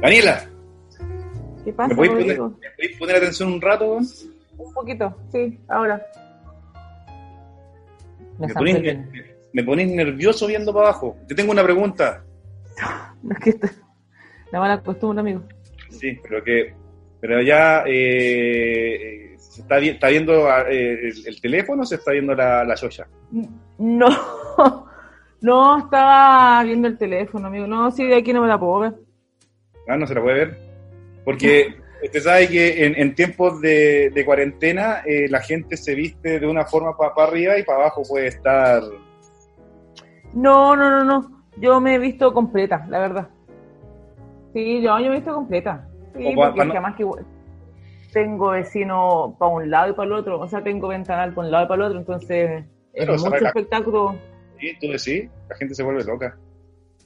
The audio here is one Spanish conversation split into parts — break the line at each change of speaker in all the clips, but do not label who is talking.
Daniela,
¿Qué pasa,
¿me podéis poner, poner atención un rato? weón?
Un poquito, sí, ahora. Me
Me
San
ponís,
Pedro.
me, me ponís nervioso viendo para abajo. Te tengo una pregunta.
No, es que esto- la mala costumbre, amigo.
Sí, pero que pero ya eh, eh, se está, vi- está viendo ah, eh, el, el teléfono o se está viendo la, la Yoya.
No, no, estaba viendo el teléfono, amigo. No, sí, de aquí no me la puedo ver.
Ah, no se la puede ver. Porque usted sabe que en, en tiempos de, de cuarentena eh, la gente se viste de una forma para arriba y para abajo puede estar.
No, no, no, no. Yo me he visto completa, la verdad. Sí, yo, yo me he visto completa. Sí,
pa-
porque
pa
es
no-
que además que tengo vecino para un lado y para el otro. O sea, tengo ventanal para un lado y para el otro. Entonces,
Pero
es mucho espectáculo.
Sí, tú decís, la gente se vuelve loca.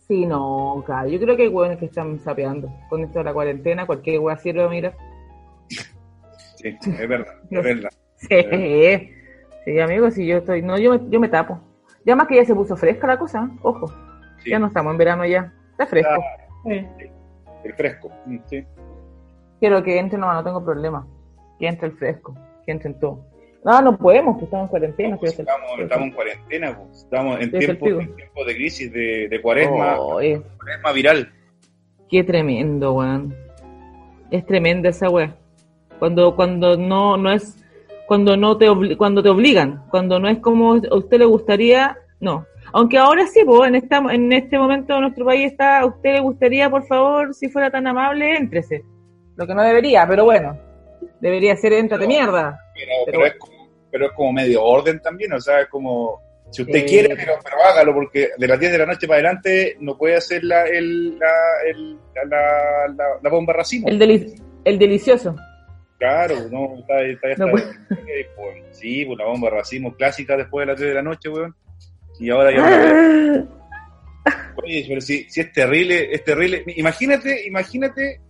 Sí, no, claro. Yo creo que hay hueones que están sapeando con esto de la cuarentena. Cualquier hueá sirve, mira.
Sí, es verdad, es verdad.
Sí, sí, amigo, si yo estoy. No, yo me, yo me tapo. Ya más que ya se puso fresca la cosa, ¿eh? ojo.
Sí,
Ya no estamos en verano ya. Está fresco. Sí.
El fresco. mm, Sí.
Quiero que entre, no, no tengo problema. Que entre el fresco, que entre en todo. No, no podemos, que estamos en cuarentena.
Pues
hacer-
estamos, estamos en cuarentena, pues. estamos en
efectivo.
en tiempos de crisis, de, de cuaresma,
Oh, eh,
cuaresma viral.
qué tremendo, weón. Es tremenda esa weá. Cuando, cuando no, no es, cuando no te cuando te obligan, cuando no es como a usted le gustaría, no. Aunque ahora sí, pues, en esta, en este momento nuestro país está, a usted le gustaría, por favor, si fuera tan amable, éntrese. Lo que no debería, pero bueno. Debería ser éntrate mierda.
Pero,
Pero
pero, es como, pero es como medio orden también, o sea, es como, si usted
Eh.
quiere, pero, pero hágalo, porque de las 10 de la noche para adelante no puede hacer la, el, la, el- la, la, la- la bomba racimo.
El, deli- el delicioso.
Claro, no, está, está, está,
No
pues, sí, pues la bomba racimo clásica después de las 10 de la noche, weón. Y ahora ya... Oye, pero si, si es terrible, es terrible. Imagínate, imagínate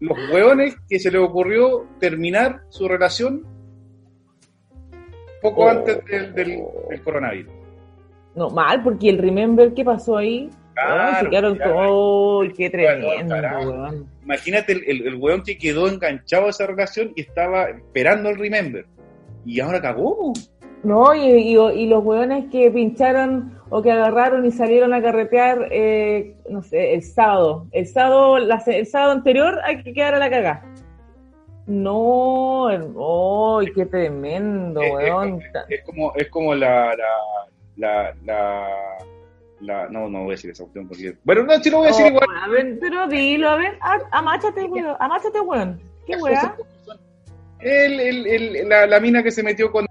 los hueones que se les ocurrió terminar su relación poco
Oh.
antes del, del, del coronavirus.
No, mal, porque el Remember, ¿qué pasó ahí?
Claro,
Weón, se quedaron ¡ay, qué tremendo, weón.
Imagínate el, el, el hueón que quedó enganchado a esa relación y estaba esperando el remember. Y ahora cagó.
No, y, y, y los hueones que pincharon o que agarraron y salieron a carretear, eh, no sé, el sábado. El sábado, la el sábado anterior hay que quedar a la cagada. No, ¡ay, qué tremendo,
Es- es,
weón!
es como, es como la, la, la, la, la- no, no voy a decir esa opción porque. Bueno, no, sí lo voy a decir
Oh,
igual.
a ver, pero dilo, a ver, amáchate, weón, amáchate, weón. ¿Qué
son. El, el, el- la, la mina que se metió con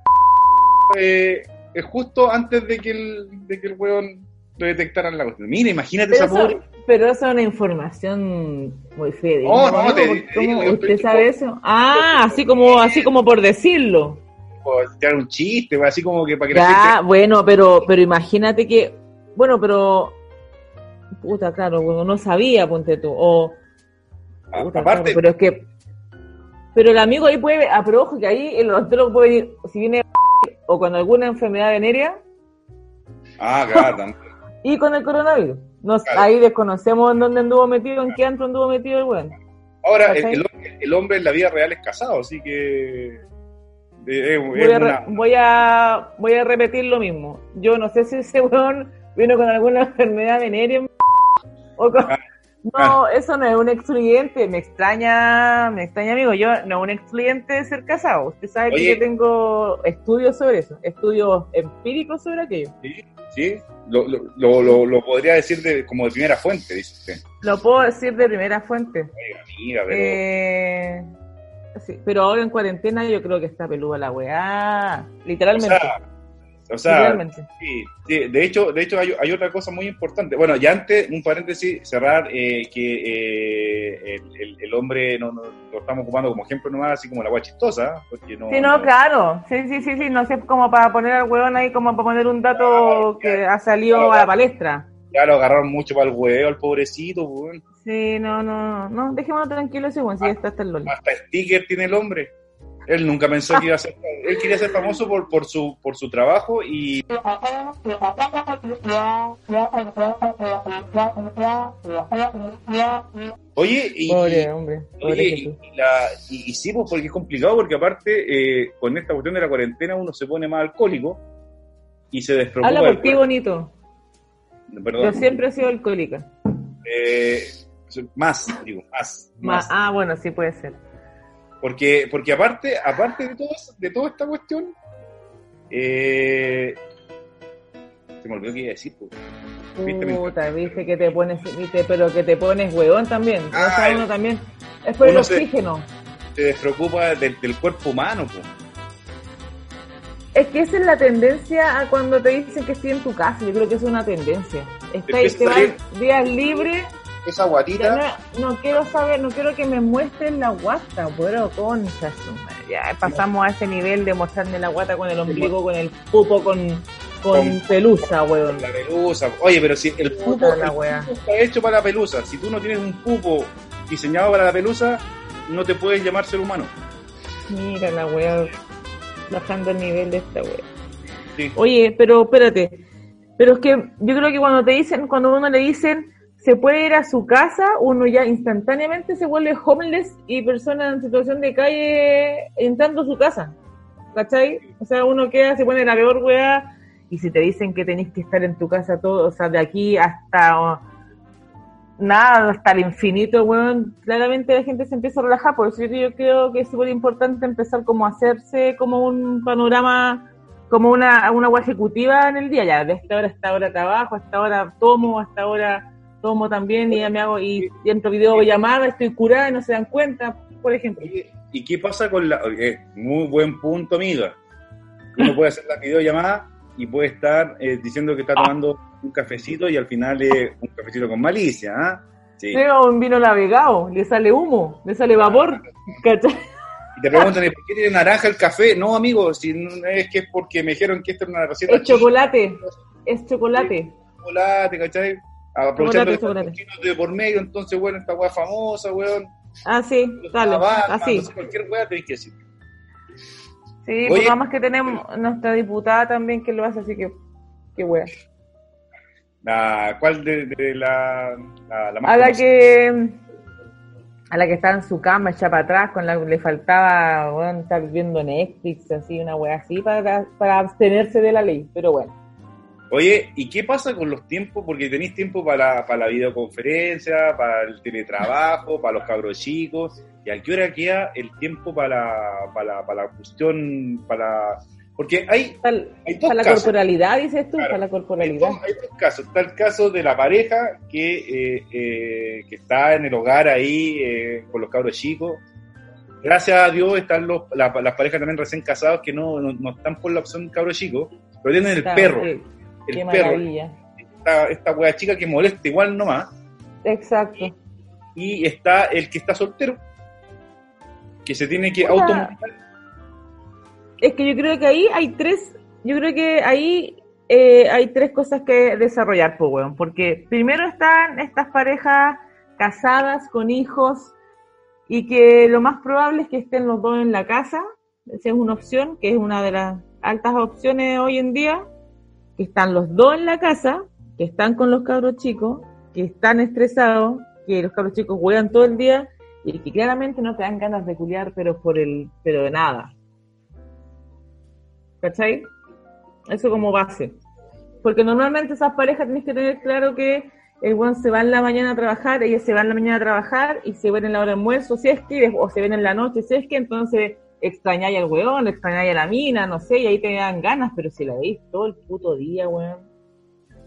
eh, es justo antes de que el, de que el weón detectaran la cuestión. Mira, imagínate
Pero
esa pobre.
eso, pero eso es una información muy fea.
No, no, te- te
¿Cómo
digo, yo
usted
estoy-
sabe eso? Ah, así como, así como por decirlo.
o tirar un chiste, pues, así como que para que la
Ya,
gente.
bueno, pero, pero imagínate que, bueno, pero, puta, claro, bueno, no sabía, ponte tú, o,
A-
puta,
aparte,
claro, pero es que, pero el amigo ahí puede, ah, pero ojo que ahí el odontólogo puede venir, si viene o con alguna enfermedad venérea
ah, claro, también.
Y con el coronavirus. Nos,
Claro.
Ahí desconocemos en dónde anduvo metido, en qué antro anduvo metido el weón.
Ahora, el, el hombre, el hombre en la vida real es casado, así que. eh,
voy a, re-
una-
voy a voy a repetir lo mismo. Yo no sé si ese weón vino con alguna enfermedad venérea o con...
Ah,
No, eso no es un excluyente. Me extraña, me extraña, amigo. Yo no es un excluyente ser casado. Usted sabe que yo tengo estudios sobre eso, estudios empíricos sobre aquello.
Sí, sí, lo, lo, lo, lo- podría decir de, como de primera fuente, dice usted.
Lo puedo decir de primera fuente.
Oiga, pero.
Eh, sí, pero ahora en cuarentena yo creo que está peluda la weá.
o
Literalmente.
sea, o sea. Sí, sí, de hecho, de hecho hay, hay otra cosa muy importante. Bueno, ya antes, un paréntesis, cerrar, eh, que eh, el, el- el hombre no, no- lo estamos ocupando como ejemplo nomás, así como la agua chistosa, porque no...
Sí, no, claro. Sí, sí, sí, sí. No sé, como para poner al huevón ahí, como para poner un dato
Claro,
que ha salido
claro,
a la palestra.
Ya lo agarraron mucho para el huevo, al pobrecito.
Sí, no, no, no. Dejémonos tranquilos ese weón, si ya está hasta el LOL.
Hasta sticker tiene el hombre. Él nunca pensó que iba a ser. Él quería ser famoso por, por, su, por su trabajo y. Oye, y,
Pobre hombre, pobre
oye, y, la, y, sí, pues porque es complicado, porque aparte, eh, con esta cuestión de la cuarentena, uno se pone más alcohólico y se despreocupa.
Habla por ti bonito.
Perdón.
Yo siempre he sido alcohólica.
Eh, más, digo, más. Más.
ah, bueno, sí puede ser.
Porque, porque aparte, aparte de todo de toda esta cuestión, eh, se me olvidó qué iba a decir. pues.
Puta, viste que te pones, viste, pero que te pones huevón también. O sea,
Ah,
uno también. Es por el
uno se-
oxígeno.
Se despreocupa del, del cuerpo humano. pues.
Es que esa es la tendencia a cuando te dicen que estoy en tu casa. Yo creo que es una tendencia. Está,
Empieza
te
a salir-
vas días libres.
Esa guatita.
no, no quiero saber, no quiero que me muestren la guata, pero concha. Ya pasamos a ese nivel de mostrarme la guata con el ombligo, con el pupo, con, con
Con-
pelusa, weón.
La pelusa. Oye, pero si el pupo, el está hecho para la pelusa. Si tú no tienes un pupo diseñado para la pelusa, no te puedes llamar ser humano.
Mira la weá, bajando el nivel de esta weá.
Sí.
Oye, pero espérate. Pero es que yo creo que cuando te dicen, cuando a uno le dicen se puede ir a su casa, uno ya instantáneamente se vuelve homeless y persona en situación de calle entrando a su casa. ¿Cachai? O sea, uno queda, se pone la peor weá. Y si te dicen que tenés que estar en tu casa todo, o sea, de aquí hasta nada, hasta el infinito, weón, claramente la gente se empieza a relajar. Por eso yo creo que es súper importante empezar como a hacerse como un panorama como una, una agua ejecutiva en el día, ya de esta hora a esta hora trabajo, a esta hora tomo, a esta hora tomo también y ya me hago y entro videollamada, estoy curada y no se dan cuenta, por ejemplo.
¿Y qué pasa con la.? eh, muy buen punto, amiga. Uno puede hacer la videollamada y puede estar eh, diciendo que está tomando un cafecito y al final es un cafecito con malicia, ¿ah? Sí.
Un vino navegado, le sale humo, le sale vapor, ¿cachai?
Y te preguntan, ¿y ¿por qué tiene naranja el café? No, amigo, si no es que es porque me dijeron que esto era una receta
Es chocolate, es chocolate.
chocolate, ¿cachai? Aprovechando que los chinos de por medio, entonces, bueno, esta weá famosa, weón.
Ah, sí, dale, así.
sé, cualquier weá tenés que decir.
Sí,
Oye.
pues nada más que tenemos nuestra diputada también que lo hace, así que, qué wea.
La, ¿Cuál de, de la, la, la más
A la que a la que estaba en su cama echa para atrás, con la le faltaba bueno, estar viendo Netflix, así, una wea así, para, para abstenerse de la ley, pero bueno.
Oye, ¿y qué pasa con los tiempos? Porque tenéis tiempo para, para la videoconferencia, para el teletrabajo, para los cabros chicos. ¿Y a qué hora queda el tiempo para, para, para la cuestión? Para... Porque hay,
Para,
hay dos
para la
casos.
corporalidad, dices tú,
Claro.
para la corporalidad.
hay dos casos. Está el caso de la pareja que, eh, eh, que está en el hogar ahí eh, con los cabros chicos. Gracias a Dios están los, la- las parejas también recién casados que no, no, no están por la opción cabros chicos, pero tienen el
Claro,
perro.
sí,
El
qué
perro.
maravilla.
Esta, esta wea chica que molesta igual nomás.
Exacto.
Y está el que está soltero, que se tiene que
Puta.
automutilar.
Es que yo creo que ahí hay tres, yo creo que ahí eh, hay tres cosas que desarrollar, pues, weón. Porque primero están estas parejas casadas con hijos y que lo más probable es que estén los dos en la casa. Esa es una opción, que es una de las altas opciones hoy en día, que están los dos en la casa, que están con los cabros chicos, que están estresados, que los cabros chicos juegan todo el día y que claramente no te dan ganas de culiar, pero por el, pero de nada. ¿Cachai? Eso como base. Porque normalmente esas parejas tenés que tener claro que el buen se va en la mañana a trabajar, ella se va en la mañana a trabajar y se ven en la hora de almuerzo, si es que, o se ven en la noche, si es que, entonces extrañáis al weón, extrañáis a la mina, no sé, y ahí te dan ganas, pero si la veis todo el puto día, weón.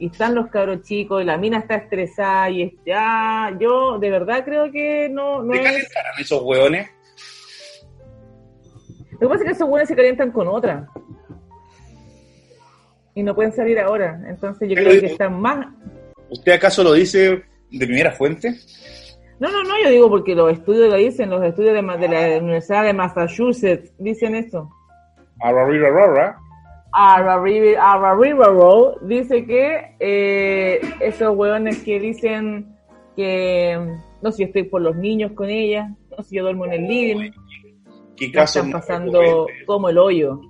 Y están los cabros chicos, y la mina está estresada, y ah, yo de verdad creo que no, no
¿Te
es...
calentarán esos hueones?
Lo que pasa es que esos buenos se calientan con otra. Y no pueden salir ahora. Entonces yo creo que están más...
¿Usted acaso lo dice de primera fuente?
No, no, no, yo digo porque los estudios lo dicen, los estudios de, la Universidad de Massachusetts dicen eso.
Arrarararara.
Araribaro dice que eh, esos hueones que dicen que no sé, yo estoy por los niños con ella, no sé, yo duermo en el living.
¿Qué caso
están pasando
recurrente?
como el hoyo.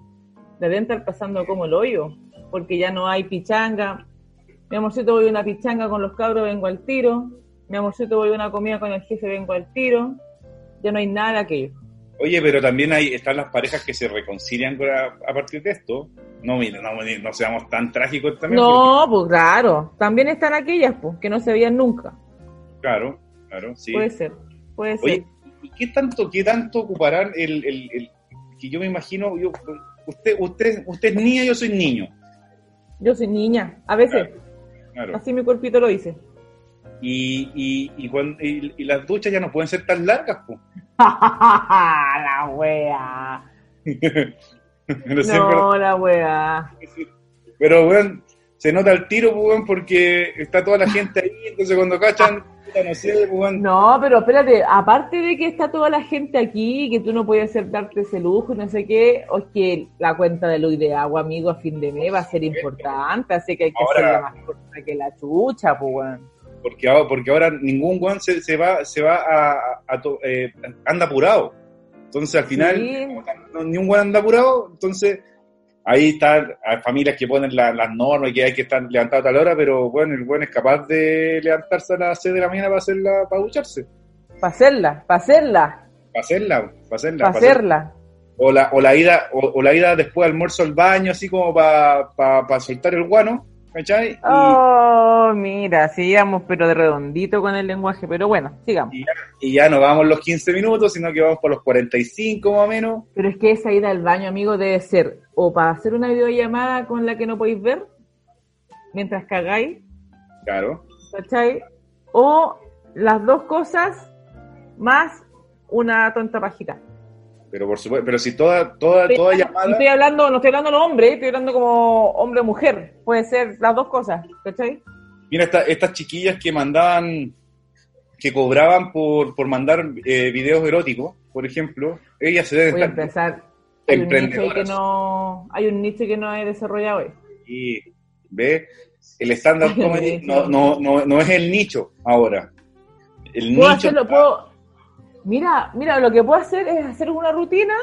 Deben estar pasando como el hoyo, porque ya no hay pichanga. Mi amorcito voy a una pichanga con los cabros, vengo al tiro. Mi amorcito voy a una comida con el jefe, vengo al tiro. Ya no hay nada de aquello.
Oye, pero también hay, están las parejas que se reconcilian con- a, a partir de esto. No, mira, no, no seamos tan trágicos también.
No, pues claro. También están aquellas, pues, que no se veían nunca.
claro, claro, sí.
Puede ser, puede ser.
Oye, ¿y qué tanto, qué tanto ocuparán el, el, el- que yo me imagino, yo, usted, usted, usted es niña, yo soy niño.
Yo soy niña, a veces.
Claro.
Así mi cuerpito lo dice.
Y, y, y, cuando, y, y las duchas ya no pueden ser tan largas, pues.
la wea.
No sé,
No, la wea.
pero, weón, se nota el tiro, weón, porque está toda la gente ahí, entonces cuando cachan, no sé, weón.
No, pero espérate, aparte de que está toda la gente aquí, que tú no puedes hacer darte ese lujo no sé qué, o es que la cuenta de luz de agua, amigo, a fin de mes va a ser importante, así que hay que
Ahora-
hacerla más corta que la chucha, pues, weón.
Porque, ahora- porque ahora ningún weón se, se va, se va a, a to- eh, anda apurado. Entonces al final,
Sí.
no, ni un weón anda apurado, entonces ahí están hay familias que ponen la- las normas y que hay que estar levantado a tal hora, pero bueno, el weón es capaz de levantarse a las 6 de la mañana para hacerla, para ducharse,
Para hacerla, para hacerla,
para hacerla, para hacerla.
para
pa' hacer-
hacerla.
O la, o la ida, o, o la ida después del almuerzo al baño, así como para para soltar el guano, ¿cachai? Y-
Oh, mira, sigamos pero de redondito con el lenguaje, pero bueno, sigamos.
Y, ya, y ya no vamos los 15 minutos, sino que vamos por los 45 más o menos.
Pero es que esa ida al baño, amigo, debe ser o para hacer una videollamada con la que no podéis ver mientras cagáis,
Claro.
¿cachai? O las dos cosas más una tonta pajita.
Pero por supuesto, pero si toda, toda, toda
No
llamada,
estoy hablando, no estoy hablando de los hombres, estoy hablando como hombre o mujer. Puede ser las dos cosas, ¿cachai?
mira esta- estas chiquillas que mandaban, que cobraban por, por mandar eh, videos eróticos, por ejemplo, ellas se deben
Voy a empezar. Hay un nicho que no, hay un nicho que no he desarrollado hoy.
Y ve, el stand-up
Ay,
comedy no, no, no, no es el nicho ahora. El
Puedo
nicho
hacerlo, puedo. Mira, mira, lo que puedo hacer es hacer una rutina,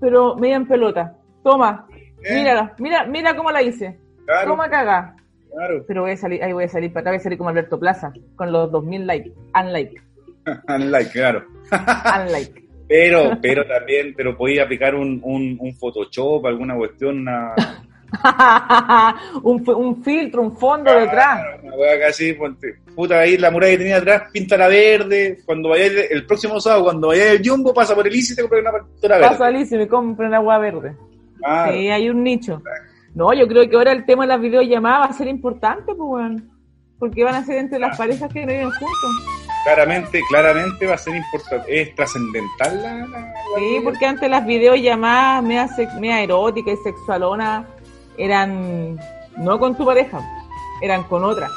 pero media en pelota. Toma,
Eh,
mírala, mira, mira cómo la hice.
claro,
Toma caga.
claro.
Pero voy a salir, ahí voy a salir para acá, voy a salir como Alberto Plaza, con los 2000 likes, unlike,
Unlike, claro.
unlike.
Pero, pero también, pero podía aplicar un, un, un Photoshop, alguna cuestión, una,
un, un filtro, un fondo detrás.
Una wea casi, ponte, puta, ahí la muralla que tenía atrás, píntala verde. Cuando vaya el próximo sábado, cuando vaya el Jumbo, pasa por el ICI y te compra una pintura verde.
Paso a Alice y me compren agua verde. Sí, hay un nicho. No, yo creo que ahora el tema de las videollamadas va a ser importante, pues, weón. Porque van a ser entre las parejas que no viven juntos.
Claramente, claramente va a ser importante, es trascendental la, la- la-
Sí, porque antes las videollamadas media, sex- media eróticas y sexualonas eran no con tu pareja, eran con otra.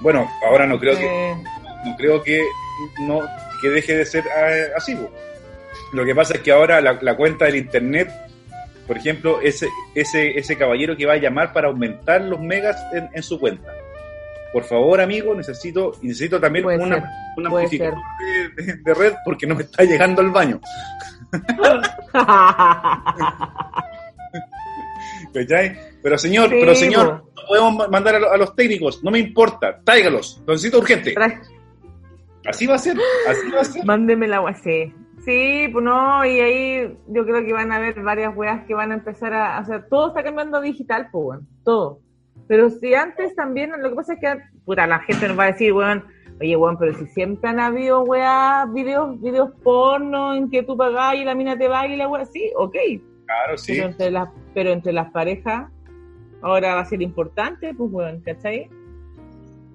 Bueno, ahora no creo que,
Eh,
no creo que no que deje de ser eh, así. Lo que pasa es que ahora la, la cuenta del internet, por ejemplo, ese, ese, ese caballero que va a llamar para aumentar los megas en, en su cuenta. Por favor, amigo, necesito, necesito también
Puede
una,
ser,
un
puede
amplificador de, de- de red porque no me está llegando al baño. ¿cachai? Pero señor,
Sí,
pero señor, no podemos ma- mandar a, lo- a los técnicos, no me importa, tráigalos, lo necesito urgente.
Tra-
Así va a ser, así va a ser.
Mándeme la agua, sí. Sí, pues no, y ahí yo creo que van a haber varias weas que van a empezar a. O sea, todo está cambiando digital, pues, weón. Todo. Pero si antes también, lo que pasa es que, puta, la gente nos va a decir, weón, oye, weón, pero si siempre han habido weas, videos, videos porno en que tú pagás y la mina te va y la wea, sí, ok.
Claro, sí.
Pero, entre las, pero entre las parejas, ahora va a ser importante, pues, weón, ¿cachai?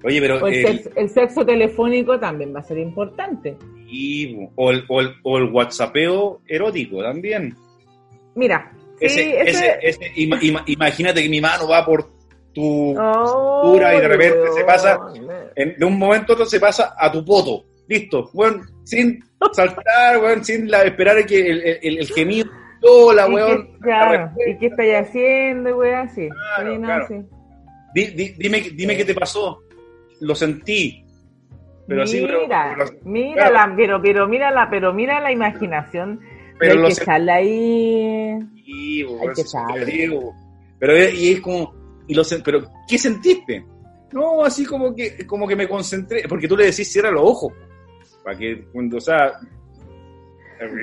Oye, pero
O el,
el,
sexo, el sexo telefónico también va a ser importante.
y- o, el, o, el, o el WhatsAppeo erótico también.
Mira, sí,
Ese, ese, ese, ima- ima- imagínate que mi mano va por tu
Oh,
y de repente se pasa. en- de un momento a otro se pasa a tu poto. Listo, weón, sin saltar, weón, sin la, esperar que el, el gemido, hola,
¿Y
weón.
claro, ¿y qué estáis haciendo, weón? Sí,
Claro,
no,
claro.
sí.
Di- di- dime, dime qué te pasó. Lo sentí. pero así, pero,
Mira,
pero-
mira
claro.
la, pero, pero mira la, pero mira la imaginación.
Pero
hay que
sé-
echarla ahí.
Sí, bo,
Hay que.
Pero y es como, y lo, pero ¿qué sentiste? No, así como que, como que me concentré, porque tú le decís cierra los ojos, para que cuando, o sea,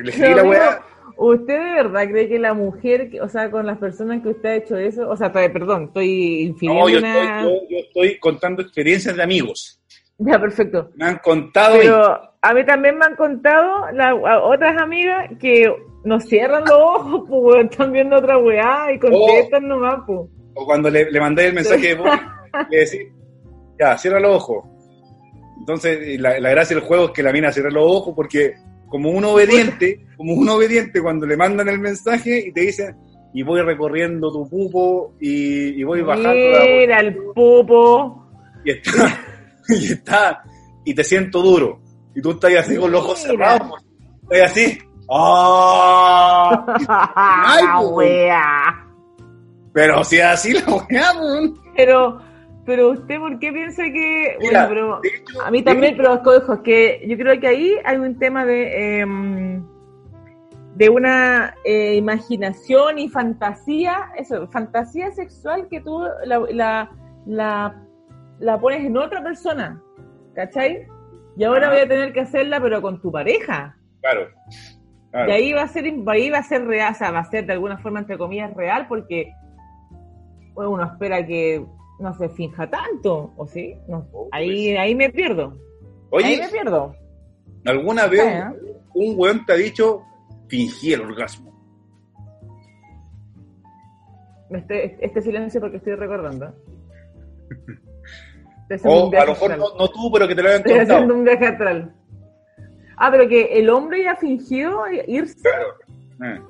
le la weá,
¿Usted de verdad cree que la mujer, o sea, con las personas que usted ha hecho eso, o sea, pe- perdón, estoy infiriendo
no, yo
una...
estoy, yo, yo estoy contando experiencias de amigos,
Ya, perfecto.
me han contado y-
Pero a mí también me han contado la- a otras amigas que nos cierran los ojos, pues, están viendo otra weá y contestan nomás, pues.
o cuando le, le mandé el mensaje de voz, le decís, ya, cierra los ojos. Entonces, la, la gracia del juego es que la mina cierra los ojos porque como un obediente, como un obediente cuando le mandan el mensaje y te dicen, y voy recorriendo tu pupo y, y voy bajando la-
Mira el pupo.
y está, y está, y te siento duro. Y tú estás así con los ojos
Mira.
cerrados, estás así, ¡ah! Ay, pues.
weá.
Pero si es así la weá, pues.
Pero, pero usted, ¿por qué piensa que.?
Mira,
bueno, pero.
hecho-
A mí también,
hecho-
pero escojo, es que yo creo que ahí hay un tema de, em, de una eh, imaginación y fantasía, eso, fantasía sexual que tú la, la, la, la pones en otra persona, ¿cachai? Y ahora
Ah.
voy a tener que hacerla, pero con tu pareja.
Claro. claro.
Y ahí va a ser, ahí va a ser real, o sea, va a ser de alguna forma, entre comillas, real, porque bueno, uno espera que no se finja tanto, ¿o sí? No,
Oh,
ahí, ahí me pierdo. Ahí
Oye,
me pierdo.
¿alguna vez
¿eh?
un weón te ha dicho fingí el orgasmo?
Este, este silencio porque estoy recordando. Estoy
O
un
a lo mejor no, no tú, pero que te lo hayan
Estoy haciendo
contado.
un viaje astral. Ah, pero que el hombre ya fingió irse.
Claro. Eh.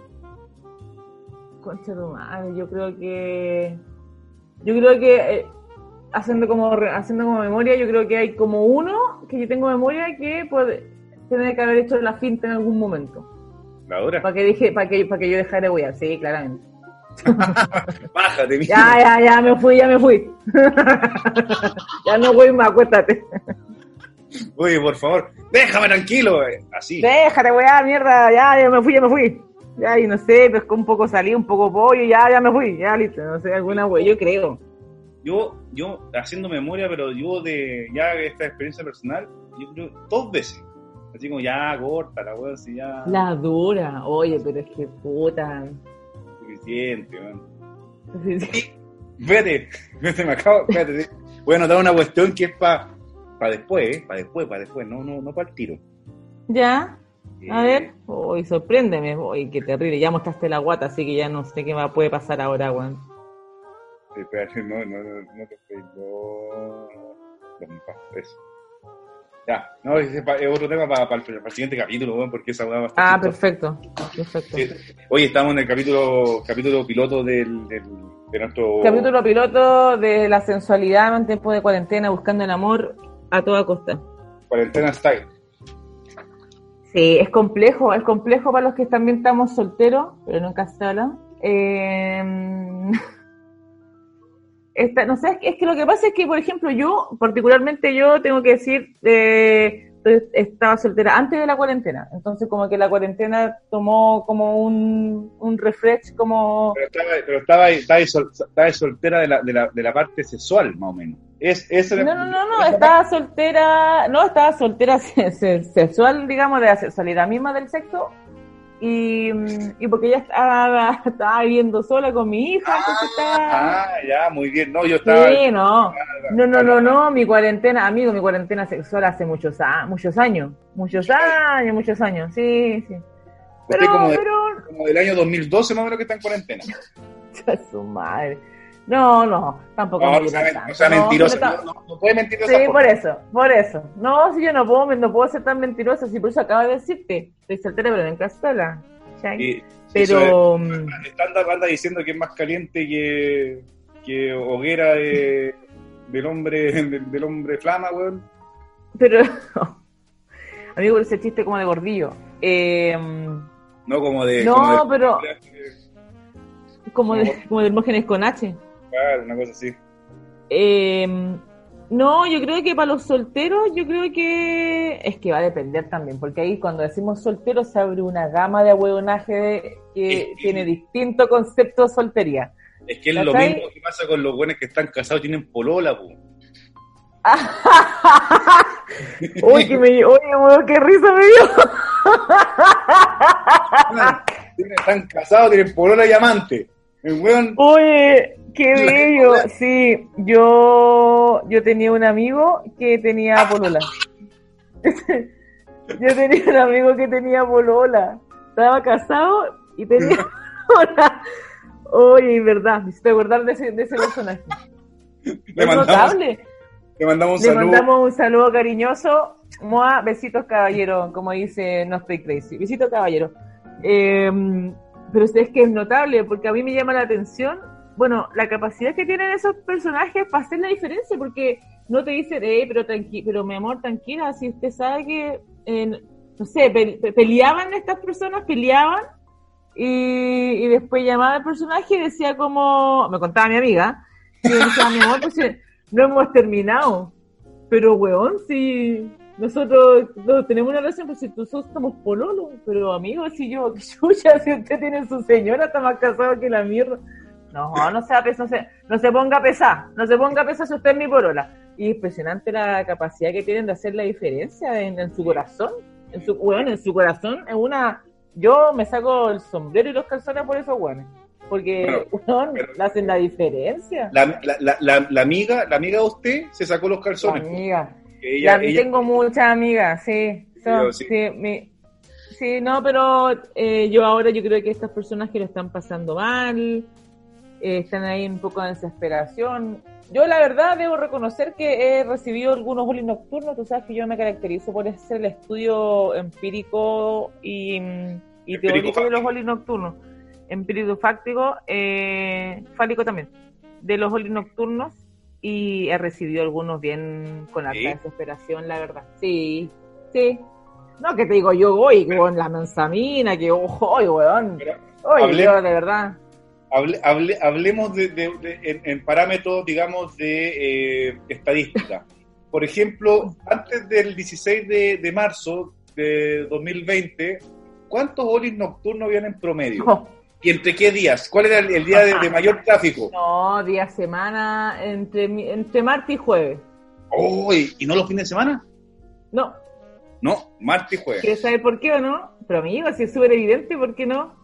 Concha tu madre, yo creo que. Yo creo que. eh, haciendo, como, haciendo como memoria, yo creo que hay como uno que yo tengo memoria que puede, tiene que haber hecho la finta en algún momento.
La dura.
Para que, dije, para que, para que yo dejara de huear, sí, claramente.
Bájate, mira.
Ya, ya, ya me fui, ya me fui. ya no voy más, acuéstate.
Oye, por favor, déjame tranquilo. eh. Así.
Déjate, weá, mierda, ya, ya me fui, ya me fui. Ya, y no sé, pescó un poco salí, un poco pollo, ya, ya me fui, ya listo, no sé, alguna wea, yo creo.
Yo, yo, haciendo memoria, pero yo de ya esta experiencia personal, yo creo dos veces. Así como ya, corta la weón, así ya.
La dura, oye, pero es que puta.
Suficiente, weón. Espérate, espérate, me acabo. Espérate, sí. Voy a anotar una cuestión que es para pa después, ¿eh? Para después, para después, no, no, no para el tiro.
Ya, a
Eh,
ver, uy, sorpréndeme, uy, qué terrible, ya mostraste la guata, así que ya no sé qué va, puede pasar ahora, weón.
No, no, no, no te eso. Ya, no, ese es, otro tema para, para, el, para el siguiente capítulo, weón, porque esa weá va a estar
Ah, perfecto, perfecto.
Sí. Hoy estamos en el capítulo capítulo piloto del, del, de nuestro...
Capítulo piloto de la sensualidad en tiempo de cuarentena, buscando el amor a toda costa.
Cuarentena Style.
Sí, es complejo, es complejo para los que también estamos solteros, pero nunca se. Eh, esta, no sé, es que, lo que pasa es que, por ejemplo, yo, particularmente yo, tengo que decir, eh, estaba soltera antes de la cuarentena, entonces como que la cuarentena tomó como un, un refresh, como...
Pero estaba, pero estaba, estaba soltera de la, de, la, de la parte sexual, más o menos. Es, esa
No, no, no, no, estaba soltera, no, estaba soltera se- se- sexual, digamos, de la sexualidad misma del sexo. Y, y porque ella estaba, estaba viviendo sola con mi hija, entonces estaba...
Ah, ya, muy bien. No, yo estaba...
Sí, no. No, no, no, no, mi cuarentena, amigo, mi cuarentena sexual hace muchos, muchos años. Muchos años, muchos años, sí, sí. Pero,
como, de-
pero,
como del año 2012 más o menos que está en cuarentena.
su madre. No, no, tampoco
No,
me
no
gusta
sea,
tanto.
no
No,
No, puede mentir
Sí, por eso, por eso. No, si yo no puedo, no puedo ser tan mentirosa, si por eso acabo de decirte, estoy soltera pero en castola.
es-
Pero, mm,
Anda, anda diciendo que es más caliente que, que hoguera de, del hombre del, del hombre flama, weón.
pero, amigo, ese chiste como de gordillo. Eh,
No como de...
No,
como de-
pero- como de, como de Hermógenes con H.
Claro, una cosa así.
Eh, No, yo creo que para los solteros, yo creo que es que va a depender también, porque ahí cuando decimos solteros se abre una gama de ahueonaje que
Es que-
tiene distinto concepto de soltería.
Es que es lo mismo que pasa con los buenos que están casados y tienen polola, po.
Uy, que me, oye, qué risa me dio.
Están casados, tienen polola y amante. El weón,
Oye, qué bello. Sí, yo, yo tenía un amigo que tenía polola. Yo tenía un amigo que tenía polola. Estaba casado y tenía polola. Oye, en verdad, me hiciste acordar de ese, de ese personaje.
le
Es
mandamos,
notable.
le mandamos un
Le
saludo.
mandamos un saludo cariñoso. Moa, besitos caballero, como dice No Estoy Crazy. Besitos caballero. Eh, pero es que es notable, porque a mí me llama la atención, bueno, la capacidad que tienen esos personajes para hacer la diferencia, porque no te dicen, eh, pero tranqui pero mi amor, tranquila, si usted sabe que, no sé, pe- pe- peleaban estas personas, peleaban, y, y después llamaba al personaje y decía como, me contaba mi amiga, y decía, mi amor, pues eh, no hemos terminado. Pero, weón, si nosotros no, tenemos una relación, pues si nosotros estamos pololos, pero amigos, si yo, chucha, si usted tiene su señora, está más casado que la mierda. No, no se, no se, no se ponga pesar, no se ponga pesar si usted es mi polola. Y impresionante la capacidad que tienen de hacer la diferencia en, en su corazón. En su, weón, en su corazón es una... Yo me saco el sombrero y los calzones por esos weones. Porque,
pero-
le hacen la diferencia.
La, la, la, la, la amiga, la amiga de usted se sacó los calzones. po.
Amiga.
Ella,
tengo muchas amigas, sí. Son-
sí.
sí, mi- sí, no, pero eh, yo ahora yo creo que estas personas que lo están pasando mal, eh, están ahí un poco de desesperación. Yo la verdad debo reconocer que he recibido algunos bullying nocturnos. Tú sabes que yo me caracterizo por hacer el estudio empírico y, mm, y
Empírico
teórico de los bullying nocturnos. Empírico fáctico, eh, fálico también, de los bullying nocturnos y he recibido algunos bien con harta
¿Sí?
desesperación, la verdad. Sí, sí. No, que te digo, yo voy con la manzamina, que ojo, weón.
Pero
Oye,
hable-
yo de verdad.
Hable- hable- hablemos de, de- de- en, en parámetros, digamos, de eh, estadística. Por ejemplo, antes del 16 de, de marzo de 2020, ¿cuántos bolis nocturnos habían en promedio?
Oh,
¿Y entre qué días? ¿Cuál era el, el día de, mayor tráfico?
no, día, semana, entre, entre martes y jueves.
Oh, ¿y, y no los fines de semana?
No,
No, martes y jueves.
¿quieres saber por qué o no? Pero amigo, si es súper evidente, ¿por qué no?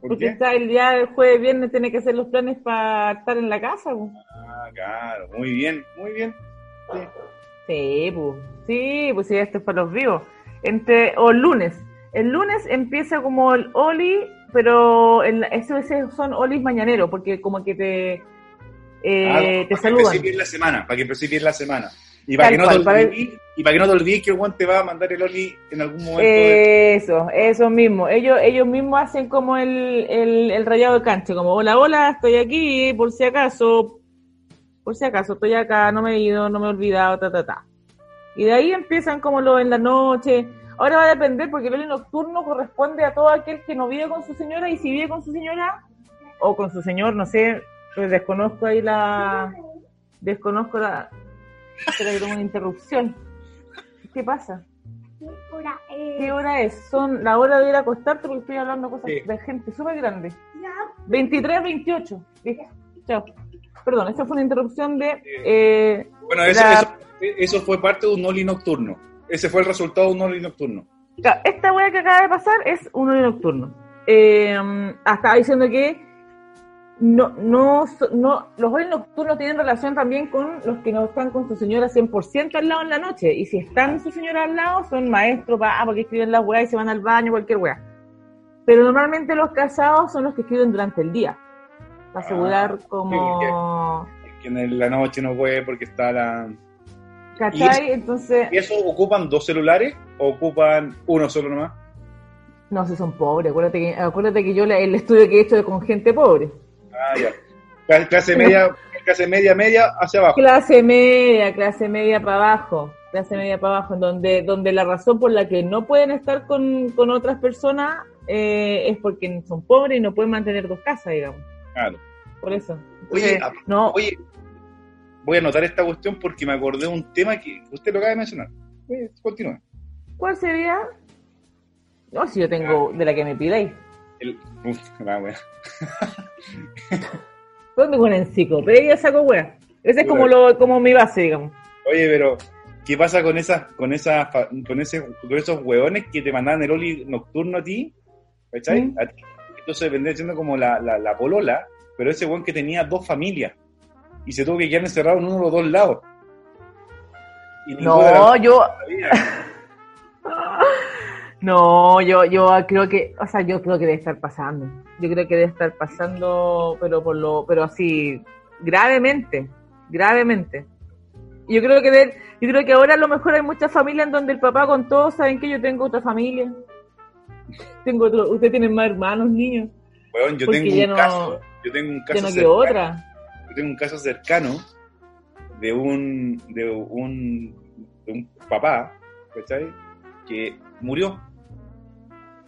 ¿Por
Porque está el día del jueves, viernes, tiene que hacer los planes para estar en la casa. po.
Ah, claro, muy bien, muy bien. Sí.
Sí, pues, sí, pues sí, esto es para los vivos. Entre, o el lunes. El lunes empieza como el Oli, pero el, eso, ese son Olis mañaneros, porque como que te, eh,
Ah,
te
para que
saludan.
empecé bien la semana, para que empecé bien la semana. Y para,
Tal
que no
cual, para-
y para que no te olvides que el Juan te va a mandar el Oli en algún momento. de-
Eso, eso mismo. Ellos, ellos mismos hacen como el, el, el rayado de cancha, como hola, hola, estoy aquí, por si acaso, por si acaso, estoy acá, no me he ido, no me he olvidado, ta, ta, ta. Y de ahí empiezan como lo en la noche. Ahora va a depender, porque el Oli nocturno corresponde a todo aquel que no vive con su señora, y si vive con su señora, o con su señor, no sé, pues desconozco ahí la... Desconozco la... Tengo una interrupción. ¿Qué pasa?
Hora es.
¿Qué hora es? Son la hora de ir a acostarte porque estoy hablando cosas
Sí.
de gente súper grande.
Ya.
23, 28. Listo. Chao. Perdón, esa fue una interrupción de... eh,
Bueno, eso,
la-
eso, eso fue parte de un Oli nocturno. Ese fue el resultado de un Oli nocturno.
esta wea que acaba de pasar es un horario nocturno. Eh, ah, estaba diciendo que no, no, no, los horarios nocturnos tienen relación también con los que no están con su señora 100% al lado en la noche. Y si están su señora al lado, son maestros, ah, porque escriben las weas y se van al baño, cualquier wea. Pero normalmente los casados son los que escriben durante el día. Para asegurar como...
Es que en la noche no puede porque está la.
¿Cachai? Entonces...
¿Y eso ocupan dos celulares o ocupan uno solo nomás?
No, si son pobres. Acuérdate que, acuérdate que yo la- el estudio que he hecho es con gente pobre.
Ah, ya. Clase media, clase media, media hacia abajo.
Clase media, clase media para abajo, clase media para abajo, en donde, donde la razón por la que no pueden estar con, con otras personas eh, es porque son pobres y no pueden mantener dos casas, digamos.
Claro.
Por eso.
Oye,
Entonces,
a-
no,
Oye, voy a anotar esta cuestión porque me acordé de un tema que usted lo acaba de mencionar. Eh, Continúa.
¿Cuál sería? No, si yo tengo de la que me pidáis.
El, uf, la wea.
¿Dónde con enciclopedia saco wea? Ese es como lo, como mi base, digamos.
Oye, pero ¿qué pasa con esas, con esas, con ese, con esos hueones que te mandaban el oli nocturno a ti? ¿Cachai?
Mm.
A ti. Entonces vendría siendo como la, la, la polola, pero ese hueón que tenía dos familias y se tuvo que quedar encerrado en uno de los dos lados. Y
No, yo,
sabía.
no, yo, yo creo que, o sea, yo creo que debe estar pasando. Yo creo que debe estar pasando, pero por lo, pero así, gravemente, gravemente. Yo creo que de- yo creo que ahora a lo mejor hay muchas familias en donde el papá con todos saben que yo tengo otra familia. Tengo otro, ustedes tienen más hermanos, niños.
Weón, yo
Porque
tengo un
no-
caso, yo tengo un caso
no
cercano,
otra.
yo tengo un caso cercano de un, de un, de un papá, ¿cachai? Que murió.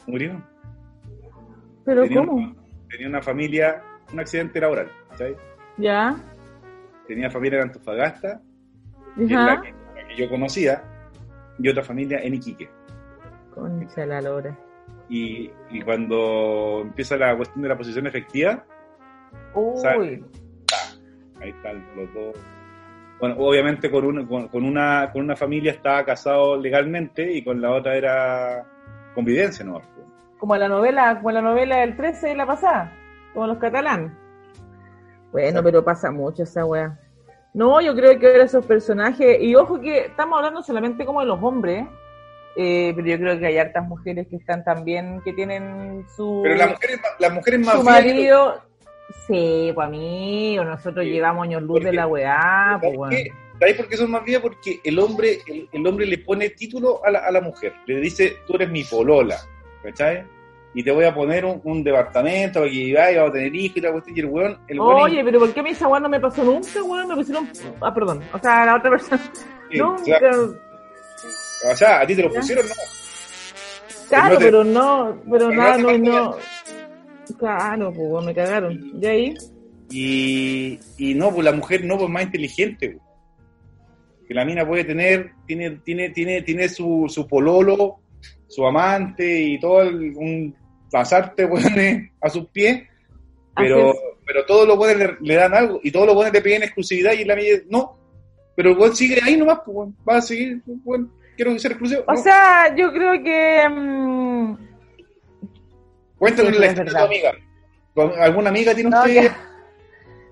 Murió.
Pero
tenía,
¿cómo?
una- tenía una familia, un accidente laboral, ¿cachai?
Ya,
Tenía familia en Antofagasta, que es la que, la que yo conocía, y otra familia en Iquique.
Concha la lora.
Y, y cuando empieza la cuestión de la posición efectiva,
Uy,
ahí están los dos. Bueno, obviamente con una, con, con una, con una familia estaba casado legalmente y con la otra era convivencia, ¿no?
como la novela, como la novela del 13 de la pasada, como los catalanes. Bueno, pero pasa mucho esa weá. No, yo creo que ahora esos personajes, y ojo que estamos hablando solamente como de los hombres, eh, pero yo creo que hay hartas mujeres que están también, que tienen su,
Pero las mujeres, las mujeres más
su marido, sí, pues amigo, nosotros
Sí,
llevamos años luz de la weá, pues
¿Sabes
weón.
¿Sabes por qué son más viejas? Porque el hombre, el, el hombre le pone título a la, a la mujer. Le dice, tú eres mi polola, ¿cachai? Y te voy a poner un, un departamento para que vivas y vamos a tener hijos y la cuestión. Y el weón, el weón
Oye, pero ¿por qué a mí esa weá no me pasó nunca, weón? Me pusieron, ah, perdón, o sea, la otra persona,
Sí,
nunca,
o sea, a ti te lo pusieron, ¿no?
Claro,
no te-
pero no, pero
pero
nada,
no
no, no. Claro, pues weón, me cagaron. ¿Y ahí?
Y, y no, pues la mujer no, pues más inteligente. pues. Que la mina puede tener, tiene, tiene, tiene, tiene su, su pololo, su amante y todo el, un pasarte, weones, a sus pies, pero, pero todos los buenos le, le dan algo y todos los buenos le piden exclusividad y la mina no. Pero el weón sigue ahí nomás, pues, va a seguir, weón, quiero ser exclusivo.
O
no.
sea, yo creo que. mm,
Cuéntanos
sí,
la
es
historia de tu amiga. ¿Con- ¿Alguna amiga tiene
no,
usted?
que-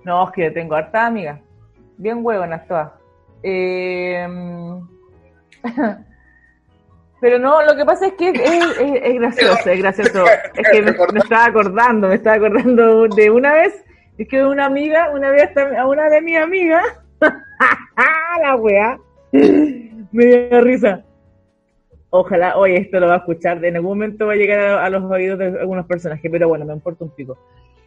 no, es que tengo harta amigas. Bien huevonas todas. Mm, Pero no, lo que pasa es que es, gracioso, es gracioso. Me, estaba acordando, me estaba acordando de una vez, es que una amiga, una vez a una de mis amigas, la weá, me dio risa. Ojalá, oye, esto lo va a escuchar, en algún momento va a llegar a, los oídos de algunos personajes, pero bueno, me importa un pico.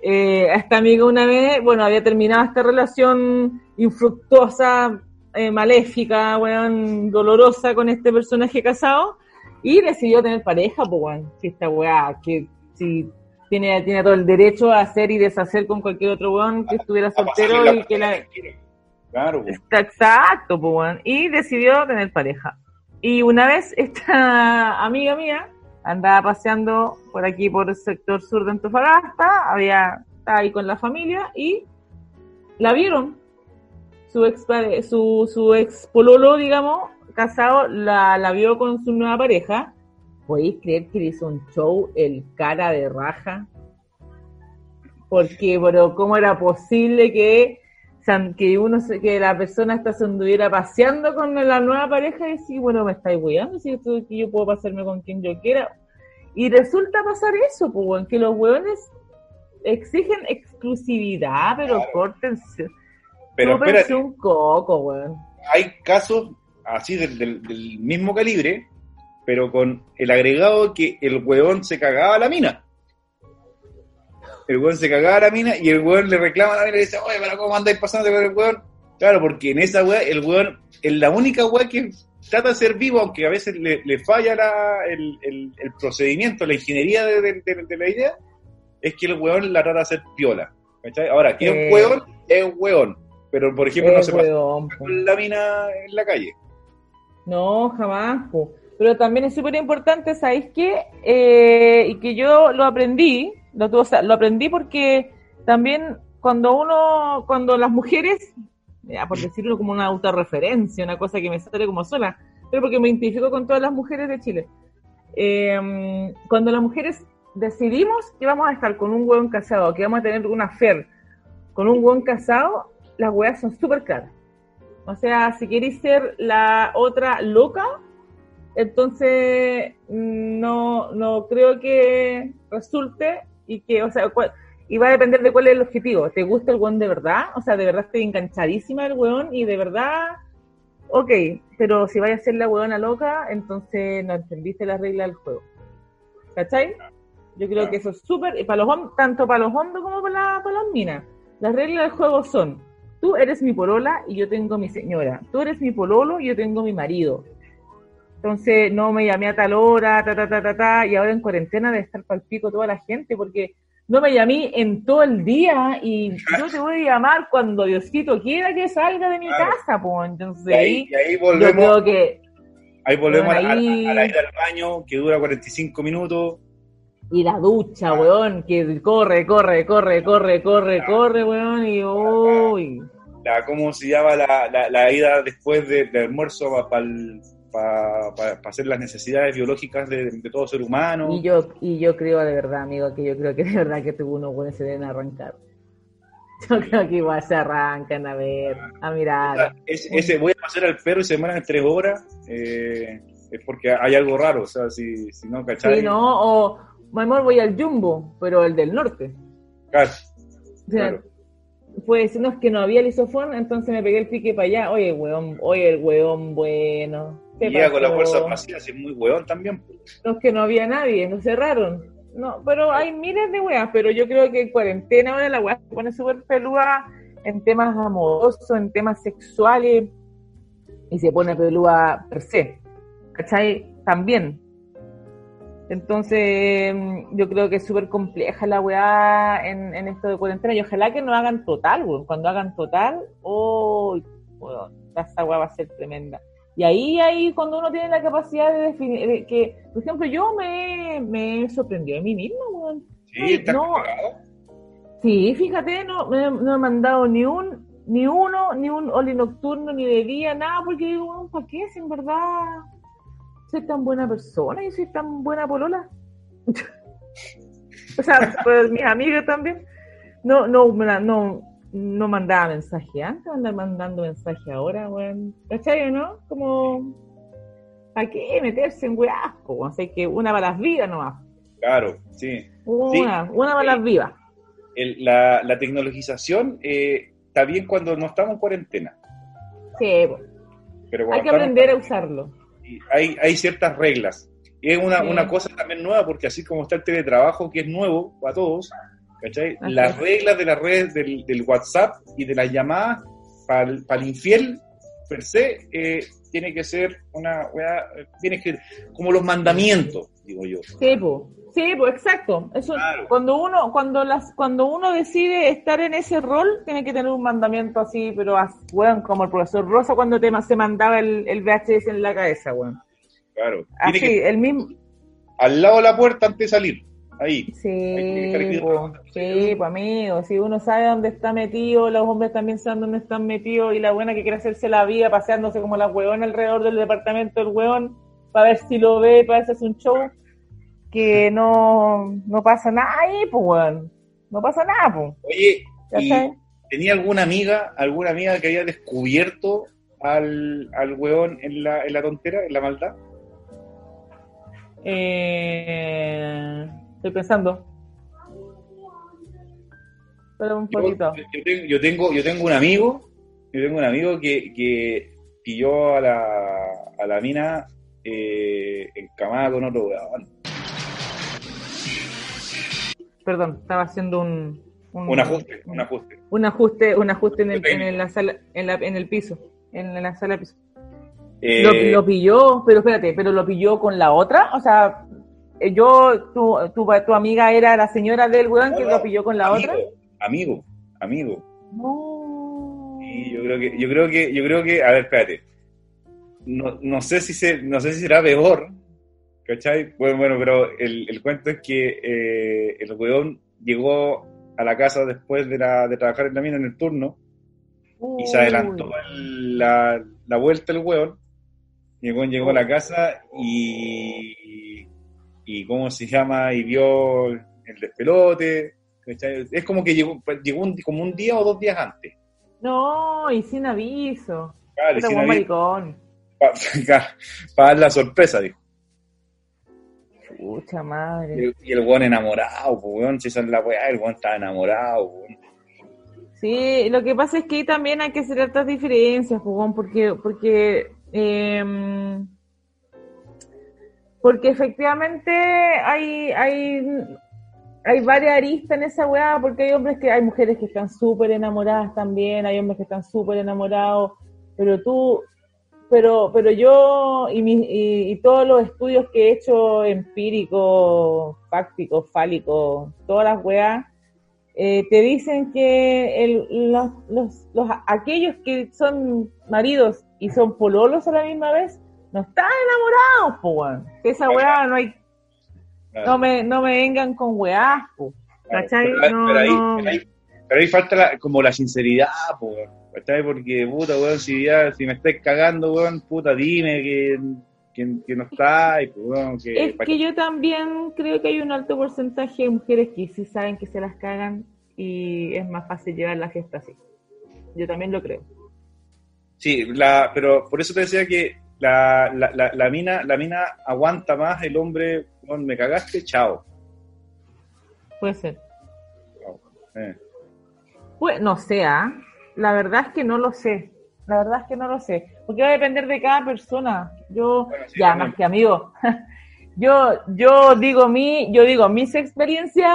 Eh, esta amiga una vez, bueno, había terminado esta relación infructuosa, eh, maléfica, weón, dolorosa con este personaje casado, y decidió tener pareja, pues, weón. Si esta weá, que si tiene, tiene todo el derecho a hacer y deshacer con cualquier otro weón que estuviera soltero
la
y que la,
Claro.
Está exacto, pues, weón. Y decidió tener pareja. Y una vez esta amiga mía andaba paseando por aquí, por el sector sur de Antofagasta, había, estaba ahí con la familia y la vieron. Su ex, su, su ex pololo, digamos, casado, la, la vio con su nueva pareja. ¿Podéis creer que le hizo un show el cara de raja? Porque, pero, ¿cómo era posible que que uno se- que la persona hasta se anduviera paseando con la nueva pareja y decir, bueno, me estáis weando, si esto es que yo puedo pasarme con quien yo quiera. Y resulta pasar eso, pues, que los weones exigen exclusividad, pero
Claro.
córtense,
Pero espérate,
un coco, weón.
hay casos así del, del- del mismo calibre, pero con el agregado que el huevón se cagaba a la mina. El huevón se cagaba a la mina y el huevón le reclama a la mina y le dice, oye, pero ¿cómo andáis pasando con el huevón? Claro, porque en esa weá, el huevón es la única weá que trata de ser vivo, aunque a veces le, le falla la- el, el- el procedimiento, la ingeniería de, de- de- de la idea, es que el huevón la trata de hacer piola. ¿cachai? Ahora, que es
Eh.
un huevón, es un huevón. Pero, por ejemplo,
Eh,
no se pasa
weón, po.
con la mina en la calle.
No, jamás. po. Pero también es súper importante, ¿sabéis qué? Eh, y que yo lo aprendí, lo, o sea, lo aprendí porque también cuando uno, cuando las mujeres, ya por decirlo como una autorreferencia, una cosa que me sale como sola, pero porque me identifico con todas las mujeres de Chile. Eh, cuando las mujeres decidimos que vamos a estar con un hueón casado, que vamos a tener una fer con un hueón casado, las hueas son súper caras. O sea, si queréis ser la otra loca, entonces mm, no, no creo que resulte y que, o sea, y va a depender de cuál es el objetivo. ¿Te gusta el weón de verdad? O sea, de verdad estoy enganchadísima del weón y de verdad, ok, pero si vaya a ser la weona loca, entonces no entendiste la regla del juego. ¿Cachai? Yo creo que eso es súper, y para los tanto para los hombres como para, la- para las minas. Las reglas del juego son, tú eres mi polola y yo tengo mi señora. Tú eres mi pololo y yo tengo mi marido. Entonces no me llamé a tal hora, ta, ta, ta, ta, ta, y ahora en cuarentena debe estar pal pico toda la gente porque no me llamé en todo el día y yo te voy a llamar cuando Diosito quiera que salga de mi
Claro.
casa, pues. Entonces
Y ahí, y ahí
yo
volvemos,
creo que
ahí volvemos
Bueno,
a, la-
ahí-
a la ida al baño, que dura 45 minutos.
Y la ducha, weón, que corre, corre, corre, corre, corre, corre, weón, y uy.
La, ¿Cómo se llama la, la, ida después de, de almuerzo para hacer las necesidades biológicas de, de todo ser humano?
Y yo, y yo creo de verdad, amigo, que yo creo que de verdad que tuvo unos buenos se deben arrancar. Yo creo que igual se arrancan a ver, a mirar.
Es- ese voy a pasar al perro y se mueran en tres horas, eh, es porque hay algo raro, o sea, si, si no, ¿cachai?
Sí, ¿no? O, mi amor, voy al Jumbo, pero el del norte.
Claro,
O sea,
Claro.
fue decirnos que no había lisofón, entonces me pegué el pique para allá. Oye, weón, oye, el weón bueno. ¿qué
y con la fuerza vacías, es muy hueón también. pues.
No, es que no había nadie, nos cerraron. No, pero hay miles de weas, pero yo creo que en cuarentena ahora la wea se pone súper peluda en temas amorosos, en temas sexuales, y se pone peluda per se. ¿Cachai? También. Entonces, mm, yo creo que es súper compleja la weá en, en esto de cuarentena, y ojalá que no hagan total, weón. Cuando hagan total, oh, weón, esa weá va a ser tremenda. Y ahí, ahí, cuando uno tiene la capacidad de definir, de que, por ejemplo, yo me, me sorprendió de mí misma, weón.
Sí, está
no. Sí, fíjate, no, me- no he mandado ni un, ni uno, ni un oli nocturno, ni de día, nada, porque digo, weón, ¿para qué? Si en verdad soy tan buena persona y soy tan buena polola. o sea, pues mis amigos también. No, no, no, no mandaba mensaje antes, andar mandando mensaje ahora, weón. ¿Cachai, o no? Como, ¿para qué meterse en weas? O sea, que una para las vidas nomás.
Claro, sí.
Una, una para las vivas.
El- la, la tecnologización eh, está bien cuando no estamos en cuarentena,
Sí, po.
pero
hay que aprender a usarlo.
Y hay, hay ciertas reglas. Y es una, una cosa también nueva, porque así como está el teletrabajo, que es nuevo para todos, Las reglas de las redes del, del WhatsApp y de las llamadas para el, para el infiel, per se, eh, tiene que ser una weá, eh, tiene que como los mandamientos, digo yo.
Sí, po. Sí, pues exacto. Eso,
Claro.
cuando uno, cuando las, cuando uno decide estar en ese rol, tiene que tener un mandamiento así, pero as- weón, como el profesor Rosa cuando te, se mandaba el, el VHS en la cabeza, weón.
Claro.
Así,
que
el mismo.
al lado de la puerta antes de salir. Ahí. Que
Sí, po, sí, pues amigo, si uno sabe dónde está metido, los hombres también saben dónde están metidos y la buena que quiere hacerse la vida paseándose como la huevona alrededor del departamento del huevón para ver si lo ve, para hacerse un show que no, no pasa nada ahí, pues weón, no pasa nada, pues.
Oye, tenía alguna amiga, alguna amiga que había descubierto al, al weón en la, en la tontera, en la maldad.
Eh, estoy pensando. Espera un
Yo,
poquito.
yo tengo, yo tengo, yo tengo un amigo, yo tengo un amigo que, que pilló a la, a la mina eh, encamada con otro weón.
Perdón, estaba haciendo un,
Un ajuste, un ajuste.
un ajuste, un ajuste en, el, en, la sala, en, la, en el piso, en la sala de piso.
Eh,
Lo, lo pilló, pero espérate, pero lo pilló con la otra, o sea, eh, yo, tu, tu, tu amiga era la señora del weón que
no,
lo pilló con la
amigo,
otra.
Amigo, amigo.
No.
Sí, yo creo que, yo creo que, yo creo que, a ver, espérate. No, no sé si se, no sé si será peor, ¿cachai? Bueno, bueno, pero el, el cuento es que eh, el weón llegó a la casa después de, la, de trabajar en la mina en el turno y se adelantó el- la, la vuelta el weón. Y el weón llegó a la casa y, y ¿cómo se llama? Y vio el despelote. ¿cachai? Es como que llegó, llegó un- como un día o dos días antes.
No, y sin aviso.
Claro,
Era
sin aviso.
maricón.
para dar la sorpresa, dijo.
Pucha madre.
Y, y el weón enamorado, pues, weón, si es la weá, el weón estaba enamorado, weón.
Sí, lo que pasa es que también hay que hacer estas diferencias, Jugón, porque, porque, em, porque efectivamente hay, hay, hay varias aristas en esa weá, porque hay hombres que, hay mujeres que están súper enamoradas también, hay hombres que están súper enamorados, pero tú, pero, pero yo y, mi- y, y todos los estudios que he hecho empíricos, fácticos, fálicos, todas las weas, eh, te dicen que el- los, los, los- aquellos que son maridos y son pololos a la misma vez, no están enamorados, po, weón. Que esa weá no hay, no me, no me vengan con weás, po. ¿Cachai?
Pero,
No,
pero ahí,
no.
pero ahí- pero ahí falta la- como la sinceridad, po, weón. ¿Cachai? Porque, puta, weón, si, ya, si me estáis cagando, weón, puta, dime que, que, que no está, y, pues, weón, que...
Es que yo también creo que hay un alto porcentaje de mujeres que sí saben que se las cagan y es más fácil llevar la fiesta así. Yo también lo creo.
Sí, la, pero por eso te decía que la, la, la, la mina, la mina aguanta más, el hombre, weón, me cagaste, chao.
Puede ser.
Eh.
Pues no sé, ¿ah? La verdad es que no lo sé. La verdad es que no lo sé. Porque va a depender de cada persona. Yo,
Bueno, sí,
ya,
también.
más que amigo. yo, yo digo mi, yo digo mis experiencias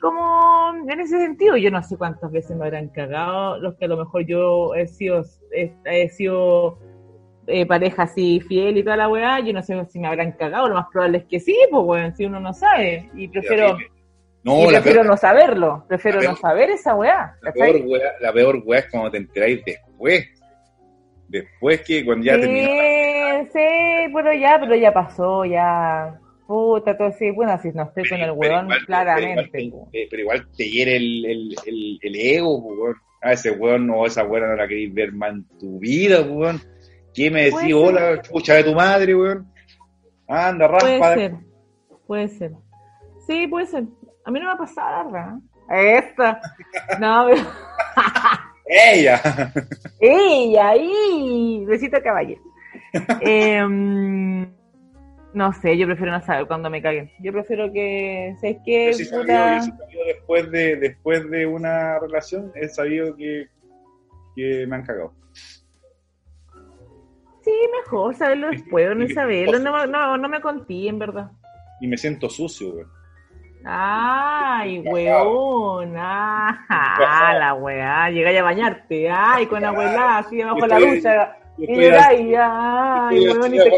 como en ese sentido. Yo no sé cuántas veces me habrán cagado. Los que a lo mejor yo he sido, he, he sido eh, pareja así fiel y toda la weá. Yo no sé si me habrán cagado. Lo más probable es que sí, pues weón, si uno no sabe. Y prefiero,
No,
y prefiero
peor,
no saberlo. Prefiero no saber esa weá.
la peor weá, la peor weá es cuando te enteráis después. Después que cuando ya
sí,
terminó.
sí, pero ya, pero ya pasó, ya. Puta, todo sí, bueno, si no estoy con el
igual-
claramente.
Pero igual,
po.
te, eh, pero igual te hiere el, el, el, el ego, pues, weón. A ese weón o esa weón no la queréis ver más en tu vida, pues, weón. ¿Qué me decís?
Puede
Hola, chucha de tu madre, weón. Anda,
Puede
raspa.
ser, puede ser. Sí, puede ser. A mí no me ha pasado, la verdad. Esta. No, pero...
¡Ella!
¡Ella! ¡Ahí! Besito caballero. Em, no sé, yo prefiero no saber cuándo me caguen. Yo prefiero que... ¿Sabes qué?
Yo sí sabido,
puta?
sabido después de, después de una relación, he sabido que, que me han cagado.
Sí, mejor saberlo después, no saberlo. No, me- no, no me conté, en verdad.
Y me siento sucio, weón.
Ay, weón, ah, la weá, llegáis a bañarte, ay, con abuela, así debajo de la ducha, y llegáis, ay, weón, y te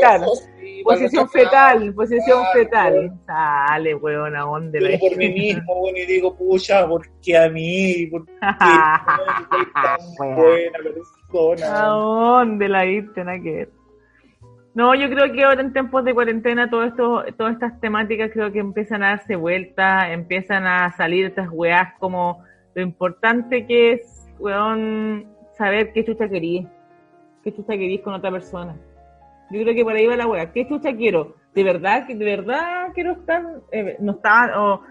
sí,
Posición fetal, posición fetal. Dale, weón, ¿a dónde la
por mí mismo, weón, y digo, pucha, ¿por qué a mí? ¿Por qué tan buena
¿A
persona?
dónde la viste? Ver. No, yo creo que ahora en tiempos de cuarentena todo esto, todas estas temáticas creo que empiezan a darse vuelta, empiezan a salir estas weás como lo importante que es, weón, saber qué chucha querís, qué chucha querís con otra persona. Yo creo que por ahí va la weá. ¿Qué chucha quiero? ¿De verdad, que de verdad quiero estar, eh, no estaba, o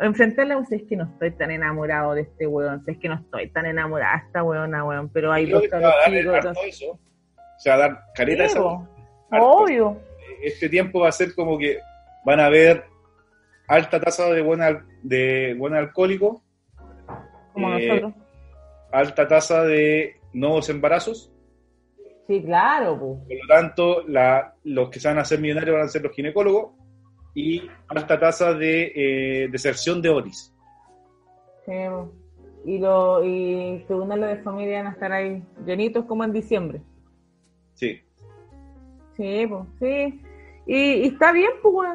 enfrentarle a un, es que no estoy tan enamorado de este weón, es que no estoy tan enamorada de esta weona, weón, pero hay dos cabros
dar
chicos,
harto
dos-
eso. Se va a dar careta esa.
Obvio.
Este tiempo va a ser como que van a haber alta tasa de buena de buen alcohólico,
Como
Eh,
nosotros.
alta tasa de nuevos embarazos.
Sí, claro, po.
Por lo tanto, la- los que se van a hacer millonarios van a ser los ginecólogos y alta tasa de eh, deserción de oris.
Sí. Y, lo, y según lo de familia van a estar ahí llenitos como en diciembre.
Sí.
Sí, pues, sí. Y, está bien, pues.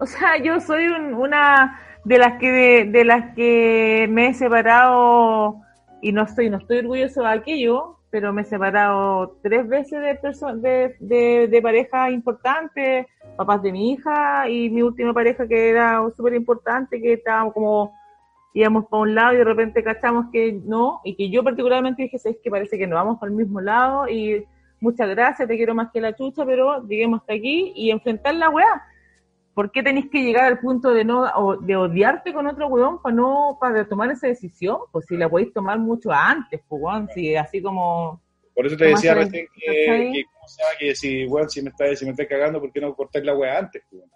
O sea, yo soy un- una de las que de, las que me he separado y no estoy, no estoy orgulloso de aquello, pero me he separado tres veces de, de, de, de parejas importantes, papás de mi hija y mi última pareja que era súper importante, que estábamos como, íbamos para un lado y de repente cachamos que no, y que yo particularmente dije, es que parece que no vamos para el mismo lado y muchas gracias, te quiero más que la chucha, pero lleguemos hasta aquí y enfrentar la weá. ¿Por qué tenéis que llegar al punto de no de odiarte con otro weón para no para tomar esa decisión? Pues si la podéis tomar mucho antes, pues weón, si así como
Por eso te
¿Cómo
decía recién que, que, que si, weón, si me está, si me está cagando, ¿por qué no cortáis la weá antes? weón?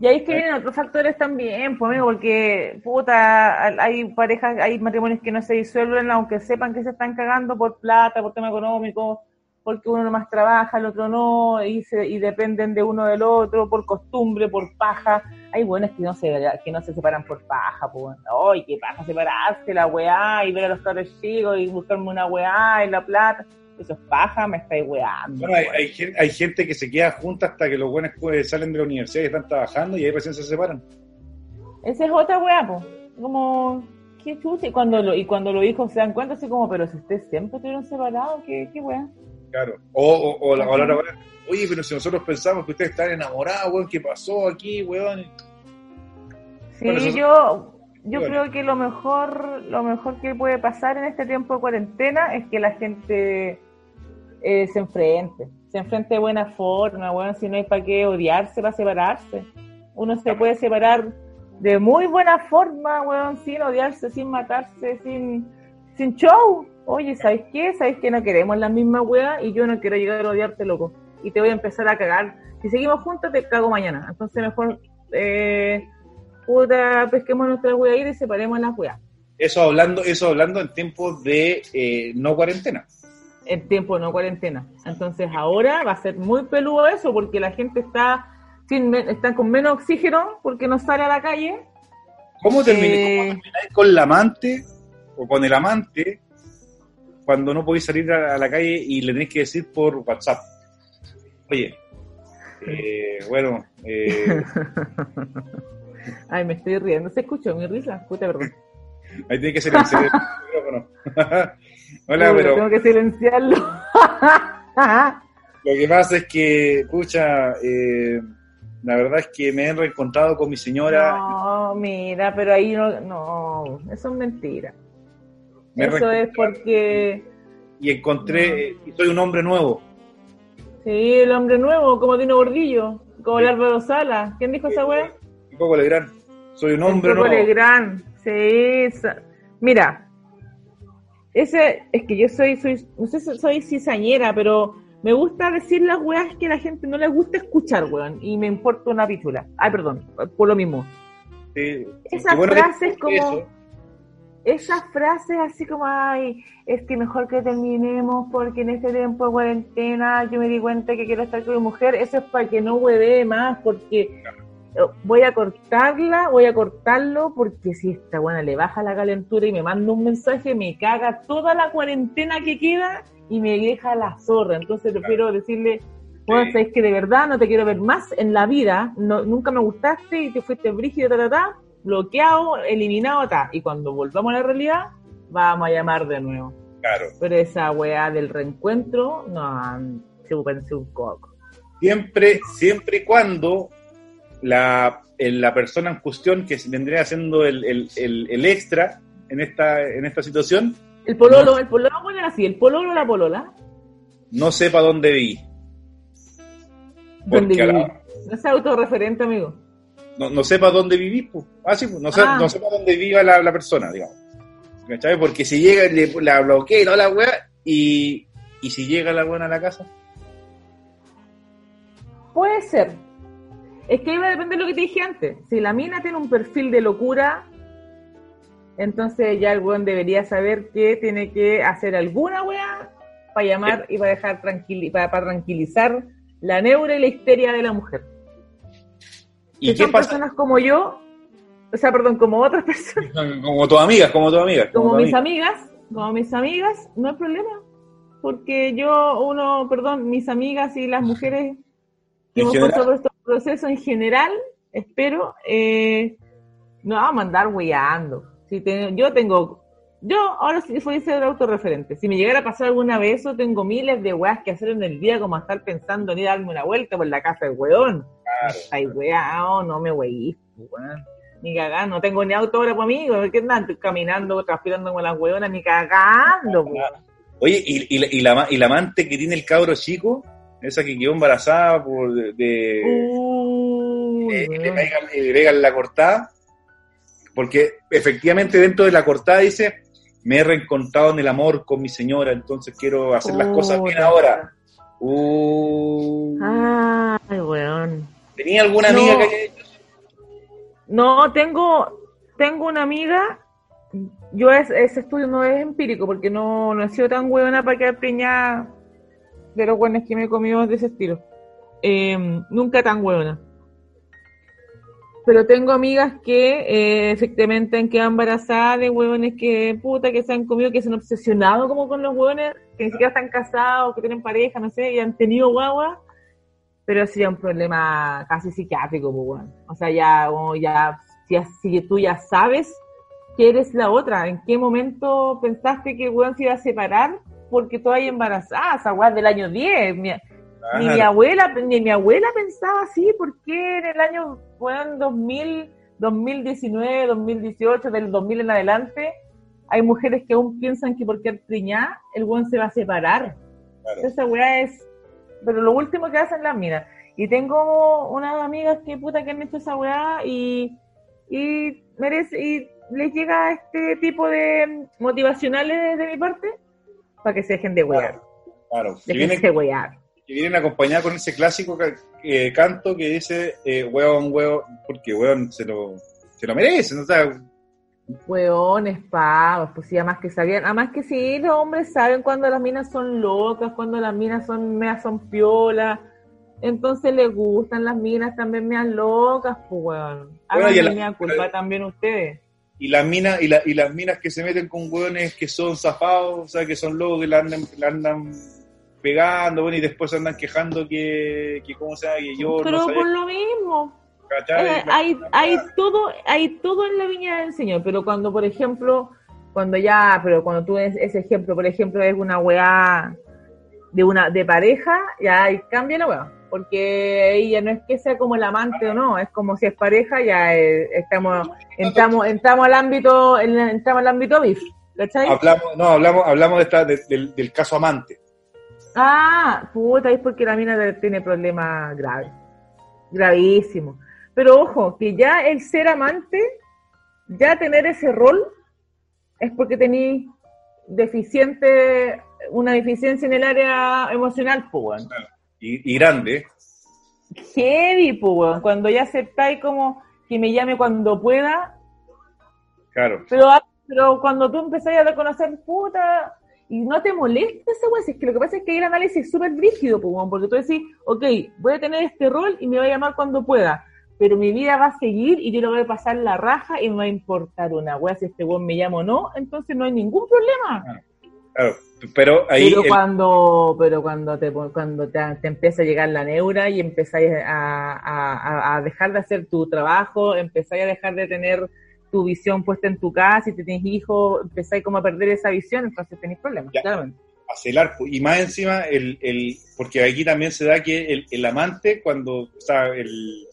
Y ahí es que vienen otros factores también, pues amigo, porque puta, hay parejas, hay matrimonios que no se disuelven aunque sepan que se están cagando por plata, por tema económico, porque uno nomás trabaja, el otro no, y, se, y dependen de uno del otro, por costumbre, por paja. Hay buenos que no se que no se separan por paja, pues. ¡Ay, qué paja separarse, la weá! Y ver a los cabros chicos y buscarme una weá y la plata. Eso es paja, me estáis weando.
Bueno, hay, hay gen- hay gente que se queda junta hasta que los buenos pues, salen de la universidad y están trabajando y ahí recién se separan.
Esa es otra weá, po. Como, qué chucha. Y cuando, lo, y cuando los hijos se dan cuenta, así como, pero si ustedes siempre estuvieron separados, qué, qué weá.
Claro. O, o, o la, weá, oye, pero si nosotros pensamos que ustedes están enamorados, weón, ¿qué pasó aquí, weón?
Sí,
Bueno, eso-
yo, yo
Bueno.
creo que lo mejor, lo mejor que puede pasar en este tiempo de cuarentena es que la gente eh, se enfrente. Se enfrente de buena forma, weón. Si no hay para qué odiarse, para separarse. Uno se puede separar de muy buena forma, weón, sin odiarse, sin matarse, sin, sin show. Oye, ¿sabes qué? ¿Sabes que no queremos la misma weá? Y yo no quiero llegar a odiarte, loco. Y te voy a empezar a cagar. Si seguimos juntos, te cago mañana. Entonces, mejor, eh, puta, pesquemos nuestra weá y separemos las weas.
Eso hablando, eso hablando en tiempos de eh, no cuarentena.
En tiempo de no cuarentena. Entonces, ahora va a ser muy peludo eso porque la gente está, sin, está con menos oxígeno porque no sale a la calle.
¿Cómo terminé,
Eh.
cómo termináis con la amante o con el amante cuando no podéis salir a, la calle y le tenéis que decir por WhatsApp? Oye, eh, bueno, eh,
Ay, me estoy riendo. ¿Se escuchó mi risa? Puta, perdón.
ahí tiene que silenciar el micrófono. Hola, pero
Tengo que silenciarlo.
lo que pasa es que, pucha, eh, la verdad es que me he reencontrado con mi señora.
No, mira, pero ahí no, no, eso es mentira.
me
Eso es porque,
Y encontré, eh, y soy un hombre nuevo.
sí, el hombre nuevo, como Dino Gordillo, como
Sí.
el Álvaro Sala. ¿Quién dijo esa wea?
Un poco Legrand. Soy un hombre
El Coco
nuevo.
Legrand, sí. Mira, ese es que yo soy, soy, no sé si soy cizañera, pero me gusta decir las weas que a la gente no le gusta escuchar, weón, y me importa una pichula. Ay, perdón, por lo mismo.
Sí,
Esas
bueno
frases como,
eso.
esas frases así como, ay, es que mejor que terminemos porque en este tiempo de cuarentena yo me di cuenta que quiero estar con mi mujer, eso es para que no hueve más, porque voy a cortarla, voy a cortarlo, porque si esta buena le baja la calentura y me manda un mensaje, me caga toda la cuarentena que queda y me deja la zorra. Entonces prefiero decirle, bueno,
Sí.
sabes que de verdad no te quiero ver más en la vida, no, nunca me gustaste y te fuiste brígido, ta, ta, ta, bloqueado, eliminado, ta. Y cuando volvamos a la realidad, vamos a llamar de nuevo.
Claro.
Pero esa weá del reencuentro, no, chúpense un coco.
Siempre, siempre y cuando la, la persona en cuestión que vendría haciendo el, el, el, el extra en esta, en esta situación
El pololo, el pololo, poner así, el pololo la polola.
no sepa dónde vi.
¿Dónde
la-
viví? No es autorreferente, amigo.
no, no sepa dónde viví, pues. Ah, sí, pues, no, se-
Ah.
no sepa dónde viva la, la persona, digamos. ¿Cachai? Porque si llega, le, la bloquea y toda la weá, y, y si llega la buena a la casa,
Puede ser. Es que iba a depender de lo que te dije antes. Si la mina tiene un perfil de locura, entonces ya el weón debería saber que tiene que hacer alguna weá para llamar y para dejar tranquili para, para tranquilizar la neura y la histeria de la mujer.
¿y qué
son
pasa?
personas como yo, o sea, perdón, como otras personas,
Como tus amigas, como tus amigas.
como mis
amigas.
amigas, como mis amigas, no hay problema. Porque yo, uno, perdón, mis amigas y las mujeres que hemos
general.
pasado por estos procesos en general, espero, eh, no vamos a andar weyando. Si te- yo tengo Yo ahora sí soy ser autorreferente. Si me llegara a pasar alguna vez eso, tengo miles de weas que hacer en el día, como estar pensando en ir a darme una vuelta por la casa del weón. Ay, wea, oh, no me weís, weón. Ni cagando, no tengo ni auto ahora para mí, ¿qué andan? Estoy caminando, transpirando con las weonas, ni cagando, weón.
Oye, ¿y, y, la- y la, y la amante que tiene el cabro chico, esa que quedó embarazada por de, de-
Uy,
eh, le pegan, le pegan la cortada, porque efectivamente dentro de la cortada dice, me he reencontrado en el amor con mi señora, entonces quiero hacer las cosas bien ahora. Uh,
Ay, weón.
¿Tenía alguna
No.
amiga que haya hecho eso?
No, tengo, tengo una amiga. Yo es- ese estudio no es empírico porque no, no he sido tan huevona para quedar preñada de los buenos que me he comido de ese estilo. Eh, nunca tan huevona. Pero tengo amigas que eh, efectivamente han quedado embarazadas de que puta que se han comido, que se han obsesionado como con los huevones, que ni siquiera están casados, que tienen pareja, no sé, y han tenido guagua pero sería un problema casi psiquiátrico, pues, weón. O sea, ya, como ya, si, si tú ya sabes que eres la otra, ¿en qué momento pensaste que el weón se iba a separar porque tú hay embarazada? Esa weón del año 10. Mi- Ni mi abuela, ni mi abuela pensaba así, ¿por qué en el año, weón, 2000, 2019, 2018, del 2000 en adelante, hay mujeres que aún piensan que porque preñada, el weón se va a separar?
Claro.
Esa weá es. Pero lo último que hacen las minas. Y tengo unas amigas que puta que han hecho esa weá y. Y merece. Y les llega este tipo de motivacionales de mi parte para que se dejen de wear.
Claro, que vienen,
de wear.
que vienen acompañados con ese clásico eh, canto que dice, eh, hueón, hueón, porque hueón se lo, se lo merecen, o sea,
Weones, pavos, pues sí, además que sabían, además que sí, los hombres saben cuando las minas son locas, cuando las minas son meas son piolas, entonces les gustan las minas también meas locas, pues weón.
Bueno,
Hagan
a la-
culpa también ustedes.
Y las minas y, la- y las minas que se meten con hueones que son zafados, o sea, que son locos, que la andan, la andan pegando, bueno, y después andan quejando que, que cómo sea, que yo
Pero
no
por
sabía,
lo mismo, eh, hay, hay todo, hay todo en la viña del Señor, pero cuando, por ejemplo, cuando ya, pero cuando tú ves ese ejemplo, por ejemplo, es una weá de una, de pareja, ya ahí cambia la weá. Porque ella no es que sea como el amante o no, es como si es pareja, ya eh, estamos, entramos, entramos al ámbito, en- entramos al ámbito beef, ¿cachai?
Hablamos, no, hablamos, hablamos de esta, de- del, del caso amante.
Ah, puta, es porque la mina tiene problemas graves. Gravísimos. Pero ojo, que ya el ser amante, ya tener ese rol, es porque tenéis deficiente, una deficiencia en el área emocional, pues, weón.
Y, y grande,
Heavy, pues, weón. Cuando ya aceptáis como que me llame cuando pueda,
claro.
Pero, pero cuando tú empezás a reconocer, puta, y no te molesta esa weá, si es que lo que pasa es que hay el análisis es súper rígido, pues, weón, porque tú decís, ok, voy a tener este rol y me va a llamar cuando pueda, pero mi vida va a seguir y yo le voy a pasar la raja y me va a importar una weá si este weón me llama o no, entonces no hay ningún problema.
Claro, pero ahí
pero
el-
cuando, pero cuando te cuando te, te empieza a llegar la neura y empezáis a, a- dejar de hacer tu trabajo, empezáis a dejar de tener tu visión puesta en tu casa, y te tienes hijos, empezáis como a perder esa visión, entonces tenéis problemas,
Ya.
claramente.
a celar, pues, y más encima, el, el, porque aquí también se da que el, el amante, cuando, o sea, el,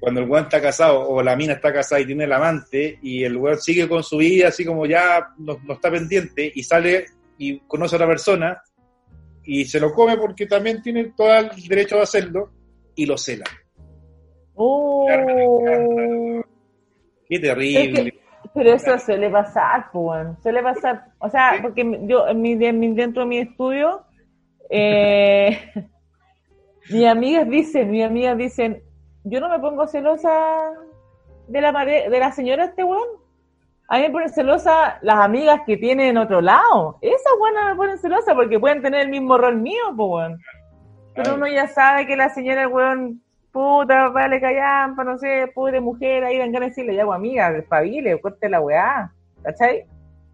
cuando el weón está casado o la mina está casada y tiene el amante y el weón sigue con su vida así como ya no, no está pendiente y sale y conoce a otra persona y se lo come porque también tiene todo el derecho de hacerlo y lo cela.
Oh,
Qué terrible.
Es que- pero eso suele pasar, bueno, suele pasar. O sea, porque yo, en mi, en mi- dentro de mi estudio, eh, mis amigas dicen, mis amigas dicen, yo no me pongo celosa de la de la señora este weón. A mí me ponen celosa las amigas que tienen en otro lado. Esas buenas me ponen celosa porque pueden tener el mismo rol mío, pues, weón. Pero uno ya sabe que la señora, weón, puta, vale callampa, no sé, pobre mujer, ahí dan ganas de decirle, ya, amiga, despabile, corte la weá, ¿cachai?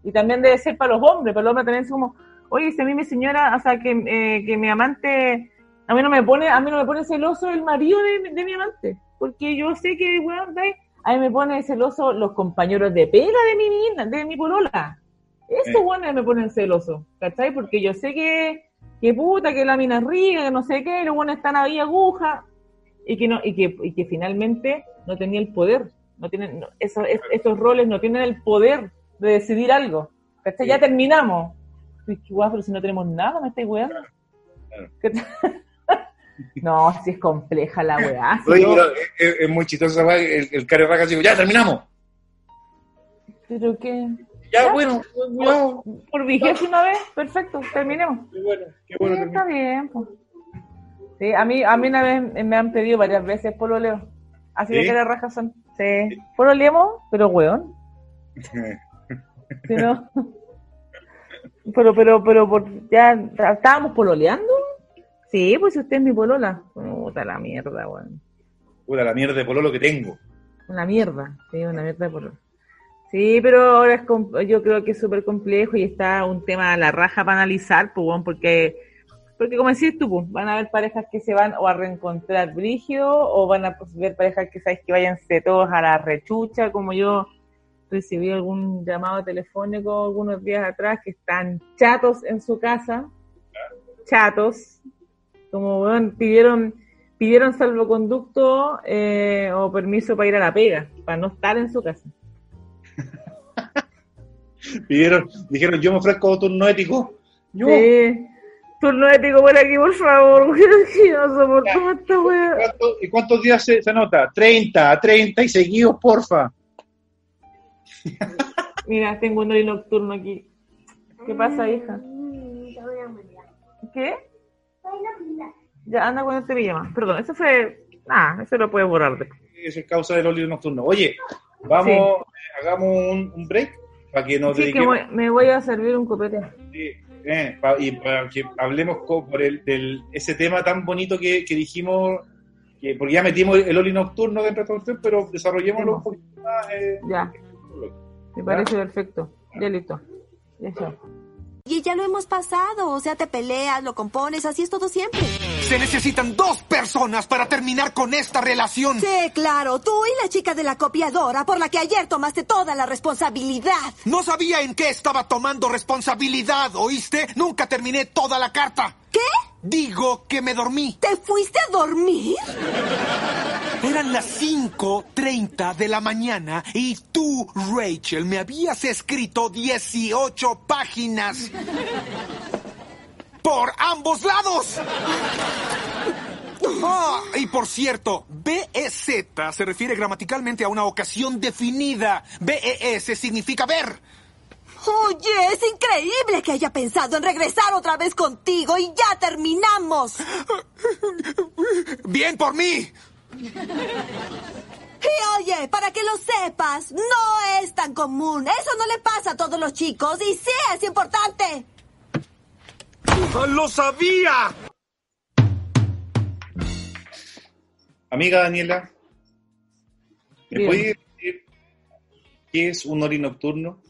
Y también debe ser para los hombres, para los hombres también es como, oye, si a mí mi señora, o sea, que, eh, que mi amante, a mí no me pone, a mí no me pone celoso el marido de, de mi amante, porque yo sé que, weón, ¿cachai? A mí me pone celoso los compañeros de pega de mi mina, de mi polola. Esos
Eh.
weones me ponen celoso, ¿cachai? Porque yo sé que, que puta, que la mina es rica, que no sé qué, los buenos están ahí aguja, y que no, y que, y que finalmente no tenía el poder, no tienen, no, esos, es- estos roles no tienen el poder de decidir algo, ¿cachai? Ya terminamos. Y que, guau, pero si no tenemos nada, me estáis weando.
claro.
¿Cachai? No, si es compleja la weá.
Oye, pero es, es muy chistoso el, el Cari Raja así, ya terminamos.
pero que,
Ya,
Ya.
bueno, ya.
por vigésima vez, perfecto, terminemos.
Qué bueno, qué bueno.
Sí, está bien. pues. Sí, a mí, a mí una vez me han pedido varias veces pololeo. Así de
¿Sí?
que las rajas son. Sí. Pololeemos, pero weón. No. Pero, pero, pero, por, ya estábamos pololeando. Sí, pues si usted es mi polola. Puta la mierda, weón.
Puta, la mierda de pololo que tengo.
Una mierda, sí, una mierda de polola. Sí, pero ahora es com- yo creo que es súper complejo y está un tema a la raja para analizar, pues, weón, porque, porque como decís tú, pues, van a haber parejas que se van o a reencontrar brígido o van a pues, ver parejas que sabes que váyanse todos a la rechucha, como yo recibí algún llamado telefónico algunos días atrás que están chatos en su casa, chatos, como weón, pidieron pidieron salvoconducto eh, o permiso para ir a la pega, para no estar en su casa.
Pidieron, dijeron, yo me ofrezco turno ético. Yo,
Sí. Turno ético por aquí, por favor, yo no soporto esta wea.
¿cuánto- ¿y cuántos días se, se anota? 30, 30 y seguidos, porfa.
Mira, tengo un horario nocturno aquí. ¿Qué pasa, hija?
Mm.
¿Qué? Ya, anda con este pijama. Perdón, eso fue... Ah, eso lo puedes borrar después.
Eso es causa del óleo nocturno. Oye, vamos, eh, hagamos un, un break para que nos
Sí, que
dediquemos.
voy- me voy a servir un copete.
Sí, eh, pa- y para que hablemos co- por el, del, ese tema tan bonito que, que dijimos, que, porque ya metimos el Oli nocturno dentro de esta pero desarrollémoslo un poquito más. eh,
Ya, me parece perfecto. Ya listo. Ya está.
Y ya lo hemos pasado, o sea, te peleas, lo compones, así es todo siempre.
Se necesitan dos personas para terminar con esta relación.
Sí, claro, tú y la chica de la copiadora por la que ayer tomaste toda la responsabilidad.
No sabía en qué estaba tomando responsabilidad, ¿oíste? Nunca terminé toda la carta.
¿Qué?
Digo que me dormí.
¿Te fuiste a dormir?
Eran las 5.30 de la mañana y tú, Rachel, me habías escrito 18 páginas. Por ambos lados. Ah, y por cierto, BEZ se refiere gramaticalmente a una ocasión definida. BES significa ver.
Oye, es increíble que haya pensado en regresar otra vez contigo y ya terminamos.
Bien por mí.
Y oye, para que lo sepas, no es tan común. Eso no le pasa a todos los chicos y sí es importante.
¡Lo sabía!
Amiga Daniela, ¿me
Bien.
puedes decir qué es un Oli nocturno?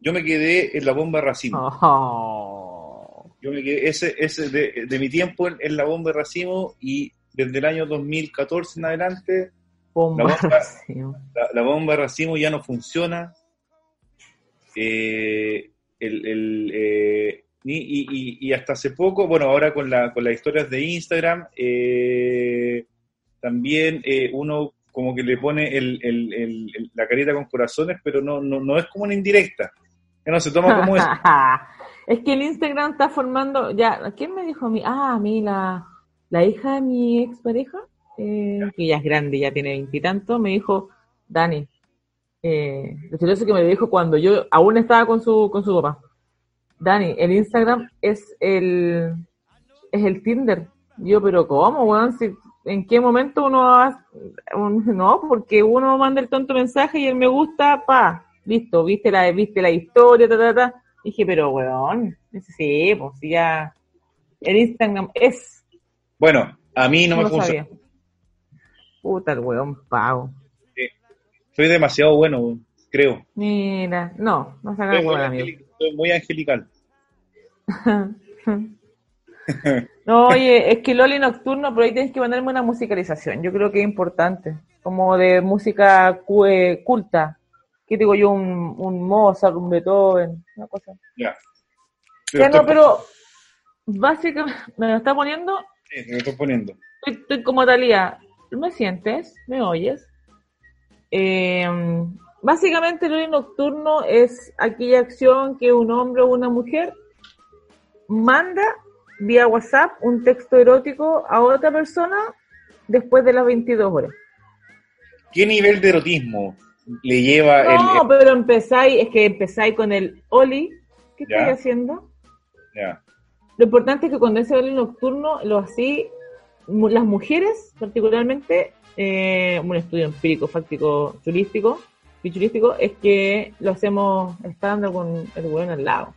Yo me quedé en la bomba de racimo.
Oh.
Yo me quedé, ese, ese de, de mi tiempo en, en la bomba de racimo y desde el año 2014 en adelante
Bomba.
La bomba. La, la bomba de racimo ya no funciona. Eh, el, el, eh, y, y- y- y hasta hace poco, bueno, ahora con, la, con las historias de Instagram, eh, también eh, uno como que le pone el, el- el- el- la carita con corazones, pero no, no, no es como una indirecta. Que no se toma como eso.
es que el Instagram está formando, ya, ¿quién me dijo a mí? Ah, a mí la, la hija de mi expareja, eh, que ya es grande, ya tiene veintitantos, me dijo, Dani, eh, lo curioso que me dijo cuando yo aún estaba con su, con su papá. Dani, el Instagram es el, es el Tinder. Yo, pero ¿cómo, weón? Si- ¿En qué momento uno va- un- no, porque uno manda el tonto mensaje y el me gusta, pa, listo, viste la, viste la historia, ta, ta, ta. Dije, pero weón, sí, pues ya, el Instagram es,
Bueno, a mí no me funciona.
Puta el weón pago.
Soy demasiado bueno, creo.
Mira, no, no saca
muy,
weón, amigo.
soy muy angelical.
No, oye, es que Loli Nocturno, pero ahí tienes que ponerme una musicalización. Yo creo que es importante. Como de música cu- eh, culta. ¿qué digo yo? Un, un Mozart, un Beethoven, una cosa.
Ya.
Ya no, pero básicamente me lo está poniendo,
Sí, te lo estoy poniendo.
estoy, estoy como Talía, ¿me sientes? ¿Me oyes? Eh, básicamente el horario nocturno es aquella acción que un hombre o una mujer manda vía WhatsApp un texto erótico a otra persona después de las 22 horas.
¿Qué nivel de erotismo le lleva el,
No,
el-
pero empezáis, es que empezáis con el Oli. ¿Qué
Ya.
estáis haciendo?
ya.
Lo importante es que cuando ese horario nocturno lo así, las mujeres particularmente, eh, un estudio empírico, fáctico, chulístico, y chulístico, es que lo hacemos estando con el hueón al lado,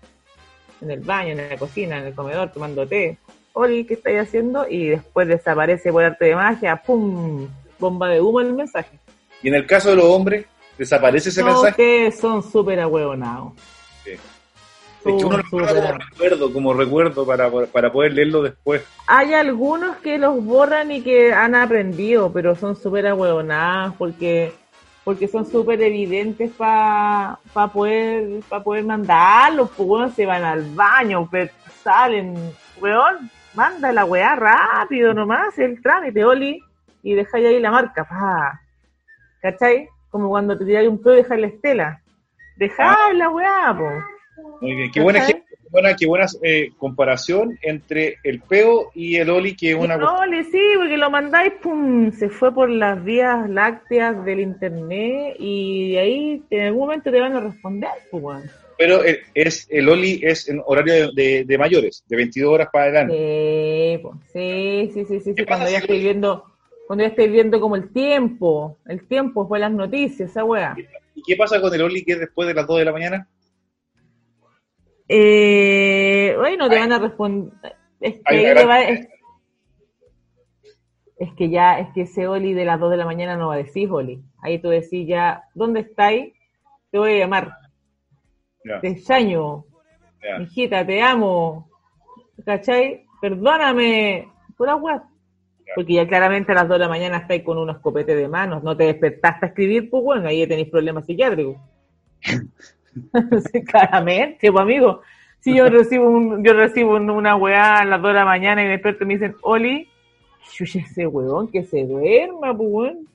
en el baño, en la cocina, en el comedor, tomando té. Oli, ¿qué estáis haciendo? Y después desaparece por arte de magia, ¡pum! Bomba de humo en el mensaje.
Y en el caso de los hombres, desaparece ese
No,
mensaje.
ustedes son súper ahueonados.
Sí. Es que uno lo
Son
guarda como recuerdo, como recuerdo para, para poder leerlo después.
Hay algunos que los borran y que han aprendido, pero son súper ahueonadas porque, porque son súper evidentes para poder pa poder mandarlos, pues se van al baño, pero salen, weón, manda la weá rápido nomás, el trámite, Oli, y dejáis ahí la marca, pa. ¿Cachai? Como cuando te tiráis un pedo y dejáis la estela. Dejáis la weá, po.
Muy bien. Qué buena, qué buena, qué buena eh, comparación entre el peo y el oli, que es una
No, le sí, porque lo mandáis, pum, se fue por las vías lácteas del internet y ahí en algún momento te van a responder, pues, weón.
Pero el, es, el oli es en horario de, de- mayores, de 22 horas para adelante.
Sí, pues, sí, sí, sí, sí, sí,
¿Qué
cuando ya estoy viendo, cuando ya estoy viendo como el tiempo, el tiempo fue las noticias, esa weá.
¿Y qué pasa con el oli que es después de las 2 de la mañana?
Eh, bueno, te van a responder. Es que,
gran
va- es, es que ya, es que ese Oli de las 2 de la mañana no va a decir Oli. Ahí tú decís ya, ¿dónde estáis? Te voy a llamar.
Ya,
Te extraño, hijita, te amo. ¿Cachai? Perdóname. Pura web. Porque ya claramente a las 2 de la mañana estáis con un escopete de manos, no te despertaste a escribir, pues bueno, ahí tenéis problemas psiquiátricos. Sí, claramente, pues amigo. Si yo recibo un, yo recibo un- una weá a las 2 de la mañana y después me dicen, Oli, chucha ese weón que se duerma, pues weón.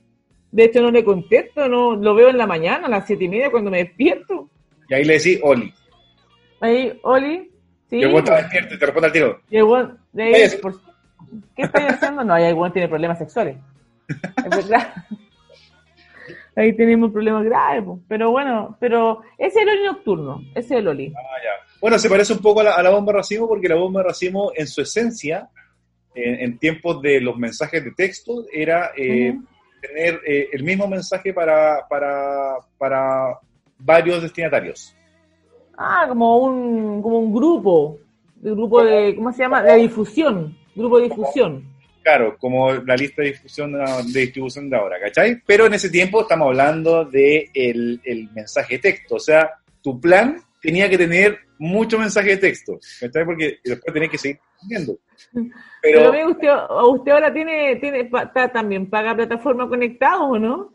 De hecho no le contesto, no, lo veo en la mañana, a las siete y media cuando me despierto.
Y ahí le decís oli.
Ahí, Oli, sí.
está
pues.
despierto y te responde al tiro.
De
Váyase.
por- ¿qué estáis haciendo? No, ahí el weón tiene problemas sexuales. Es verdad. Ahí tenemos problemas graves, pero bueno, pero ese es el Oli nocturno, ese es el Oli.
Ah, ya. Bueno, se parece un poco a la, a la bomba racimo porque la bomba racimo en su esencia, en, en tiempos de los mensajes de texto, era eh, tener eh, el mismo mensaje para, para, para varios destinatarios.
Ah, como un, como un grupo, un grupo de, ¿cómo se llama? De difusión, grupo de difusión.
Claro, como la lista de difusión de distribución de ahora, ¿cachai? Pero en ese tiempo estamos hablando de el, el mensaje de texto, o sea, tu plan tenía que tener mucho mensaje de texto, ¿cachai? Porque después tenés que seguir viendo.
Pero,
Pero,
amigo, usted, usted ahora tiene, tiene ta- también paga plataforma conectados, ¿o no?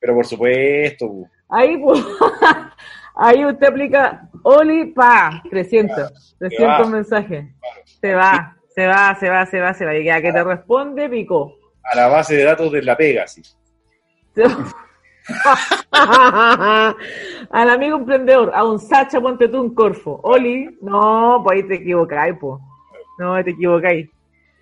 pero por supuesto, bu.
Ahí, pues, ahí usted aplica Oli, pa, 300, 300
va.
mensajes. Se va, se va, se va, se va, se va. Y ya que te responde, picó.
a la base de datos de la pega, sí.
Se va. Al amigo emprendedor, a un Sacha, ponte tú un Corfo. Oli, no, pues ahí te equivocáis, pues. No, te equivocáis.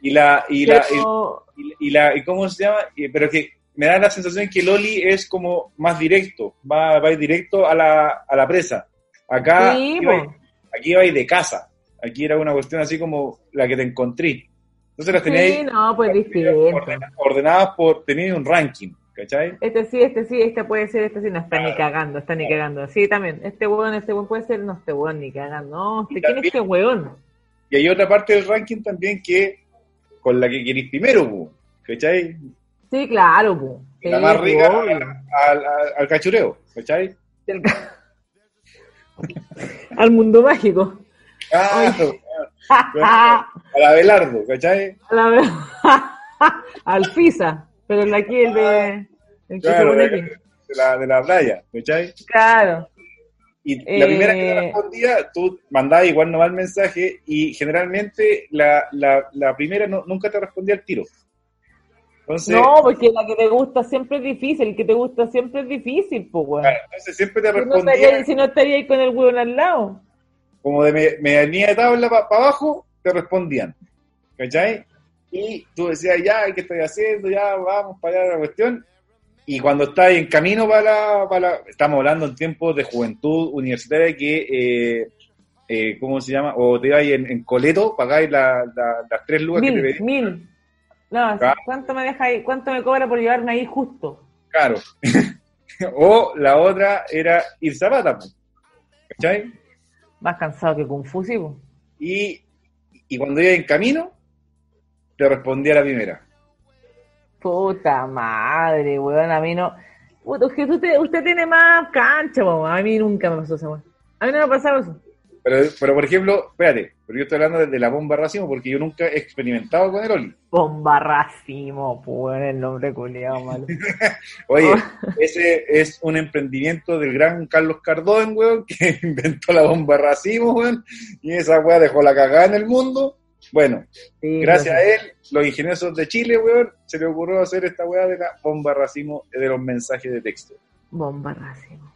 Y la, y la,
Pero-
y, y la, y ¿cómo se llama? Pero que me da la sensación que Loli es como más directo, va, va a ir directo a la, a la presa. Acá,
Sí, po.
aquí iba a ir de casa. Aquí era una cuestión así como la que te encontré. Entonces las tenía
Sí,
ahí
no, pues
ordenadas por tener un ranking, ¿cachai?
Este sí, este sí, este puede ser, este sí, no está ni cagando, está ni cagando. Sí, también, este weón, este weón puede ser, no, este weón ni cagando. No, este, ¿quién es este weón?
Y hay otra parte del ranking también que con la que querís primero, pu, ¿cachai?
Sí, claro, pu. Sí,
la más rica al, al, al cachureo, ¿cachai?
Al mundo mágico.
Claro, al Abelardo, ¿cachai?
A la vez- Al FISA, pero el de aquí, el de. El
Claro, eh,
aquí.
de la, de la playa, ¿cachai?
Claro.
Y la
Eh.
primera que te respondía, tú mandabas igual nomás el mensaje y generalmente la, la, la primera no- nunca te respondía al tiro. Entonces,
No, porque la que te gusta siempre es difícil, el que te gusta siempre es difícil, pues, weón.
claro, entonces siempre te
Si no
respondía
estaría, si no estaría ahí con el weón al lado.
Como de me- medianía de tabla para abajo, te respondían. ¿Cachai? Y tú decías, ya, ¿qué estoy haciendo? Ya, vamos para allá la cuestión. Y cuando estás en camino para la, para la- Estamos hablando en tiempos de juventud universitaria que... eh, eh, ¿Cómo se llama? O te ibas en, en coleto, pagáis la- la- las tres lucas que te
Mil,
pedían.
mil. No,
Claro.
¿cuánto me deja ahí? ¿Cuánto me cobra por llevarme ahí justo?
Claro. o la otra era ir zapata. ¿cachai?
Más cansado que confusivo.
Y, y cuando iba en camino, te respondía la primera.
Puta madre, weón, a mí no. Puta, usted, usted tiene más cancha, weón. A mí nunca me pasó esa weón. A mí no me ha pasado eso.
Pero, pero por ejemplo, espérate, pero yo estoy hablando desde la bomba racimo porque yo nunca he experimentado con el Oli.
Bomba racimo, pues, el nombre culiado, malo.
Oye,
Oh.
ese es un emprendimiento del gran Carlos Cardón, weón, que inventó la bomba racimo, weón, y esa weá dejó la cagada en el mundo. Bueno,
Sí,
gracias a él, los ingeniosos de Chile, weón, se le ocurrió hacer esta weá de la bomba racimo de los mensajes de texto.
Bomba.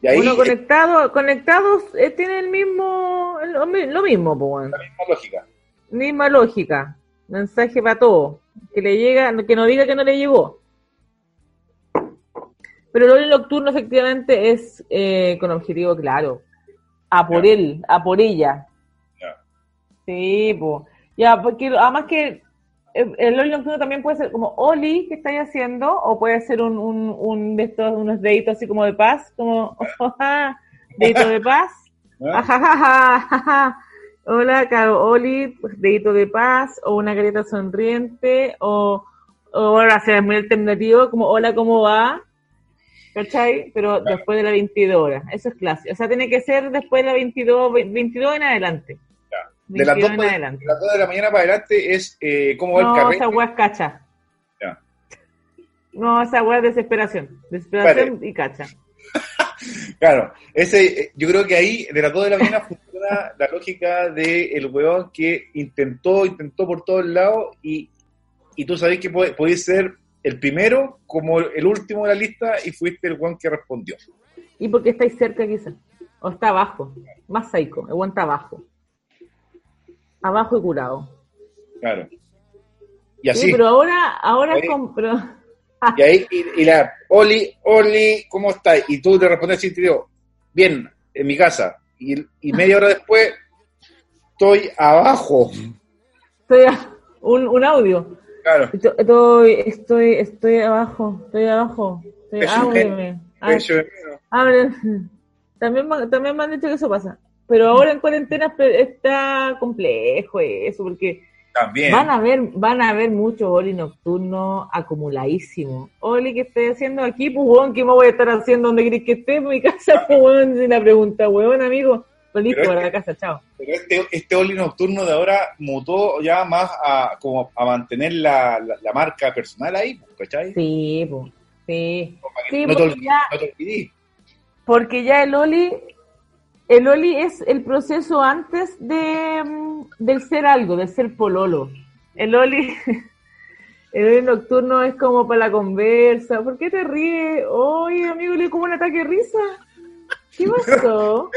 Y ahí-
Bueno, conectado, conectados eh, tiene el mismo, lo, mi- lo mismo, pues.
La misma lógica.
Misma lógica. Mensaje para todo. Que le llega, que no diga que no le llegó. Pero el horario nocturno efectivamente es eh, con objetivo claro. A por él, a por ella.
Ya.
Sí, pues. Ya, porque además que el el horario nocturno también puede ser como Oli, que estáis haciendo? O puede ser un, un, un de estos, unos deditos así como de paz, como dedito de paz.
¿Ah?
Ajajaja. Hola, Caro Oli, pues, dedito de paz, o una careta sonriente, o, o ahora se es muy alternativo, como hola, ¿cómo va? ¿Cachai? Pero después de las 22 horas, eso es clásico. O sea, tiene que ser después de las 22, ve- 22 en adelante.
De las,
22
dos,
en
de las la mañana para adelante es eh, cómo va el
No,
carrete.
esa weá es cacha.
Ya.
No, esa weá es desesperación. Desesperación y cacha.
Claro, ese, eh, yo creo que ahí, de las 2 de la mañana, funciona la lógica del el weón que intentó, intentó por todos lados y, y tú sabés que puede- podés ser el primero como el último de la lista y fuiste el weón que respondió.
Y porque estáis cerca quizás. O está abajo. Más psycho. El weón está abajo. Abajo y curado.
Claro. Y así.
Sí, pero ahora, ahora pero,
Y ahí, y, y la, Oli, Oli, ¿cómo estás? Y tú te respondes así, te digo, bien, en mi casa. Y, y media hora después, estoy abajo.
estoy a- un, un audio.
Claro.
Esto- Estoy, estoy, estoy abajo, estoy abajo. Estoy, ábreme. á-
Pecho de menos.
ábreme. También, también me han dicho que eso pasa. Pero ahora en cuarentena está complejo eso, porque
También.
van a ver, van a ver mucho Oli nocturno acumuladísimo. Oli, ¿qué estoy haciendo aquí? Pues, weón, ¿qué me voy a estar haciendo donde querés que esté? En mi casa, pues, weón, sin la pregunta, weón, amigo. Pues listo, la casa, chao.
Pero este, este Oli nocturno de ahora mutó ya más a, como a mantener la, la, la marca personal ahí, pues, ¿cachai?
Sí, pues, sí. Sí,
no, te
porque ya-
no te.
Porque ya el Oli, el Oli es el proceso antes de, mm, del ser algo, del ser pololo. El Oli, el Oli nocturno es como para la conversa. ¿Por qué te ríes? Oye, amigo, le como un ataque de risa. ¿Qué pasó?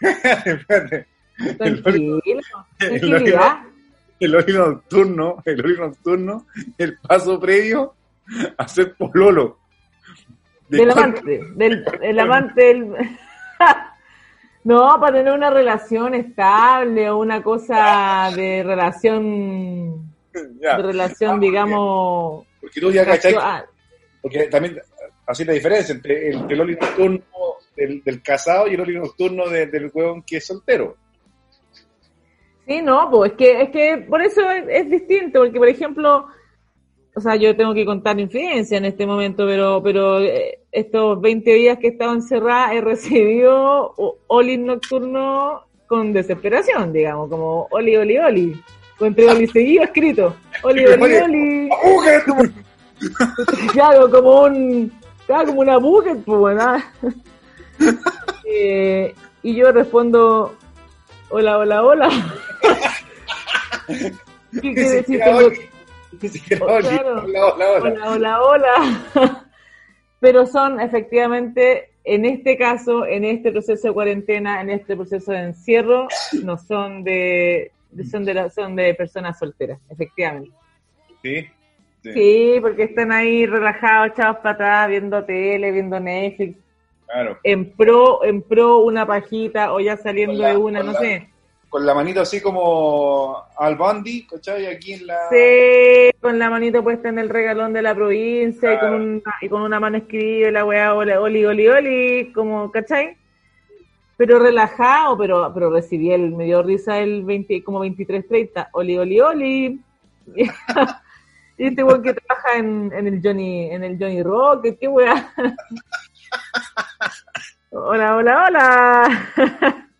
Espérate.
Tranquilo,
el Oli- el Oli nocturno, el Oli nocturno, el paso previo a ser pololo. De
Del
cuatro-
amante, del el amante del... No, para tener una relación estable o una cosa de relación,
Ya.
de relación,
Ah,
digamos,
Porque tú ya cachai,
casual.
porque también así la diferencia entre el, el Oli nocturno del, del casado y el Oli nocturno de- del huevón que es soltero.
Sí, no, pues es que, es que por eso es, es distinto, porque por ejemplo, o sea, yo tengo que contar infidencia en este momento, pero, pero eh, estos 20 días que he estado encerrada he recibido Oli nocturno con desesperación, digamos, como Oli, Oli, Oli, con entre Oli seguido escrito, Oli, Oli. Oli, claro, como un, Estaba como una bucket, pues, ah. Eh, y yo respondo, hola, hola, hola. ¿Qué quiere decir? Tengo- Claro.
Hola, hola, hola.
Hola. Pero son efectivamente, en este caso, en este proceso de cuarentena, en este proceso de encierro, no son de, son de, la- son de personas solteras, efectivamente.
Sí. Sí,
Sí, porque están ahí relajados, echados para atrás, viendo tele, viendo Netflix,
claro.
en pro, en pro una pajita o ya saliendo
la-
de una, no
la-
sé.
Con la manito así como al Bundy, ¿cachai? Aquí en la...
Sí, con la manito puesta en el regalón de la provincia y, con una, y con una mano escribe la weá, oli, oli, oli, oli, como, ¿cachai? Pero relajado, pero, pero recibí el, me dio risa el 20, como 23.30, oli, oli, oli. Y este weón que trabaja en, en el Johnny, en el Johnny Rocket, qué weá. Hola, hola, hola.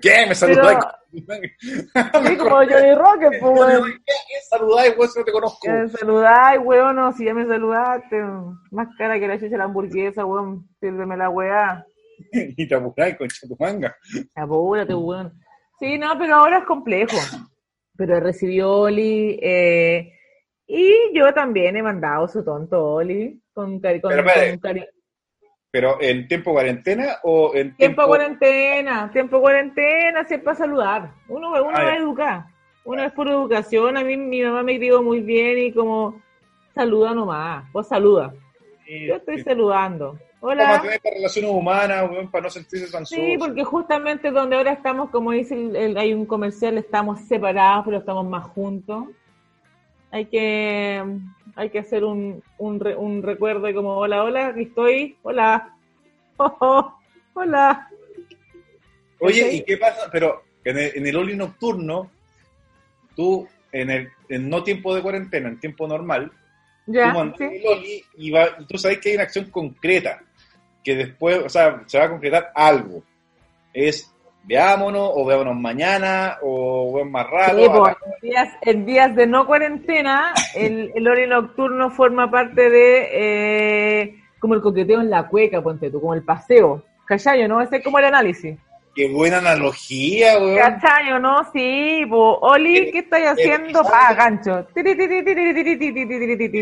¿Qué? Me saludáis.
Sí, como Johnny Rocket, pues weón.
¿Qué saludáis, weón? Si no te conozco.
Me saludáis, weón, no, si ya me saludaste. Más cara que la chucha de la hamburguesa, weón. Sírveme la weá.
Y te apuráis, concha tu manga.
Apúrate, weón. Sí, no, pero ahora es complejo. Pero recibió Oli. Eh, y yo también he mandado su tonto Oli. Con, cari con,
Pero,
con
¿Pero en tiempo cuarentena o en
Tiempo
tiempo...
cuarentena, tiempo cuarentena, siempre para saludar. Uno, uno
Ah,
va a educar. Uno es por educación. A mí mi mamá me crió muy bien y como saluda nomás. Vos saluda.
Sí,
Yo estoy
sí.
saludando.
Para
Hola.
las relaciones humanas, para no sentirse tan
Sí, porque justamente donde ahora estamos, como dice el, el- hay un comercial, estamos separados, pero estamos más juntos. Hay que hay que hacer un, un, un recuerdo como hola, hola, aquí estoy, hola, oh, oh, hola.
Oye. ¿y qué pasa? Pero en el, en el Oli nocturno, tú, en el en no tiempo de cuarentena, en tiempo normal,
Ya,
tú mandas
sí.
el Oli y, va, y tú sabes que hay una acción concreta, que después, o sea, se va a concretar algo. Es, veámonos, o veámonos mañana, o veamos más.
Sí, pues,
la-
en, días, en días de no cuarentena, el, el Ori nocturno forma parte de eh, como el coqueteo en la cueca, ponte tú, como el paseo. ¿Cachayo, no? Ese es como el análisis.
Qué buena analogía, weón.
¿Cachayo, no? Sí, po. Oli, ¿qué estáis haciendo? Pa, gancho.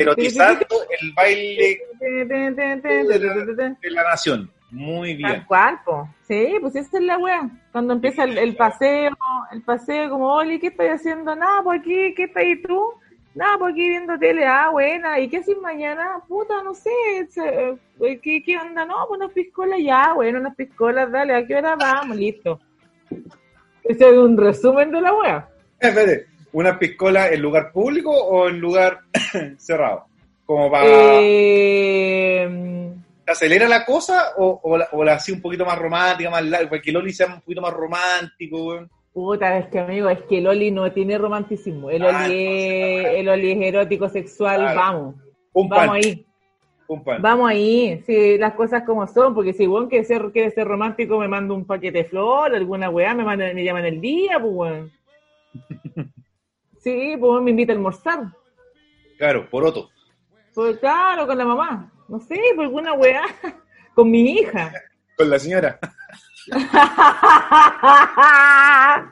Erotizando el baile de la nación. Muy bien.
Tal cual, po. Sí, pues esa es la wea. Cuando empieza el, el paseo, el paseo como, Oli, ¿qué estáis haciendo? Nada, por aquí, ¿qué estáis tú? Nada, por aquí viendo tele, ah, buena. ¿Y qué haces mañana? Puta, no sé. eh, ¿Qué, qué onda? No, pues unas piscolas ya, bueno, unas piscolas, dale, ¿a qué hora vamos? Listo. Ese es un resumen de la wea.
Espérate, ¿una piscola en lugar público o en lugar cerrado? Como para...
Eh,
¿Te acelera la cosa o, o la, o la un poquito más romántica, más larga? Para que Loli sea un poquito más romántico, weón.
puta, es que amigo, es que el Oli no tiene romanticismo. El
Ah,
Oli, es, el Oli es erótico, sexual,
Claro.
vamos.
Un pan,
Vamos ahí,
un pan.
vamos ahí. Sí, las cosas como son, porque si weón quiere ser, quiere ser romántico, me manda un paquete de flor, alguna weá, me, manda, me llaman el día, pues weón. Sí, pues me invita a almorzar.
Claro, poroto.
Pues claro, con la mamá. No sé, por alguna weá. Con mi hija.
Con la señora.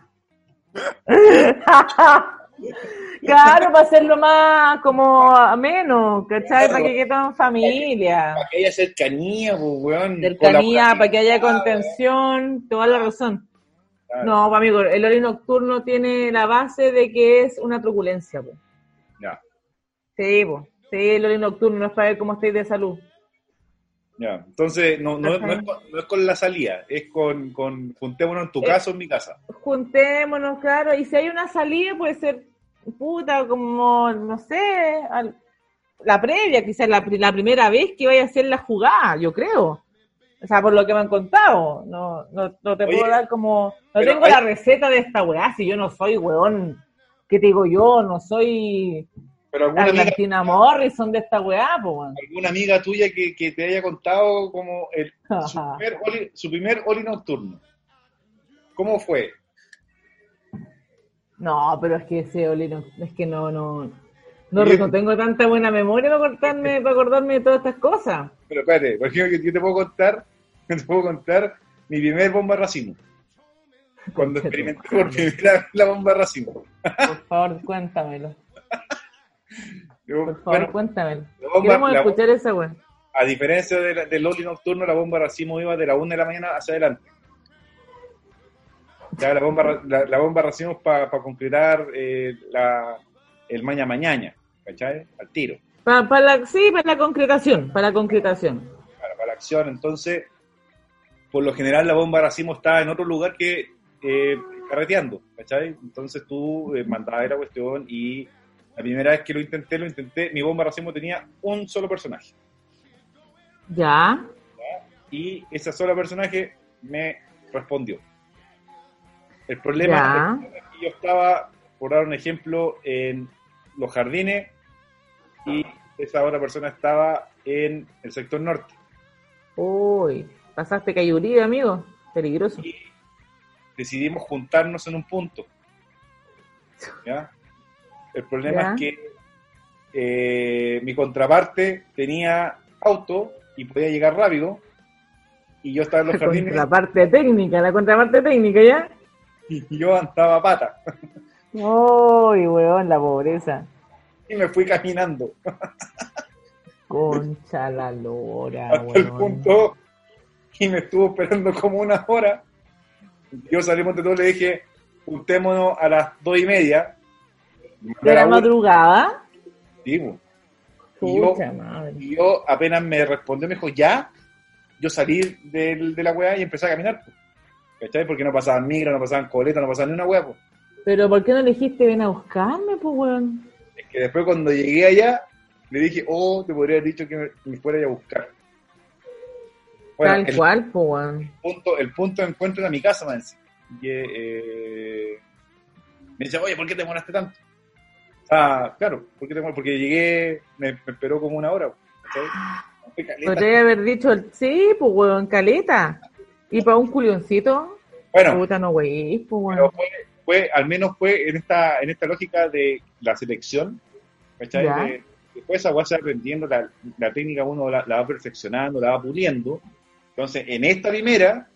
Claro, para hacerlo más como ameno, ¿cachai?
Claro.
Para que quede en familia.
Para que haya cercanía, pues, weón.
Cercanía, para que haya contención, toda la razón.
Claro.
No, pues, amigo, el horario nocturno tiene la base de que es una truculencia, pues.
Ya,
Sí, pues. Sí, horario nocturno no es para ver cómo estáis de salud.
ya. Entonces, no, no, no, es con, no es con la salida, es con, con juntémonos en tu
Eh.
casa o en mi casa.
juntémonos, claro, y si hay una salida puede ser, puta, como, no sé, al- la previa, quizás la, la primera vez que vaya a hacer la jugada, yo creo. O sea, por lo que me han contado, no, no, no te
Oye,
puedo dar como, no tengo
hay-
la receta de esta weá, si yo no soy weón, ¿qué te digo yo? No soy
Pero alguna amiga,
Morrison de esta weá, weón.
alguna amiga tuya que, que te haya contado como el, su, primer oli, su primer oli nocturno. ¿Cómo fue?
No, pero es que ese Oli no, es que no, no. No, tengo tanta buena memoria para acordarme, para acordarme de todas estas cosas.
Pero espérate, por ejemplo, yo te puedo contar, te puedo contar mi primer bomba racimo. Cuando experimenté por primera vez la bomba racimo.
Por favor, cuéntamelo.
Yo,
Por favor,
bueno, bomba-
Queremos escuchar esa weá.
a diferencia de la- del Loli nocturno, la bomba racimo iba de la 1 de la mañana hacia adelante. Ya la bomba, la, la bomba racimo es para concretar eh, la, el maña mañana, ¿cachai? Al tiro.
Para, para la, sí, para la concretación, para la concretación.
para, para la acción. Entonces, por lo general, la bomba racimo está en otro lugar que eh, carreteando, ¿cachai? Entonces tú eh, mandabas la cuestión y la primera vez que lo intenté, lo intenté, mi bomba racimo tenía un solo personaje.
Ya,
Y ese solo personaje me respondió. El problema
Ya.
es que yo estaba, por dar un ejemplo, en los jardines y esa otra persona estaba en el sector norte.
uy, pasaste cayuría, amigo. Peligroso.
y decidimos juntarnos en un punto. ¿ya? El problema
Ya.
es que eh, mi contraparte tenía auto y podía llegar rápido y yo estaba en los
La
jardines
contraparte técnica, la contraparte técnica, ¿ya?
y yo andaba a pata
Uy, weón, la pobreza.
y me fui caminando
Concha la lora,
hasta el
weón.
punto y me estuvo esperando como una hora. Yo salimos de todo le dije, juntémonos a las dos y media.
¿De la madrugada?
digo. Y yo-. Y yo apenas me respondió, me dijo, ya, yo salí del- de la weá y empecé a caminar. pues. ¿Cachai? Porque no pasaban migras, no pasaban coletas, no pasaban ni una weá. pues.
Pero ¿por qué no elegiste ven a buscarme, pues, weón?
Es que después cuando llegué allá, le dije, oh, te podría haber dicho que me, me fuera a buscar. Bueno,
Tal
el
cual, pues, weón.
punto, el punto de encuentro era mi casa, man. Y que, eh, me dice, oye, ¿por qué te demoraste tanto? Ah, claro, ¿por qué te demoraste? Porque llegué, me, me esperó como una hora. caleta.
Podría haber dicho, el- sí, pues, weón, caleta. Y para un culioncito,
Bueno,
puta, no, wey, pues,
pero
weón.
fue, fue, al menos fue en esta, en esta lógica de la selección, ¿cachai?
Ya.
De- después esa weá se va aprendiendo, la, la técnica uno la, la va perfeccionando, la va puliendo. Entonces, en esta primera,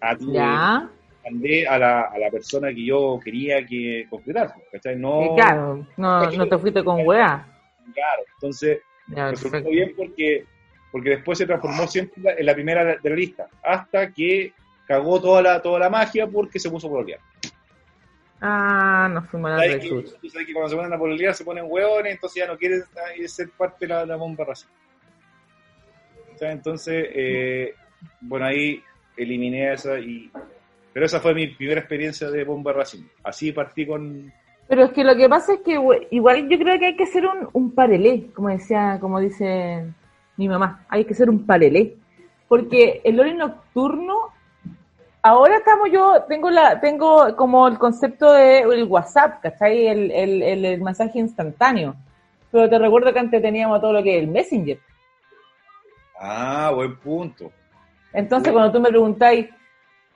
a-
Ya,
mandé a la, a la persona que yo quería que concretar, ¿cachai? No,
claro, no, no te fuiste con weá.
claro. Entonces,
Ya, perfecto.
bien porque, porque después se transformó siempre en la- primera de la lista, hasta que cagó toda la, toda la magia porque se puso por olear.
Ah, nos fuimos a la
¿Sabes que,
rechucha.
tú sabes que cuando se ponen a pololear se ponen hueones, entonces ya no quieren eh, ser parte de la, la bomba racial. O sea, Entonces, eh, bueno, ahí eliminé esa y... Pero esa fue mi primera experiencia de bomba racing. Así partí con...
Pero es que lo que pasa es que igual yo creo que hay que hacer un, un parelé, como decía, como dice mi mamá, hay que hacer un parelé. Porque el Loli nocturno, ahora estamos yo, tengo la, tengo como el concepto de el WhatsApp, ¿cachai? El, el, el, el mensaje instantáneo. Pero te recuerdo que antes teníamos todo lo que es el Messenger.
Ah, buen punto.
Entonces, cuando tú me preguntáis,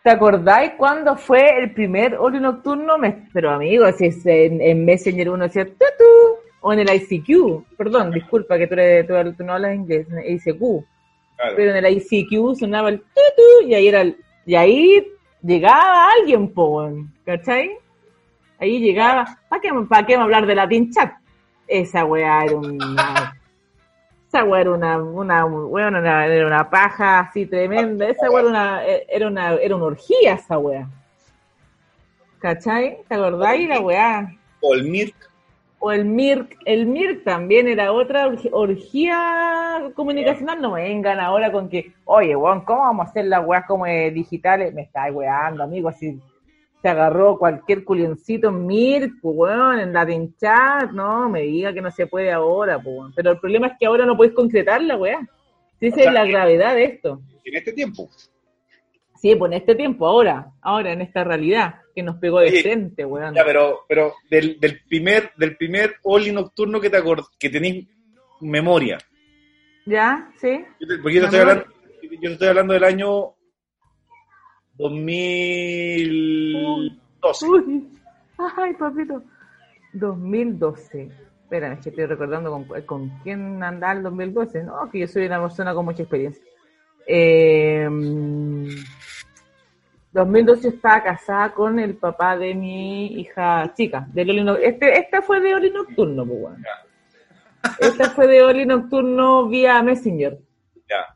¿te acordáis cuándo fue el primer Oli Nocturno? Me- Pero, amigo, si es en, en Messenger uno decía tutu, o en el ICQ, perdón, disculpa que tú, eres- tú- tú no hablas inglés, en el ICQ,
Claro.
pero en el ICQ sonaba el tutu, y ahí era el, y ahí llegaba alguien, po, ¿cachai? Ahí llegaba, ¿para qué, ¿para qué hablar de Latin Chat? Esa weá era una... Esa weá era una, una, weón, una- era una paja así tremenda. Esa weá era una, era una, era una orgía esa weá. ¿Cachai? ¿Te acordáis la weá?
O el Mirk.
O el MIRC, el MIRC también era otra orgía comunicacional. No me vengan ahora con que, oye, weón, ¿cómo vamos a hacer las weas como eh, digitales? Me estáis weando, amigo, así se agarró cualquier culioncito en MIRC, pues, en la chat, no, me diga que no se puede ahora, pues. Pero el problema es que ahora no podéis concretar la weá. Sí, esa es la gravedad de esto.
En este tiempo.
Sí, pues en este tiempo, ahora, ahora, en esta realidad, que nos pegó de frente, weón.
Ya, pero, pero del, del primer, del primer Oli nocturno que te acord que tenéis memoria.
¿Ya? ¿Sí?
Yo te- porque yo te, estoy hablando, yo te estoy hablando del año 2012.
Uy, ay, papito. 2012. Espera, es que estoy recordando con, con quién andaba el 2012. No, que yo soy una persona con mucha experiencia. Eh, 2012 estaba casada con el papá de mi hija chica, de Oli No- Este, esta fue de Oli Nocturno, pues. Esta fue de Oli Nocturno vía Messenger.
Ya.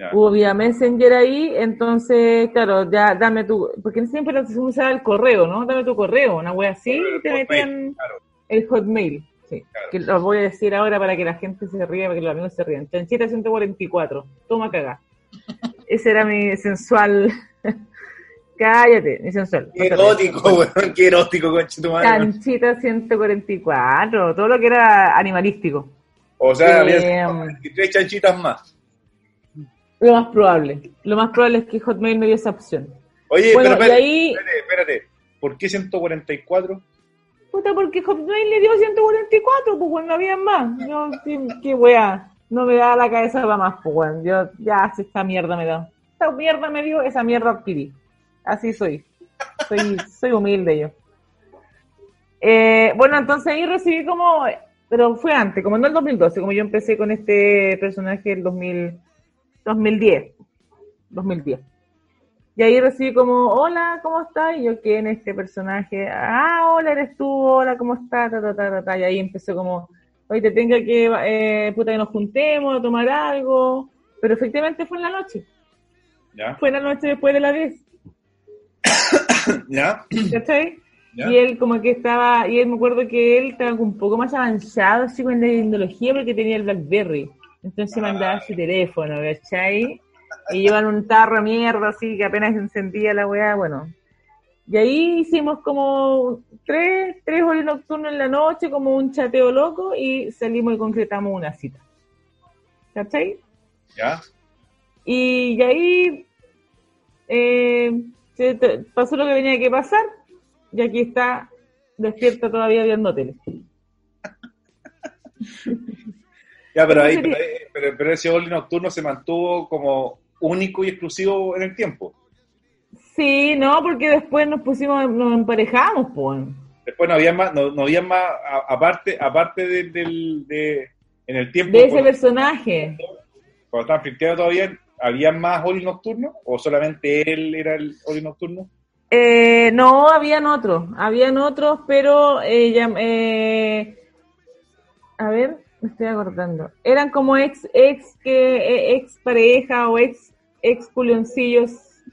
Ya.
Hubo vía Messenger ahí, entonces, claro, ya dame tu, porque siempre se usaba el correo, ¿no? Dame tu correo, una wea así, y te metían
claro.
el hotmail. Sí,
Claro.
que lo voy a decir ahora para que la gente se ría, para que los amigos se rían. Chanchita 144, toma cagá. Ese era mi sensual. Cállate, mi sensual.
Qué erótico, weón, qué erótico, conchetumadre.
Chanchita 144, todo lo que era animalístico.
O sea,
Eh,
había tres chanchitas más.
Lo más probable. Lo más probable es que Hotmail me dio esa opción.
Oye,
Bueno,
pero espérate,
ahí-
espérate, espérate. ¿Por qué 144?
Puta, porque Hotmail le dio 144, pues bueno, no había más. Yo, qué, qué wea. No me da la cabeza para más, pues bueno. Yo, ya, si esta mierda me da. Esta mierda me dio, esa mierda adquirí. Así soy. Soy, soy humilde yo. Eh, bueno, entonces ahí recibí como, pero fue antes, como no el 2012, como yo empecé con este personaje el 2000, 2010. 2010. Y ahí recibí como, hola, ¿cómo estás? Y yo, ¿quién es este personaje? Ah, hola, eres tú, hola, ¿cómo estás? Ta, ta, ta. Y ahí empezó como, oye, te tengo que, eh, puta, que nos juntemos a tomar algo. Pero efectivamente fue en la noche.
¿Ya?
Fue en la noche después de la 10.
¿Ya?
¿Cachai?
¿Ya?
Y él como que estaba, y él me acuerdo que él estaba un poco más avanzado así con la tecnología porque tenía el Blackberry. Entonces mandaba su teléfono, ¿cachai? Y llevan un tarro de mierda así que apenas encendía la weá, bueno. Y ahí hicimos como tres, tres horas nocturnos en la noche, como un chateo loco, y salimos y concretamos una cita. ¿Cachai?
¿Ya?
Y, y ahí eh, pasó lo que tenía que pasar, y aquí está despierta todavía viendo tele.
Ya, pero
¿Cómo
ahí, pero, pero- pero ese Oli nocturno se mantuvo como único y exclusivo en el tiempo.
Sí, no, porque después nos pusimos, nos emparejamos, pues.
Después no había más, no, no había más, a- aparte, aparte de, del, de, en el tiempo,
De ese
cuando,
personaje.
cuando estaban flirteando todavía, ¿había más Oli nocturno? ¿O solamente él era el Oli nocturno?
Eh, no, habían otros, habían otros, pero eh, ya- eh, a ver, me estoy acordando. Eran como ex, ex que, eh, ex pareja o ex, ex culioncillos.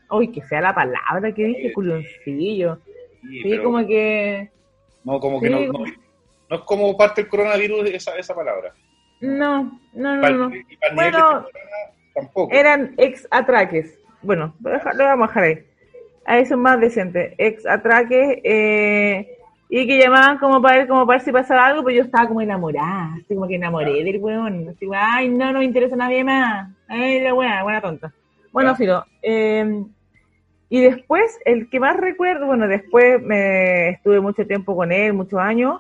Uy, que sea la palabra que dije, culioncillo.
Sí,
como que,
no, como que no, no, no es como parte del coronavirus esa, esa palabra.
no, no, no, no.
para
Bueno,
tampoco.
eran ex atraques. Bueno, lo vamos a dejar ahí. A eso es más decente. Ex atraques, eh, y que llamaban como para ver, como para ver si pasaba algo, pero yo estaba como enamorada, así como que enamoré del weón. Así, ay, no, no me interesa nadie más. Ay, la buena, buena tonta. Bueno. Filo, eh, y después, el que más recuerdo, bueno, después me estuve mucho tiempo con él, muchos años,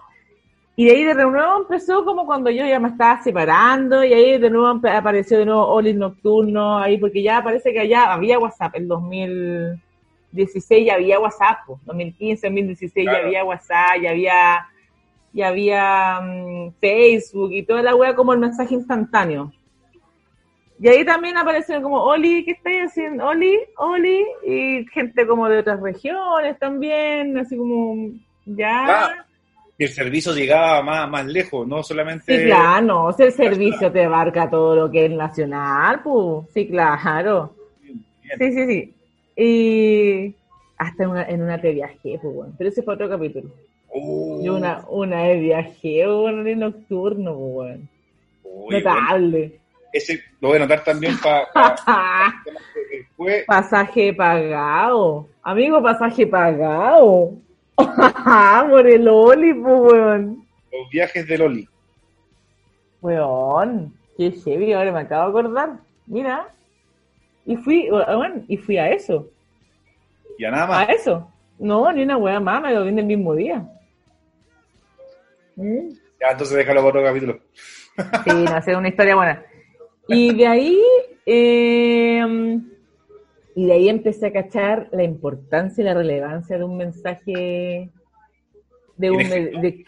y de ahí de nuevo empezó como cuando yo ya me estaba separando, y ahí de nuevo apareció de nuevo Oli Nocturno, ahí, porque ya parece que allá había WhatsApp, en 2016 ya había WhatsApp, po, 2015, 2016 ya
Claro.
había WhatsApp, ya había, ya había mm, Facebook y toda la wea como el mensaje instantáneo. Y ahí también aparecieron como, Oli, ¿qué estáis haciendo? Oli, Oli, y gente como de otras regiones también, así como, ya.
Ah, Y el servicio llegaba más, más lejos, no solamente...
Sí, claro, no, o sea, el servicio te abarca todo lo que es nacional, pues, sí, claro.
Bien.
Sí, sí, sí. Y hasta en una, en una te viajé, pues, bueno, pero ese fue otro capítulo. Yo una, una vez viajé, bueno, en nocturno, pues, bueno.
uy, bueno,
Notable.
ese lo voy a anotar también para... fue
Pasaje pagado. Amigo, pasaje pagado. Por el Oli, pues, weón.
los viajes de Loli.
Weón, qué heavy, ahora me acabo de acordar. Mira. Y fui, weón, y fui a eso.
Ya nada
A
más.
eso. No, ni una weá más, me lo vine el mismo día. Mm.
Ya, entonces déjalo para otro capítulo.
Sí, no, es una historia buena. Y de ahí, eh, y de ahí empecé a cachar la importancia y la relevancia de un mensaje de un de-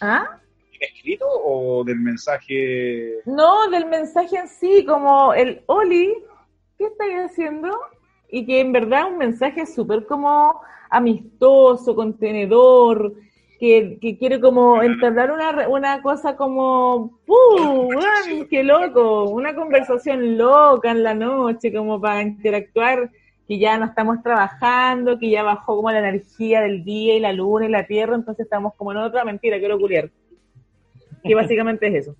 ¿Ah?
escrito o del mensaje?
No, del mensaje en sí, como el Oli, ¿qué estáis haciendo? Y que en verdad un mensaje súper como amistoso, contenedor, que, que quiere como entablar una, una cosa como, ¡puh! weón, ¡Qué loco! Una conversación loca en la noche, como para interactuar, que ya no estamos trabajando, que ya bajó como la energía del día y la luna y la tierra, entonces estamos como en otra mentira, quiero culiar. Que básicamente es eso.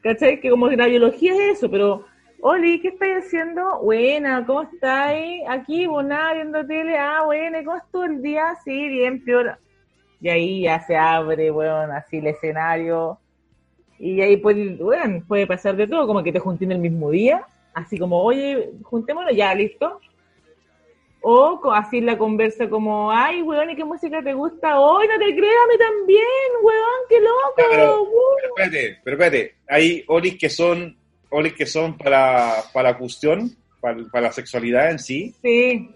¿Cachai? Que como que la biología es eso, pero, Oli, ¿qué estáis haciendo? Buena, ¿cómo estáis? Aquí, vos nada, viendo tele, ah, buena, ¿y ¿cómo estuvo el día? Sí, bien, peor. Y ahí ya se abre, weón, así el escenario. Y ahí puede, weón, puede pasar de todo, como que te junten el mismo día, así como, oye, juntémonos ya, listo. O así la conversa como, ay, weón, ¿y qué música te gusta hoy? No te creas, a mí también, weón, qué loco.
Pero-
uh".
Pero espérate, pero espérate, hay olis que son, olis que son para, para la cuestión, para, para la sexualidad en sí,
Sí,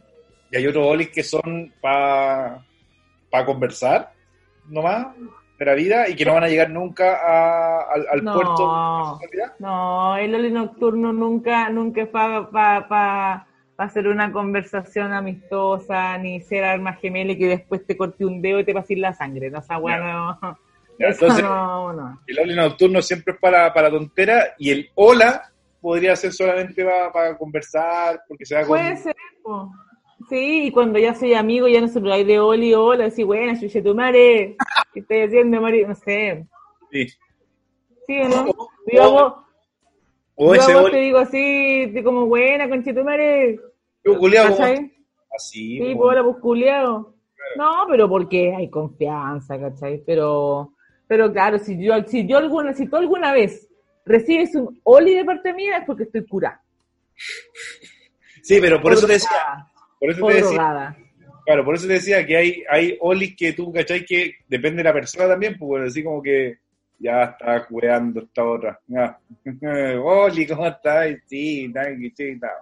y hay otros olis que son para, para conversar, nomás, de la vida, y que no van a llegar nunca a- al, al
No.
puerto de la sexualidad.
No, el Oli Nocturno nunca, nunca es para hacer una conversación amistosa, ni ser arma gemela y que después te corte un dedo y te pase la sangre. No, esa weá no.
Entonces-
no, no.
El oli nocturno siempre es para, para tontera, y el hola podría ser solamente para, para conversar, porque se da con...
Puede ser, po. Sí, y cuando ya soy amigo, ya no se hay de Oli, hola, así, buena, chuche tu madre. ¿Qué estoy haciendo, Mari? No sé.
Sí.
¿Sí o no?
O-
Yo a vos,
O
yo a
ese
vos
oli,
te digo así, de como buena, conchetumare.
yo
¿Cachai?
así,
Sí, pues ahora pues culiao. No, pero porque hay confianza, ¿cachai? Pero, pero claro, si yo, si yo alguna, si tú alguna vez recibes un oli de parte mía es porque estoy curada.
Sí, pero por eso te decía, por eso te decía, claro, por eso te decía que hay, hay olis que tú, ¿cachai? Que depende de la persona también, pues bueno, así como que ya está jueando esta otra. Ya. Oli, ¿cómo estás? Sí, tranqui, chita.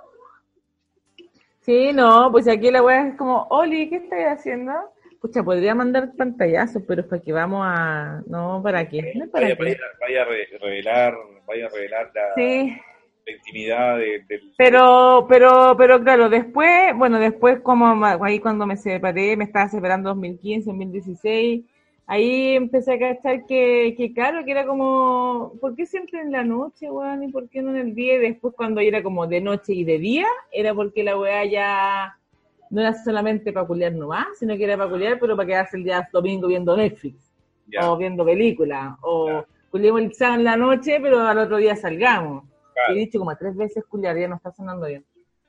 Sí, no, pues aquí la weá es como, Oli, ¿qué estás haciendo? Pucha, podría mandar pantallazos, pero es para que vamos a... No, ¿para qué? No para
Vaya,
qué.
vaya, vaya a re- revelar, vaya a revelar la,
Sí,
la intimidad de- del...
Pero, pero, pero claro, después, bueno, después como ahí cuando me separé, me estaba separando 2015, 2016, ahí empecé a cachar que, que claro, que era como, ¿por qué siempre en la noche, weón? ¿Y por qué no en el día? Y después cuando era como de noche y de día, era porque la weá ya no era solamente para culiar nomás, sino que era para culiar, pero para quedarse el día domingo viendo Netflix, o viendo películas, o culiemos el sábado en la noche, pero al otro día salgamos.
claro,
He dicho como tres veces culiar, ya no está sonando bien.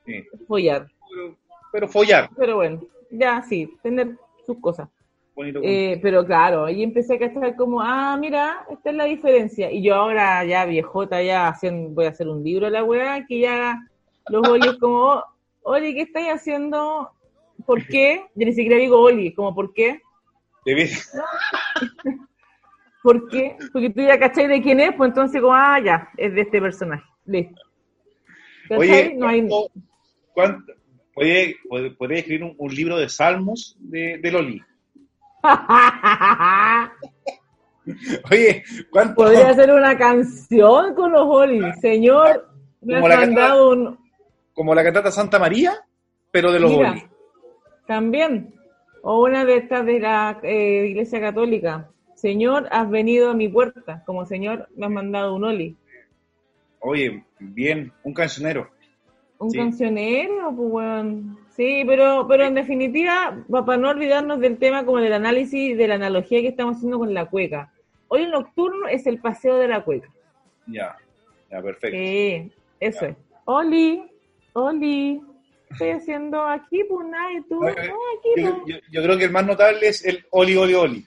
sí.
Follar.
Pero, pero follar,
Pero bueno, ya sí, tener sus cosas.
bonito.
Eh, pero claro, ahí empecé a cachar como, ah, mira, esta es la diferencia. Y yo ahora ya viejota, ya hacen, voy a hacer un libro a la weá, que ya los Oli es como, "Oh, Oli, ¿qué estáis haciendo? ¿Por qué? Yo ni siquiera digo Oli, como, ¿por qué?
Vi-
¿Por qué? Porque tú ya cachai de quién es, pues entonces como, ah, ya, es de este personaje. Listo.
Oye,
no hay...
¿cuánto- cuánto- oye, pod- ¿podría escribir un, un libro de salmos de, de Loli? Oye, ¿cuánto?
Podría ser una canción con los Oli. Señor, me has mandado un...
Como la cantata Santa María, pero de los
Mira,
Oli.
también. O una de estas de la eh, Iglesia Católica. Señor, has venido a mi puerta. Como Señor, me has mandado un Oli.
Oye, bien, un cancionero.
Un
Sí.
cancionero, pues weón. Sí, pero, pero en definitiva, pa- para no olvidarnos del tema como del análisis, de la analogía que estamos haciendo con la cueca. Hoy el nocturno es el paseo de la cueca.
Ya, ya, perfecto.
Sí, eso es. Oli, Oli, ¿qué estoy haciendo aquí, pues nada, y tú, no,
Oye,
aquí,
Yo,
pues.
yo- yo creo que el más notable es el Oli, Oli, Oli.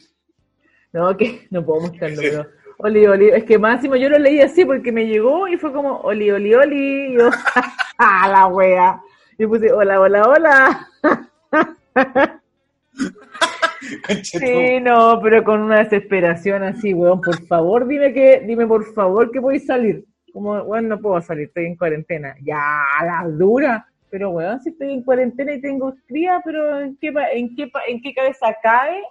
No, que no puedo mostrarlo, pero Oli, Oli, es que máximo yo lo leí así porque me llegó y fue como Oli, Oli, Oli, y yo, ¡ah, la wea! Y puse, hola, hola, hola. Sí, no, pero con una desesperación así, weón, por favor, dime que, dime por favor que podéis salir. Como, weón, no puedo salir, estoy en cuarentena. Ya, la dura. Pero, weón, si estoy en cuarentena y tengo cría, pero ¿en qué, en qué, en qué cabeza cae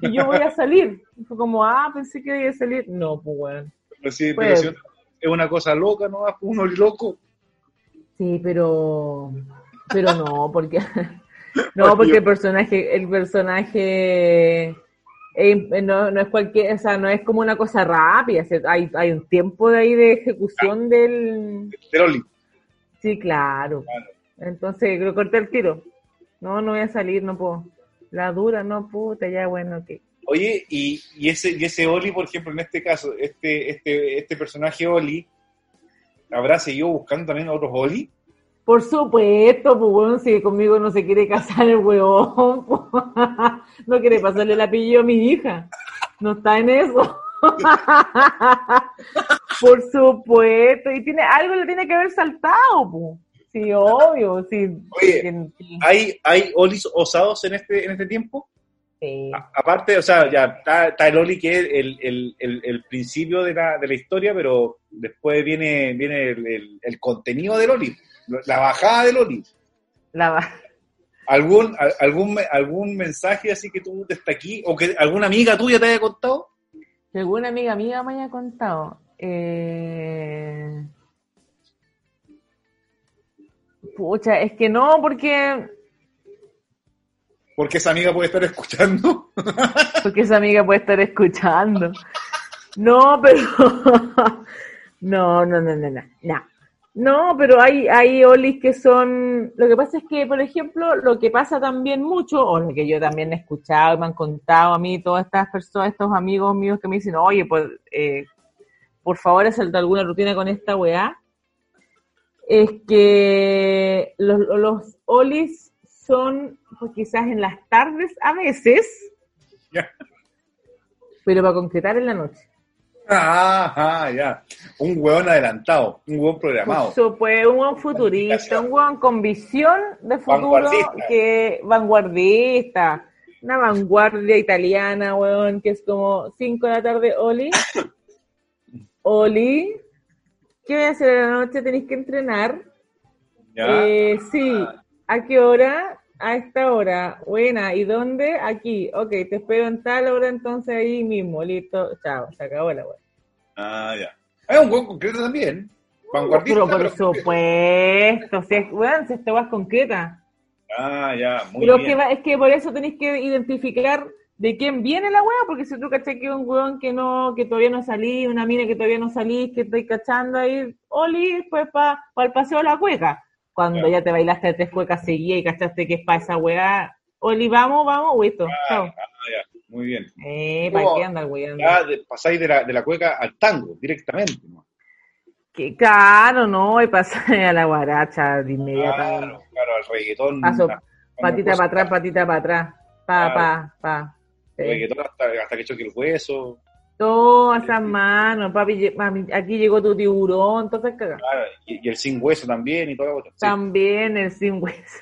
que yo voy a salir. Fue como, ah, pensé que iba a salir. No, pues weón.
Pero sí,
Pues-
pero si es una cosa loca, ¿no? Uno loco.
Sí, pero pero no, porque no, porque el personaje, el personaje eh, no, no es cualquier, o sea, no es como una cosa rápida, hay, hay un tiempo de ahí de ejecución del
De Loli.
sí, claro.
Claro.
Entonces, creo corté el tiro. No, no voy a salir, no puedo. La dura, no, puta, ya bueno, ok.
Oye, y, y ese y ese Oli, por ejemplo, en este caso, este este este personaje Oli, ¿habrá seguido buscando también otros Oli?
Por supuesto, pues bueno, si conmigo no se quiere casar el huevón, pues, no quiere pasarle el apellido a mi hija. No está en eso. Por supuesto, y tiene algo le tiene que haber saltado, pues. Sí, obvio, sí.
Oye, ¿Hay, hay Olis osados en este en este tiempo?
sí.
A- aparte, o sea, ya está, está el Oli que es el, el, el, el principio de la, de la historia, pero después viene, viene el, el- el contenido del Oli, la bajada del Oli.
La
¿Algún, al- algún, algún mensaje así que tú desde aquí, o que alguna amiga tuya te haya contado?
que alguna amiga mía me haya contado. Eh... Pucha, es que no, porque
Porque esa amiga puede estar escuchando.
Porque esa amiga puede estar escuchando. No, pero. No, no, no, no, no. No, no pero hay, hay olis que son. Lo que pasa es que, por ejemplo, lo que pasa también mucho, o lo que yo también he escuchado y me han contado a mí, todas estas personas, estos amigos míos que me dicen, oye, pues, eh, por favor, haz alguna rutina con esta weá. Es que los, los olis son, pues quizás en las tardes a veces,
Ya.
pero para concretar en la noche.
Ajá, ya. Un hueón adelantado, un hueón programado.
Eso pues un hueón futurista, un hueón con visión de futuro
Vanguardista.
que vanguardista, una vanguardia italiana, hueón, que es como 5 de la tarde, Oli. Oli, ¿qué voy a hacer en la noche? Tenéis que entrenar.
Ya.
Eh, sí, ¿a qué hora? A esta hora. Buena, ¿y dónde? Aquí. Ok, te espero en tal hora, entonces ahí mismo. Listo, chao, se acabó la wea.
Ah, ya. Es un hueón concreto también. Vanguardista.
Pero por
pero-
supuesto, si es, weón, si esto va concreta.
Ah, ya, muy
Pero
bien.
que va- es que por eso tenéis que identificar de quién viene la weá, porque si tú cachai que es un weón que no, que todavía no salí, una mina que todavía no salí, que estoy cachando ahí, Oli, pues para el paseo de la cueca. Cuando
Ya.
ya te bailaste tres cuecas seguidas y cachaste que es para esa weá, Oli, vamos, vamos, listo, chao.
Ah, ya, muy bien.
Eh, ¿para qué andas weando?
Ya de- pasáis de la, de la cueca al tango directamente. ¿no?
Que claro, no, y pasar a la guaracha de inmediato.
Claro, claro, al reggaetón.
Paso,
ah,
patita para atrás, patita para atrás, pa,
Claro.
pa, pa. Sí.
Reggaetón hasta, hasta que choque el hueso.
Todas esas manos, papi, mami, aquí llegó tu tiburón, esas cagas.
Claro, y, y el sin hueso también y todo lo sí.
También el sin hueso.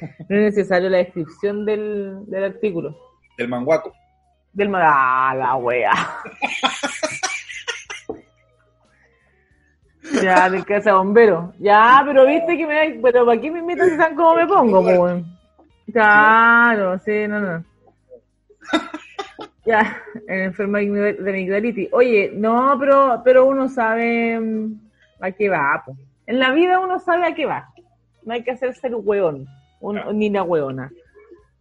No es necesario la descripción del, del artículo.
Del manguaco.
Del ma- ah, la wea. ya, del casa bombero. Ya, pero viste que me pero ¿para qué me invitan si saben cómo me pongo, po, weón? Claro, sí, no, no. Ya, el enfermo de amigdal- de amigdalitis. Oye, no, pero, pero uno sabe mm, a qué va, po. En la vida uno sabe a qué va. No hay que hacerse el hueón, un-
Claro.
ni la hueona.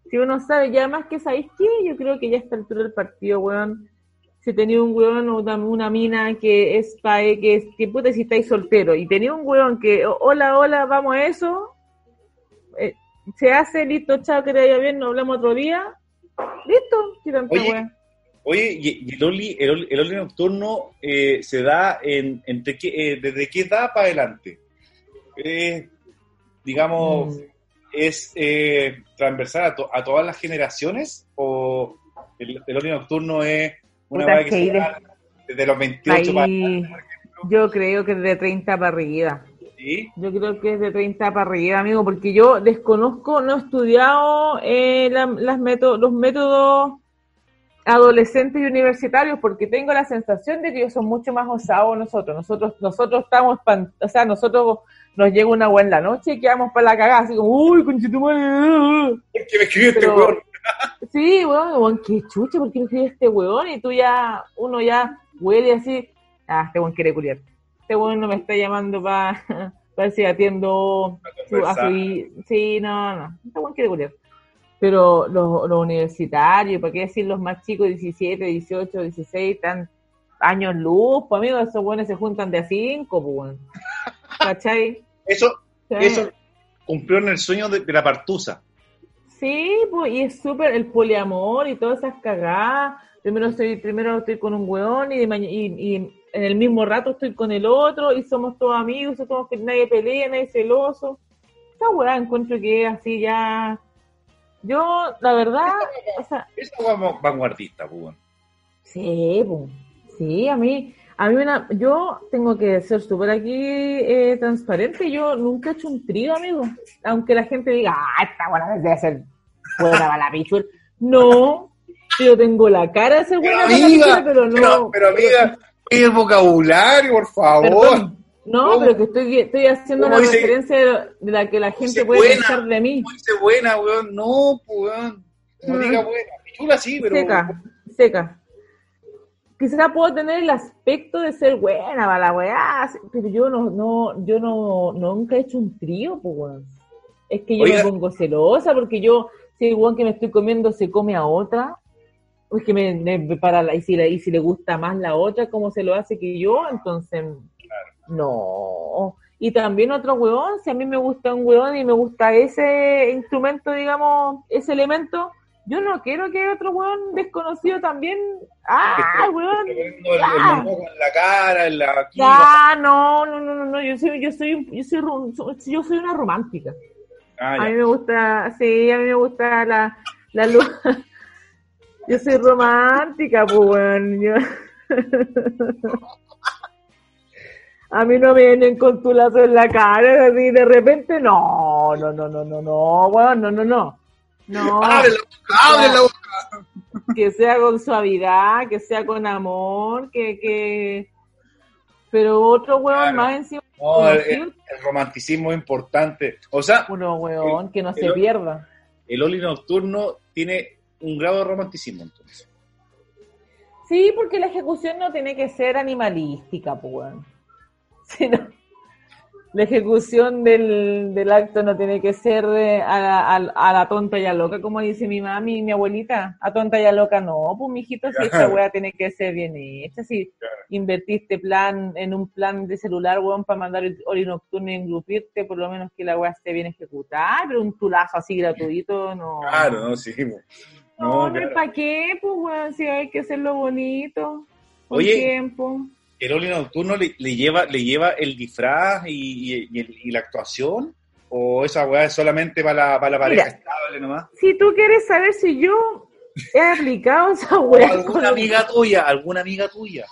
Si uno sabe, y además que sabéis qué, yo creo que ya está el altura del partido, weón. Si tenía un weón o una, mina que es pae, que es, que puta si estáis soltero, y tenía un weón que, o- hola, hola, vamos a eso, eh, se hace, listo, chao, que te vaya bien, nos hablamos otro día, listo, tanta
Oye. Oye, y, y el, oli, el, oli, el oli nocturno eh, se da en, entre qué, eh, desde qué edad para adelante. Eh, digamos,
Mm.
¿es eh, transversal a, to- a todas las generaciones? ¿O el, el oli nocturno es una
Puta,
weá que
que
se da desde los 28 para
Ahí, yo creo que es de 30 para arriba.
¿sí?
Yo creo que es de 30 para arriba, amigo, porque yo desconozco, no he estudiado eh, la- las métodos, los métodos adolescentes y universitarios, porque tengo la sensación de que ellos son mucho más osados nosotros. Nosotros nosotros estamos, espan- o sea, nosotros nos llega una buena la noche y quedamos para la cagada, así como, uy, conchetumare.
¿Por qué me escribió este weón?
Sí, weón, weón, qué chucha, ¿por qué no escribe este weón? Y tú ya, uno ya huele así, ah, este weón quiere culiar. Este weón no me está llamando para ver si atiendo su, a su hi- Sí, no, no, este weón quiere culiar. Pero los, los universitarios, ¿para qué decir los más chicos, 17, 18, 16, están años luz? Pues amigos, esos weones se juntan de a cinco, pues weón. ¿Cachai?
Eso,
Sí.
eso cumplió en el sueño de, de la partusa.
Sí, pues, y es súper el poliamor y todas esas cagadas. Primero estoy, primero estoy con un weón y, de y, y en el mismo rato estoy con el otro y somos todos amigos, somos que nadie pelea, nadie celoso. Esa weá encuentro que es así ya. Yo, la verdad,
Esa weá vanguardista, pues, weón.
Sí, po. sí, a mí, a mí una, yo tengo que ser súper aquí eh, transparente, yo nunca he hecho un trío, amigo, aunque la gente diga, ah, esta buena debe ser buena para la pichula. No, yo tengo la cara de ser buena para la pichula, pero no.
pero, pero, amiga, el vocabulario, por favor.
Perdón. No,
¿Cómo?
pero que estoy, estoy haciendo
¿Cómo
una
dice?
referencia de, la que la gente puede
buena?
pensar de mí.
¿Cómo dice buena, weón? No, pues, weón. No
Mm.
diga buena. Pichula sí, pero.
Seca, seca. Quizá puedo tener el aspecto de ser buena para la weá, pero yo no, no, yo no, nunca he hecho un trío, pues weón. Es que yo
Oiga.
me pongo celosa porque yo, si el weón que me estoy comiendo se come a otra, es que me, me- para la, y si la, y si le gusta más la otra, como se lo hace que yo, entonces no. Y también otro weón, si a mí me gusta un weón y me gusta ese instrumento, digamos, ese elemento, yo no quiero que otro weón desconocido también. ¡Ah,
el, el
Ah.
en la cara, en la
¡Ah, no, no, no, no! Yo soy, yo soy, yo soy, yo soy una romántica.
Ah,
A mí me gusta, sí, a mí me gusta la, la luz. Yo soy romántica, pues, weón. Yo- A mí no me vienen con tu lazo en la cara, así de repente, no, no, no, no, no, no, weón, no, no, no. No,
Abre la boca, abre la boca.
que sea con suavidad, que sea con amor, que, que... Pero otro weón
Claro.
más encima,
No, el, el- romanticismo es importante. O sea,
uno weón, que no se
el-
pierda.
el Oli Nocturno tiene un grado de romanticismo, entonces.
Sí, porque la ejecución no tiene que ser animalística, pues. Sino, la ejecución del, del acto no tiene que ser de, a, la, a, a la tonta y a loca, como dice mi mami y mi abuelita. A tonta y a loca no, pues, mijito, si esta weá tiene que ser bien hecha. Si
Claro.
invertiste plan en un plan de celular, weón, para mandar el hori nocturno y engrupirte, por lo menos que la weá esté bien ejecutada, pero un tulazo así gratuito, no.
Claro, no, sí.
No,
No,
no,
claro.
¿para qué? Pues, weón, si hay que hacerlo bonito. Con
Oye.
tiempo.
¿El Oli Nocturno le, le lleva le lleva el disfraz y, y- y el- y la actuación? ¿O esa weá es solamente para la, para la pareja
Mira.
estable nomás?
Si tú quieres saber si yo he aplicado esa weá.
¿Alguna amiga tuya? ¿Alguna amiga tuya?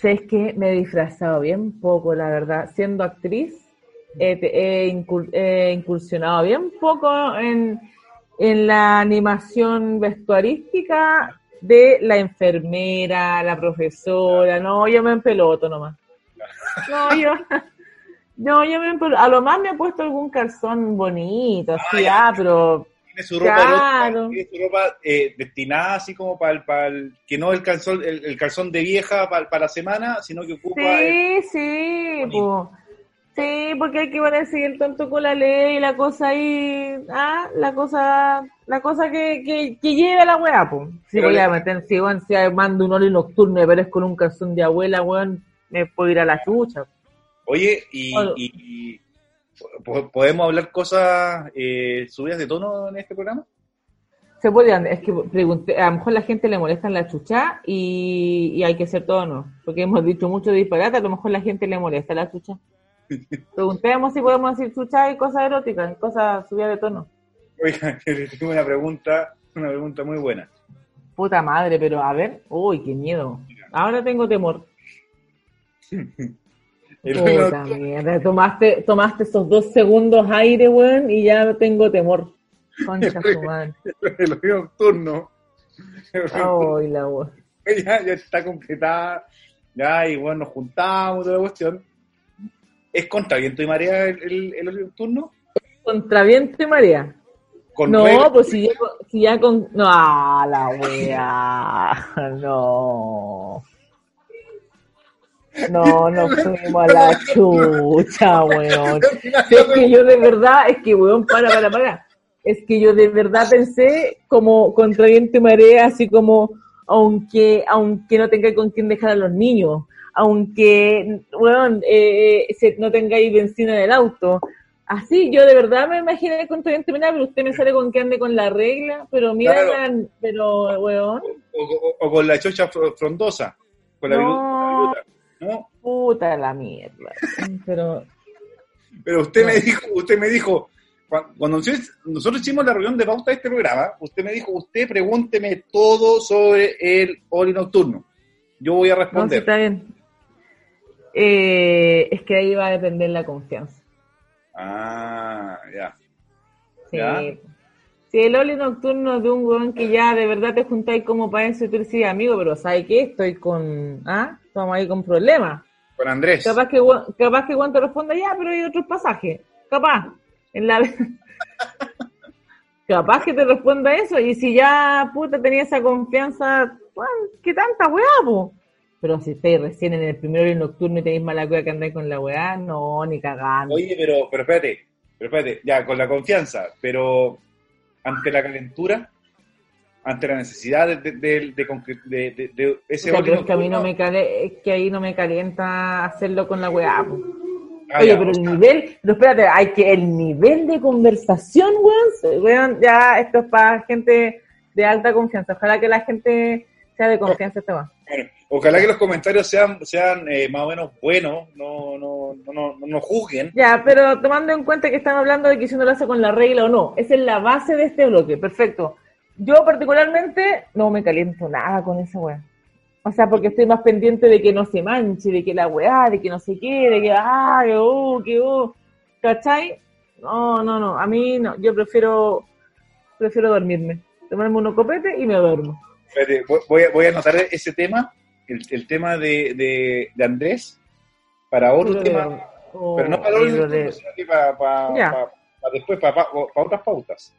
¿Sabes qué? Me he disfrazado bien poco, la verdad. Siendo actriz, he incursionado bien poco en, en la animación vestuarística de la enfermera, la profesora. No, yo me empeloto nomás. No, yo... No, yo me empeloto. A lo más me he puesto algún calzón bonito, así,
ya.
ah, pero...
Tiene su ropa,
Claro.
tiene su ropa eh, destinada así como para el, para el- que no el calzón, el, el calzón de vieja para, para la semana, sino que ocupa el-
Sí, sí. Sí, porque hay que ponerse el tanto con la ley y la cosa ahí, ah, la cosa, la cosa que, que, que lleve a la weá. Si
Pero
voy a meter, si weón, si mando un oli nocturno y aparezco con un calzón de abuela, weón, me puedo ir a la chucha.
Oye, y,
Algo.
y- y- po- ¿podemos hablar cosas eh, subidas de tono en este programa?
Se puede, es que pregunté, a lo mejor la gente le molesta la chucha y, y hay que hacer todo, ¿no? Porque hemos dicho mucho disparate, a lo mejor la gente le molesta la chucha. Preguntemos si podemos decir chucha y cosas eróticas, cosas subidas de tono.
Oiga, tengo una pregunta, una pregunta muy buena.
Puta madre, pero a ver, uy, qué miedo. Ahora tengo temor. Puta mierda, tomaste, tomaste esos dos segundos aire, weón, y ya tengo temor. Concha su madre.
el horario nocturno.
Ay, la weón.
ya, ya está concretada. Ya, y bueno, nos juntamos, toda la cuestión. ¿Es contra viento y marea el, el, el horario nocturno?
Contra viento y marea.
con
No, pues si ya, con- si ya con... No, ah, la wea. No. No, no fuimos a la chucha, weón. Es que yo de verdad, es que, weón, para, para, para. Es que yo de verdad pensé como contra viento y marea, así como, aunque, aunque no tengáis con quién dejar a los niños, aunque, weón, eh, se- no tengáis benzina en el auto. Así, yo de verdad me imaginé viento y marea, pero usted me sale con que ande con la regla, pero mira,
Claro.
la- pero, weón,
o, o- o con la chocha fro- frondosa. Con la
No. puta la mierda. Pero,
Pero usted me dijo, usted me dijo, cua- cuando nosotros hicimos la reunión de pauta de este programa, usted me dijo, usted pregúnteme todo sobre el Oli Nocturno. Yo voy a
no, sí,
responder.
está bien. Eh, es que ahí va a depender la confianza.
Ah, ya.
Sí.
¿Ya?
Si el Oli nocturno de un weón que ya de verdad te juntáis como para eso y tú decís, amigo, pero ¿sabes qué? Estoy con. ¿Ah? Estamos ahí con problemas.
Con Andrés.
Capaz que, capaz que Juan te responda, ya, pero hay otros pasajes. Capaz. En la. capaz que te responda eso. Y si ya, puta, tenía esa confianza, bueno, ¿qué tanta weá, po? Pero si estáis recién en el primer Oli nocturno y tenéis mala cueva que andáis con la weá, no, ni cagando.
Oye, pero, pero espérate, pero espérate, ya, con la confianza, pero ante la calentura, ante la necesidad de, de, de, ese
O sea, pero es que a mí no me cale, es que ahí no me calienta hacerlo con la weá.
Ah,
Oye,
ya,
pero el
sea,
nivel, pero espérate, hay que el nivel de conversación, weón, weón, ya esto es para gente de alta confianza. Ojalá que la gente sea de confianza este
bueno, ojalá que los comentarios sean, sean eh, más o menos buenos, no, no, no, no, no juzguen.
Ya, pero tomando en cuenta que están hablando de que si uno lo hace con la regla o no, esa es la base de este bloque, perfecto. Yo particularmente no me caliento nada con esa weá. O sea, porque estoy más pendiente de que no se manche, de que la weá, de que no se quede, de que, ah, que oh, que oh. ¿Cachai? No, no, no, a mí no, yo prefiero, prefiero dormirme, tomarme unos copetes y me duermo.
Voy- voy, a, voy a anotar ese tema, el, el tema de, de, de Andrés, para otro tema,
o
pero no para Nocturno,
de-
sino que para, para, para- para después, para, otras pautas.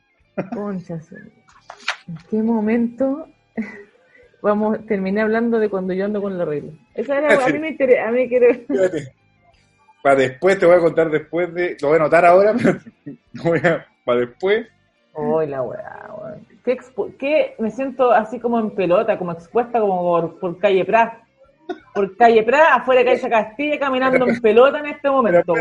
Concha, su- ¿en qué momento vamos terminé hablando de cuando yo ando con la regla? Esa era, a mí me interesa, a mí quiero...
Para después, te voy a contar después de. Lo voy a anotar ahora, pero lo voy a- para después.
Uy, la weá, weón. ¿Qué, expu- qué- me siento así como en pelota, como expuesta como por, por calle Prat. Por calle Prat, afuera de calle Castilla, caminando en pelota en este momento,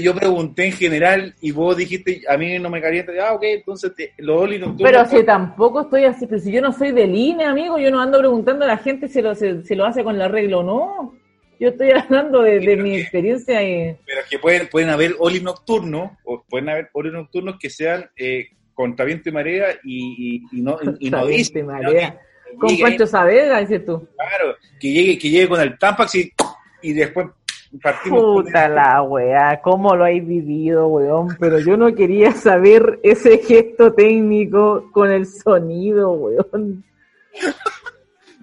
yo pregunté en general y vos dijiste, a mí no me calienta. Ah, ok, entonces te, lo Oli nocturno.
Pero si tampoco estoy así, pero si yo no soy del INE, amigo, yo no ando preguntando a la gente si lo, si, si lo hace con la regla o no. Yo estoy hablando de, de mi experiencia y...
Pero que pueden, pueden haber Oli nocturnos, o pueden haber Oli nocturnos que sean eh, contra viento y marea y, y, y no, y, no dicen,
marea. Con Pancho Saavedra, dices tú.
Claro, que llegue, que llegue con el Tampax y, y después partimos.
Puta la weá, cómo lo habéis vivido, weón. Pero yo no quería saber ese gesto técnico con el sonido, weón.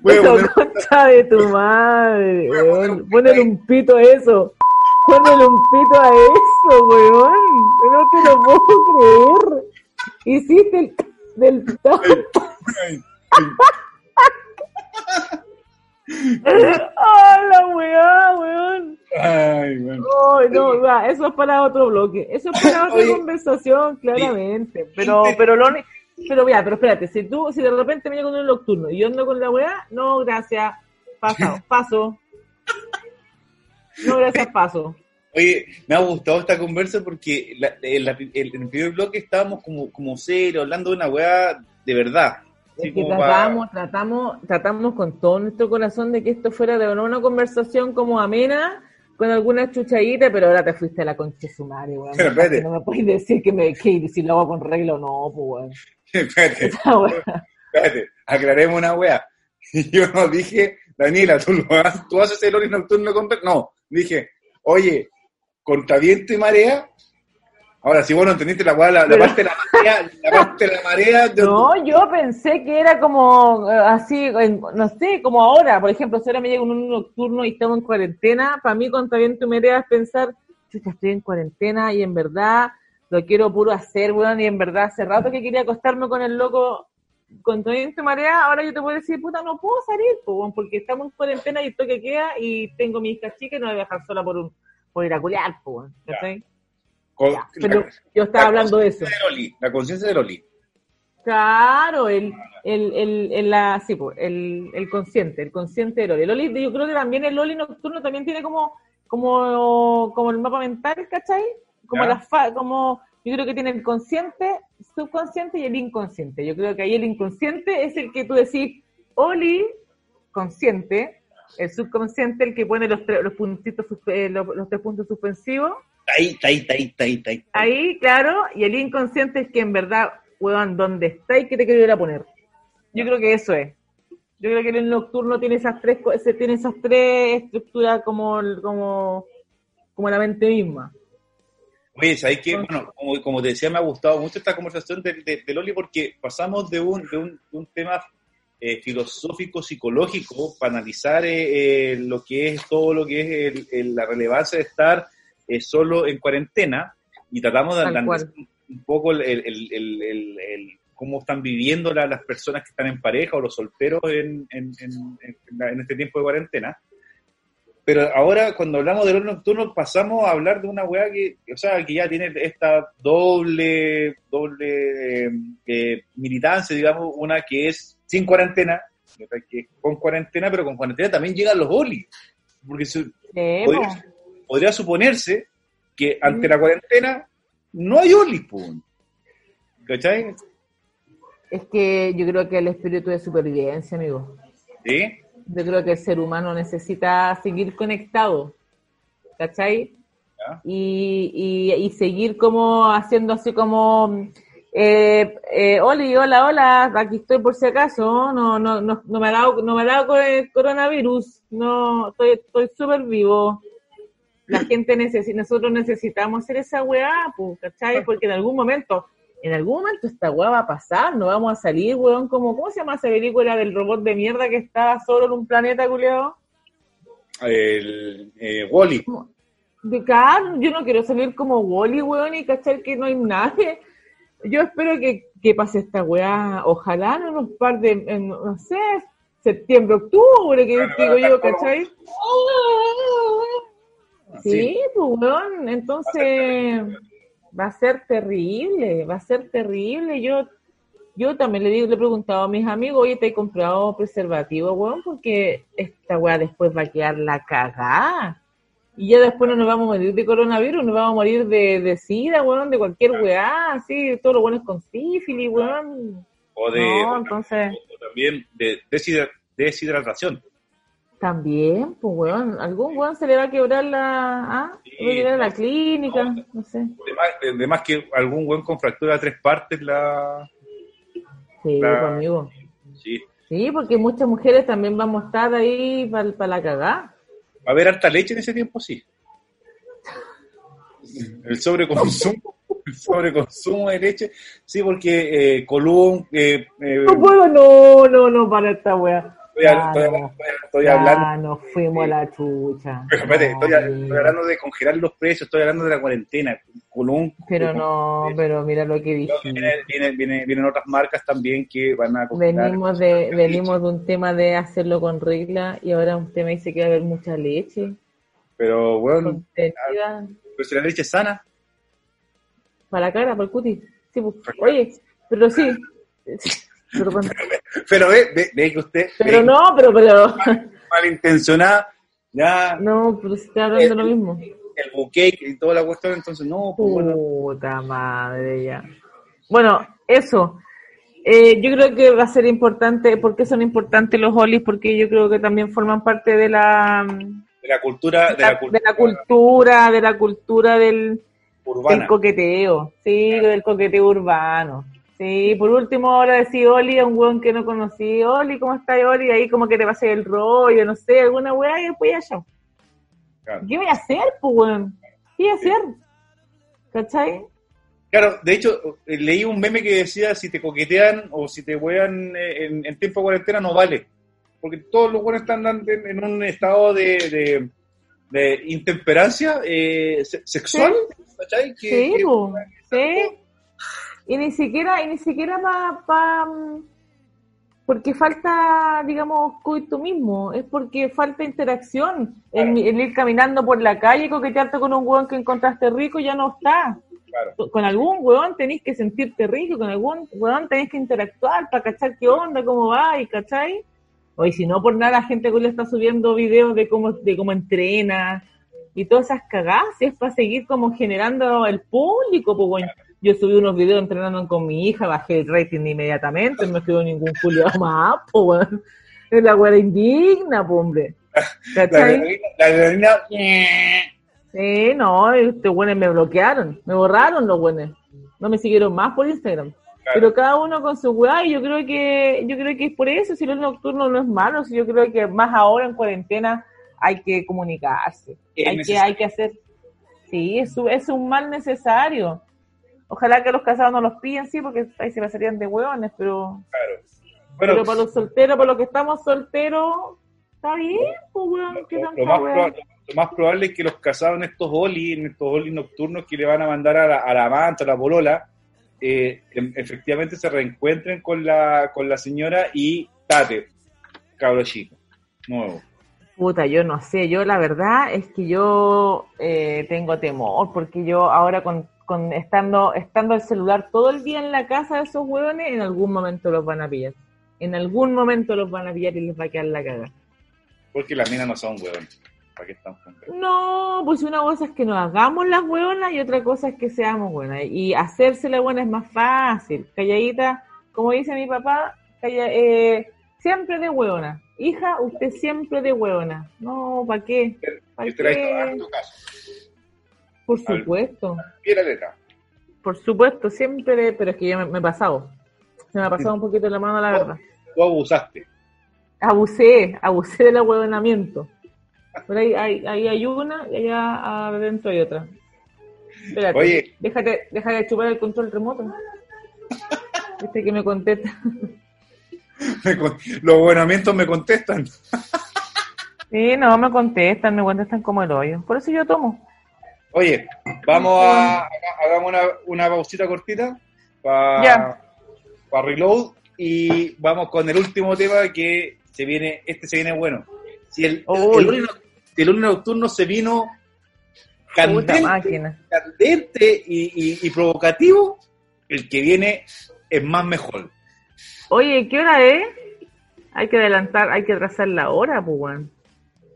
Poner-
concha de tu madre, weón.
ahí.
un pito a eso. Ponele un pito a eso, weón. No te lo puedo creer. Hiciste el del
Ay,
¡Ah, la weá, weón!
ay, bueno.
Ay, no, va, eso es para otro bloque. Eso es para otra
Oye,
conversación, claramente. Pero, pero lo pero mira, pero espérate, si tú, si de repente me llega con un nocturno y yo ando con la weá, no, gracias, paso, paso. No, gracias, paso.
Oye, me ha gustado esta conversa porque la- en, la- en el primer bloque estábamos como, como serio, hablando de una weá de verdad.
Es que tratamos, tratamos, tratamos con todo nuestro corazón de que esto fuera de una conversación como amena, con alguna chuchadita, pero ahora te fuiste a la concha de su madre, weón.
Pero espérate.
No me puedes decir que, me, que si lo hago con regla o no, pues, weón.
Espérate, espérate, aclaremos una weá. Yo no dije, Daniela, tú, lo haces, tú haces el ori nocturno contra... No, dije, oye, contra viento y marea. Ahora, si vos no entendiste la la, parte de la marea, la parte de la marea... yo-
No, yo pensé que era como eh, así, no sé, como ahora, por ejemplo, si ahora me llega un nocturno y estamos en cuarentena, para mí contra viento y marea es pensar, chucha, estoy en cuarentena y en verdad lo quiero puro hacer, weón, y en verdad hace rato que quería acostarme con el loco con todo este marea, ahora yo te puedo decir, puta, no puedo salir, po, porque estamos en cuarentena y esto que queda y tengo mi hija chica y no voy a dejar sola por un por ir a culiar, weón, ¿cachai?
Con-
Ya, pero yo estaba
la
hablando de eso.
de Loli, la conciencia de Loli.
Claro, el, el, el, el, la, sí, po, el, el consciente, el consciente del Loli. El Loli, yo creo que también el Loli nocturno también tiene como, como, como el mapa mental, ¿cachai? Como la fa- como, yo creo que tiene el consciente, subconsciente y el inconsciente. Yo creo que ahí el inconsciente es el que tú decís, Oli, consciente, el subconsciente, el que pone los, tre- los puntitos, eh, los, los tres puntos suspensivos,
Ahí, ahí, ahí, ahí, ahí.
Ahí, claro, y el inconsciente es que en verdad, weón, ¿dónde está y qué te quiero ir a poner? Yo creo que eso es. Yo creo que el nocturno tiene esas tres, tiene esas tres estructuras como, como, como la mente misma.
Oye, ¿sabes qué? Bueno, como, como te decía, me ha gustado mucho esta conversación de, de, de Loli porque pasamos de un, de un, de un tema eh, filosófico, psicológico, para analizar eh, eh, lo que es todo lo que es el- el- la relevancia de estar eh, solo en cuarentena y tratamos de analizar un poco el, el- cómo están viviendo la- las personas que están en pareja o los solteros en, en- en- en este tiempo de cuarentena. Pero ahora, cuando hablamos del horno nocturno, pasamos a hablar de una weá que, o sea, que ya tiene esta doble, doble eh, militancia, digamos, una que es sin cuarentena, que con cuarentena, pero con cuarentena también llegan los olis. Porque se- podría,
po.
podría suponerse que ante la cuarentena no hay olis, po. ¿cachai?
es que yo creo que el espíritu de supervivencia, amigo.
¿Sí?
Yo creo que el ser humano necesita seguir conectado, ¿cachai? Y, y, y seguir como haciendo así como, eh, eh, Oli, hola, hola, aquí estoy por si acaso, no, no, no, no me ha dado, no me ha dado eh, coronavirus, no, estoy, estoy súper vivo. La gente necesita, nosotros necesitamos hacer esa weá, pues, ¿cachai? Porque en algún momento, en algún momento esta weá va a pasar, no vamos a salir, weón, como, ¿cómo se llama esa película del robot de mierda que está solo en un planeta, culiao?
El eh, Wally.
De cara, yo no quiero salir como Wally, weón, y cachar que no hay nadie. Yo espero que, que pase esta weá, ojalá en unos par de, en, no sé, septiembre, octubre, que digo yo, ¿cachai? Sí, pues weón, entonces va a ser terrible, va a ser terrible. Yo yo también le digo, le he preguntado a mis amigos, oye, ¿te he comprado preservativo, weón? Porque esta weá después va a quedar la cagada. Y ya después no nos vamos a morir de coronavirus, nos vamos a morir de, de sida, weón, de cualquier weá, así, todo lo bueno es con sífilis, weón.
O de,
No,
o
entonces,
o también de deshidra- deshidratación.
también, pues weón, algún weón se le va a quebrar la, ah,
Sí,
va a quebrar la clínica,
no.
no sé.
Además, que algún buen con fractura de tres partes la...
Sí,
La-
pues.
Sí.
Sí, porque muchas mujeres también vamos a estar ahí para la cagada.
¿Va a haber harta leche en ese tiempo? Sí. El sobreconsumo, el sobreconsumo de leche, sí, porque eh, Colum, eh, eh,
No puedo, no, no, no, para esta wea.
Estoy,
Ya,
estoy-
no.
estoy
Ya
hablando,
nos fuimos a la chucha.
pero espérate,
No,
estoy, hablando de congelar los precios, estoy hablando de la cuarentena. Colum,
Pero no, pero mira lo que dije.
viene- viene- viene- vienen otras marcas también que van a congelar.
Venimos de, venimos de un tema de hacerlo con regla y ahora un tema dice que va a haber mucha leche
Pero bueno, pero si la leche es sana,
para la cara, para el cutis. Sí, pues, oye, pero sí. Pero,
pero ve, ve, ve que usted
pero
ve,
no, pero, pero,
malintencionada, ya
no, pero se está hablando
Eh,
lo mismo.
el bouquet y toda la cuestión, entonces no, pues bueno,
Puta madre, ya. Bueno, eso. Eh, yo creo que va a ser importante, ¿por qué son importantes los olis? Porque yo creo que también forman parte de la,
de la cultura, de la cultura,
de la cultura, de la cultura del, del
urbana.
coqueteo, sí, del coqueteo urbano. Sí, por último ahora decir Oli a un weón que no conocí, Oli, ¿cómo estás, Oli? Ahí como que te pase el rollo, no sé, alguna weá y después ya.
Claro.
¿Qué voy a hacer, pues, weón? ¿Qué voy a hacer? ¿Cachai?
Claro, de hecho, eh, leí un meme que decía si te coquetean o si te wean eh, en, en tiempo de cuarentena no vale. Porque todos los buenos están en, en un estado de, de, de intemperancia eh, se- sexual, ¿cachai? Que-
Sí,
que-
sí. Y ni siquiera, y ni siquiera para porque falta, digamos, coito mismo, es porque falta interacción. El, el ir caminando por la calle, coquetearte con un hueón que encontraste rico, ya no está.
Claro.
Con algún hueón tenés que sentirte rico, con algún hueón tenés que interactuar para cachar qué onda, cómo va, y cachai. O y si no por nada la gente que le está subiendo videos de cómo, de cómo entrena y todas esas cagadas, es para seguir como generando el público, pues bueno. Yo subí unos videos entrenando con mi hija, bajé el rating inmediatamente, no me quedó ningún culiado más, pues. Es la weá indigna, pues hombre.
La
¿Cachai?
adrenalina, la adrenalina,
Sí, no, estos buenos me bloquearon, me borraron los buenos. No me siguieron más por Instagram. Pero cada uno con su weá, y yo creo que, yo creo que es por eso, si el nocturno no es malo, si yo creo que más ahora en cuarentena hay que comunicarse. Hay que, hay que hacer, sí, es, es un mal necesario. Ojalá que los casados no los pillen, sí, porque ahí se pasarían de hueones, pero,
bueno,
pero para los solteros, para los que estamos solteros, está bien, pues weón, qué
lo,
tanta
lo más probable, lo más probable es que los casados en estos oli, en estos oli nocturnos que le van a mandar a la, a la amante, a la polola, eh, em- efectivamente se reencuentren con la, con la señora y tate, cabro chico, nuevo.
Puta, yo no sé, yo la verdad es que yo eh, tengo temor, porque yo ahora con, con estando, estando el celular todo el día en la casa de esos hueones, en algún momento los van a pillar. En algún momento los van a pillar y les va a quedar la caga.
Porque las minas no son huevones. ¿Para qué juntas?
No, pues una cosa es que nos hagamos las hueonas y otra cosa es que seamos buenas. Y hacerse la buena es más fácil. Calladita, como dice mi papá, calla- eh, siempre de hueona. Hija, usted siempre de hueona. No, ¿para qué? ¿Pa' qué? Por supuesto,
Pie la letra.
por supuesto, siempre, pero es que yo me, me he pasado. Se me ha pasado un poquito la mano, la verdad.
Tú abusaste.
Abusé, abusé del ahueonamiento. Por ahí, ahí, ahí hay una y allá adentro hay otra. Espérate,
Oye.
déjate, déjate de chupar el control remoto. Este que me contesta.
Me con- los buenamientos me contestan.
Sí, no, me contestan, me contestan como el hoyo. Por eso yo tomo.
Oye, vamos a hagamos una, una pausita cortita para
Ya.
reload y vamos con el último tema que se viene, este se viene bueno. Si el,
Uy.
el, lunes, si el lunes nocturno se vino candente, y, y- y provocativo, el que viene es más mejor.
Oye, ¿qué hora es? Hay que adelantar, hay que trazar la hora, pues.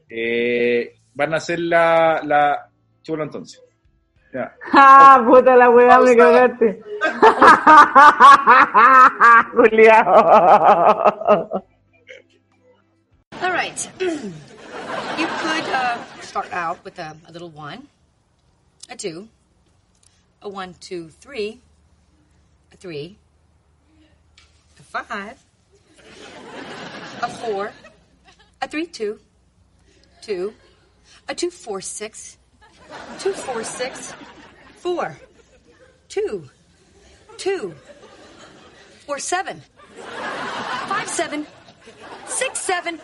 Eh, van a hacer la, la... Chúpalo entonces. Ya.
¡Ah, puta la weá, me cagaste! Juliado.
All right. you could uh, start out with a, a little one, a two, a one, two, three, a three, a five, a four, a three, two, two, a two, four, six, two, four, six, four, two, two, four, seven, five, seven, six, seven,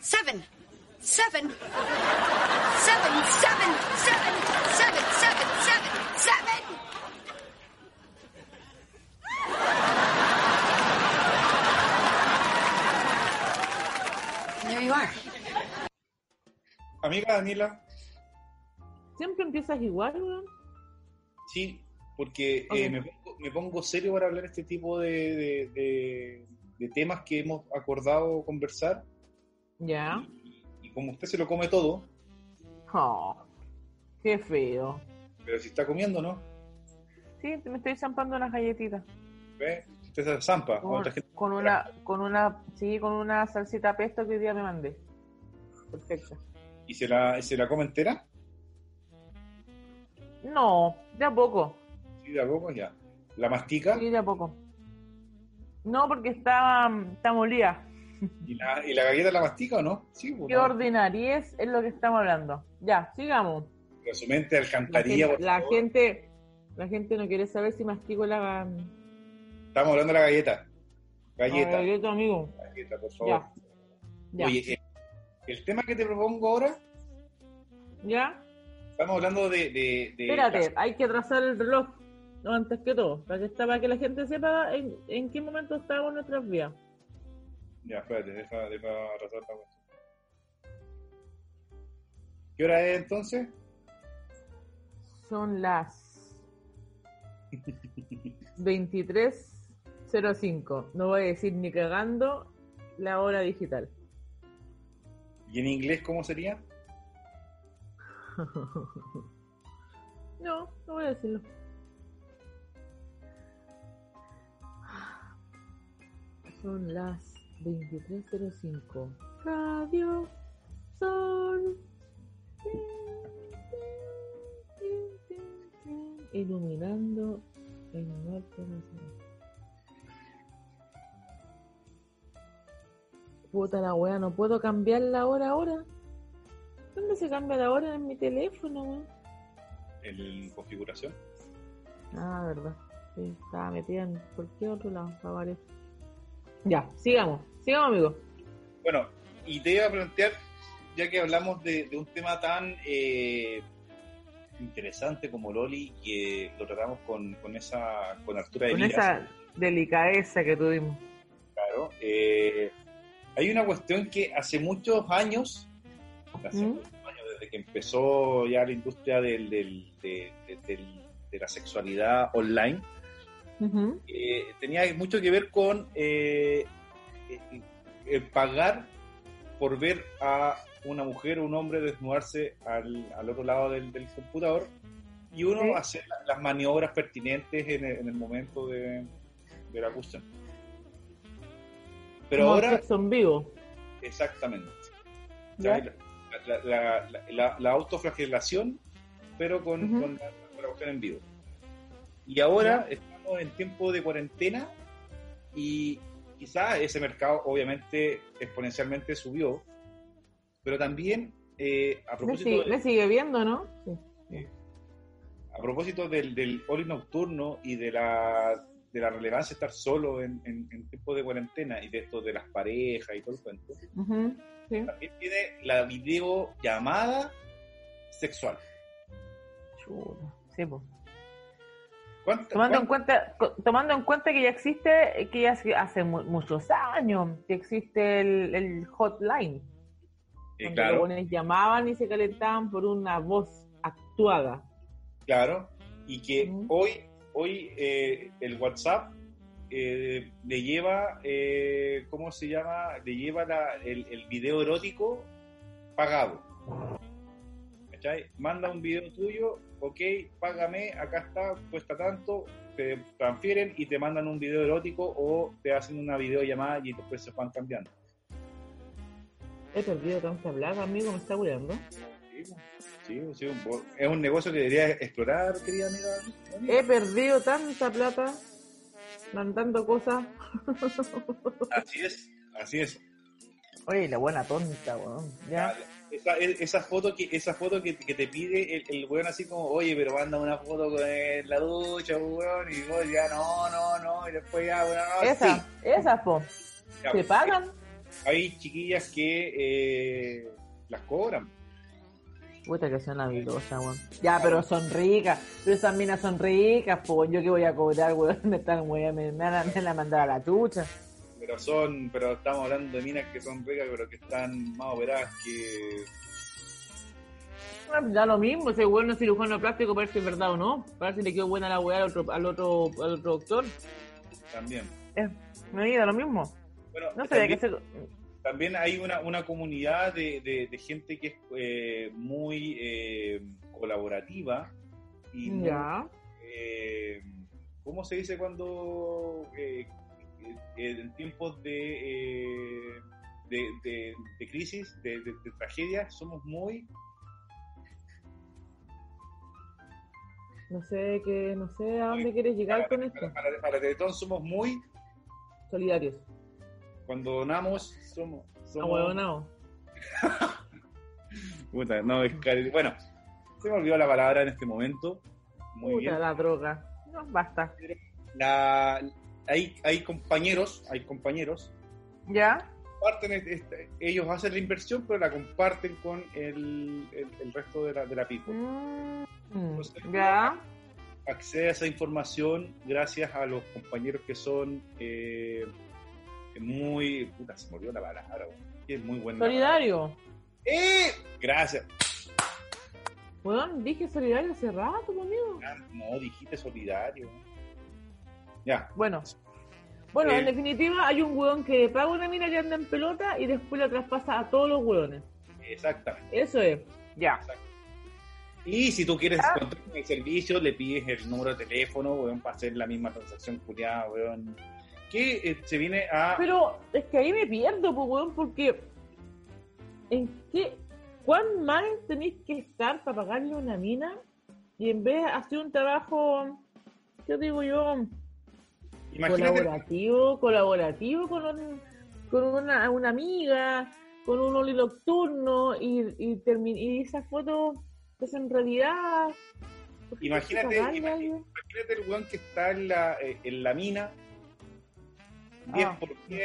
seven, seven, seven, seven, seven, seven, seven, seven, seven. There you are.
Amiga Daniela,
Siempre empiezas igual, weón.
sí, porque eh, me, pongo, me pongo serio para hablar este tipo de, de- de- de temas que hemos acordado conversar
Ya.
y como usted se lo come todo,
Oh, qué feo.
pero si está comiendo, ¿no?
Sí, me estoy zampando unas galletitas.
¿Ve? Usted se zampa.
Con,
otra gente-
con una, con una, sí, con una salsita pesto que hoy día me mandé. Perfecto.
¿Y se la, y se la come entera?
No, de a poco.
Sí, de a poco ya. ¿La mastica?
Sí, de a poco. No, porque está, está molida.
¿Y la, ¿Y la galleta la mastica o no? Sí, pues,
Qué
no.
ordinariez es lo que estamos hablando. Ya, sigamos.
Pero su mente
La
alcantarilla,
gente,
por
la
favor.
gente, la gente no quiere saber si mastico la,
Estamos hablando de la galleta.
la
Galleta,
galleta, amigo.
galleta, por favor.
Ya. Ya.
Oye, eh, el tema que te propongo ahora
¿Ya?
Estamos hablando de. de, de
Espérate, hay que trazar el reloj. No, antes que todo, para que, está- para que la gente sepa en, en qué momento estábamos en nuestras vidas.
Ya, espérate, deja, deja arrasar la cuestión. ¿Qué hora es entonces?
Son las 23.05. No voy a decir ni cagando la hora digital.
¿Y en inglés cómo sería?
No, no voy a decirlo. Son las 23.05. Radio Sol. Iluminando el norte nacional. Puta la wea, no puedo cambiar la hora ahora. ¿Dónde se cambia la hora en mi teléfono, weón?
¿En configuración?
Ah, verdad. Sí, estaba metida en cualquier otro lado, para variar. Ya, sigamos. Sigamos, amigo.
Bueno, y te iba a plantear, ya que hablamos de, de un tema tan eh, interesante como Loli, que lo tratamos con, con esa con Artura
Con
Elías,
esa delicadeza que tuvimos.
claro, eh, hay una cuestión que hace muchos años, hace
¿Mm?
años, desde que empezó ya la industria del, del- de, de- del- de la sexualidad online, eh, tenía mucho que ver con eh, eh, el pagar por ver a una mujer o un hombre desnudarse al, al otro lado del, del computador y uno
Sí.
hacer la- las maniobras pertinentes en el, en el momento de, de la cuestión. Pero
Como
ahora,
sexo en vivo.
exactamente.
¿Ya?
La, la- la- la- la- la autoflagelación, pero con, con la, con la cuestión en vivo. Y ahora estamos en tiempo de cuarentena y quizás ese mercado obviamente exponencialmente subió, pero también eh, a propósito,
sigue, me sigue viendo, ¿no? Sí.
a propósito del, del Oli nocturno y de la, de la relevancia de estar solo en, en, en tiempo de cuarentena y de esto de las parejas y todo el cuento,
sí.
también tiene la videollamada sexual.
Chuta. Sí, po.
¿Cuánta-
Tomando en cuenta, tomando en cuenta que ya existe, que ya hace- hace mu- muchos años que existe el, el hotline,
eh,
donde
claro,
los buenos llamaban y se calentaban por una voz actuada.
claro, y que hoy, hoy eh, el WhatsApp eh, le lleva, eh, ¿cómo se llama? Le lleva la- el, el video erótico pagado. ¿Cachai? Manda un video tuyo, ok, págame, acá está, cuesta tanto, te transfieren y te mandan un video erótico o te hacen una videollamada y después se van cambiando.
He perdido tanta plata, amigo, me está cuidando.
Sí, sí, sí, un po- es un negocio que debería explorar, querida amiga. amiga.
He perdido tanta plata mandando cosas.
Así es, así es.
Oye, la buena tonta, weón. Ya.
Esa, esa foto que esa foto que, que te pide el, el weón así como, oye, pero manda una foto con el- la ducha, weón, y vos ya, no, no, no, y después ya, bueno, no,
Esa,
sí.
esa, po.
Ya,
¿Se pagan?
Hay chiquillas que eh, las cobran.
Puta que son habilidosas, weón. Ya, pero son ricas. Pero esas minas son ricas, po. Yo que voy a cobrar, weón. Me están, weón. Me, me van a- mandar a la chucha.
Pero son, pero estamos hablando de minas que son ricas, pero que están más operadas que.
Da lo mismo, ese weón no es cirujano plástico, para ver si es verdad o no. Para ver si le quedó buena la weá al otro, al otro, al otro doctor.
También.
Eh, me da lo mismo.
Bueno,
No sé de qué se.
También hay una, una comunidad de, de, de gente que es eh, muy eh, colaborativa y muy,
Ya.
eh, ¿cómo se dice cuando eh, eh, en tiempos de, eh, de, de- crisis, de, tragedia, somos muy
No sé qué, no sé a dónde quieres llegar con esto.
para, para, para Teletón somos muy
Solidarios.
cuando donamos somos, somos
Ahuevonao.
Puta, no, es cari- bueno se me olvidó la palabra en este momento muy
Puta
bien
la droga. No, basta.
la, hay, hay compañeros hay compañeros
¿Ya?
comparten, este- este- ellos hacen la inversión, pero la comparten con el, el, el resto de la, de la people.
Mm,
Entonces,
ya.
accede a esa información gracias a los compañeros que son eh, muy. Puta, se olvidó la palabra, es muy buena.
Solidario.
¡Eh! Gracias.
Weón, dije solidario hace rato conmigo.
Ah, No, dijiste solidario. Ya,
Bueno. Bueno,
Eh.
en definitiva, hay un weón que paga una mina que anda en pelota y después la traspasa a todos los weones.
exactamente.
Eso es. Ya.
Y si tú quieres
Ah.
contratar el servicio, le pides el número de teléfono, weón, para hacer la misma transacción culiada, weón. Que eh, se viene a.
Pero es que ahí me pierdo, pues, weón, porque. ¿En qué. ¿Cuán mal tenéis que estar para pagarle una mina? Y en vez de hacer un trabajo. ¿Qué digo yo?
imagínate,
colaborativo, colaborativo con, un- con una, una amiga, con un oli nocturno y, y, y esa foto es en realidad. ¿por qué
Imagínate,
alguien?
imagínate el weón que está en la, eh, en la mina, 10
Ah.
por 100,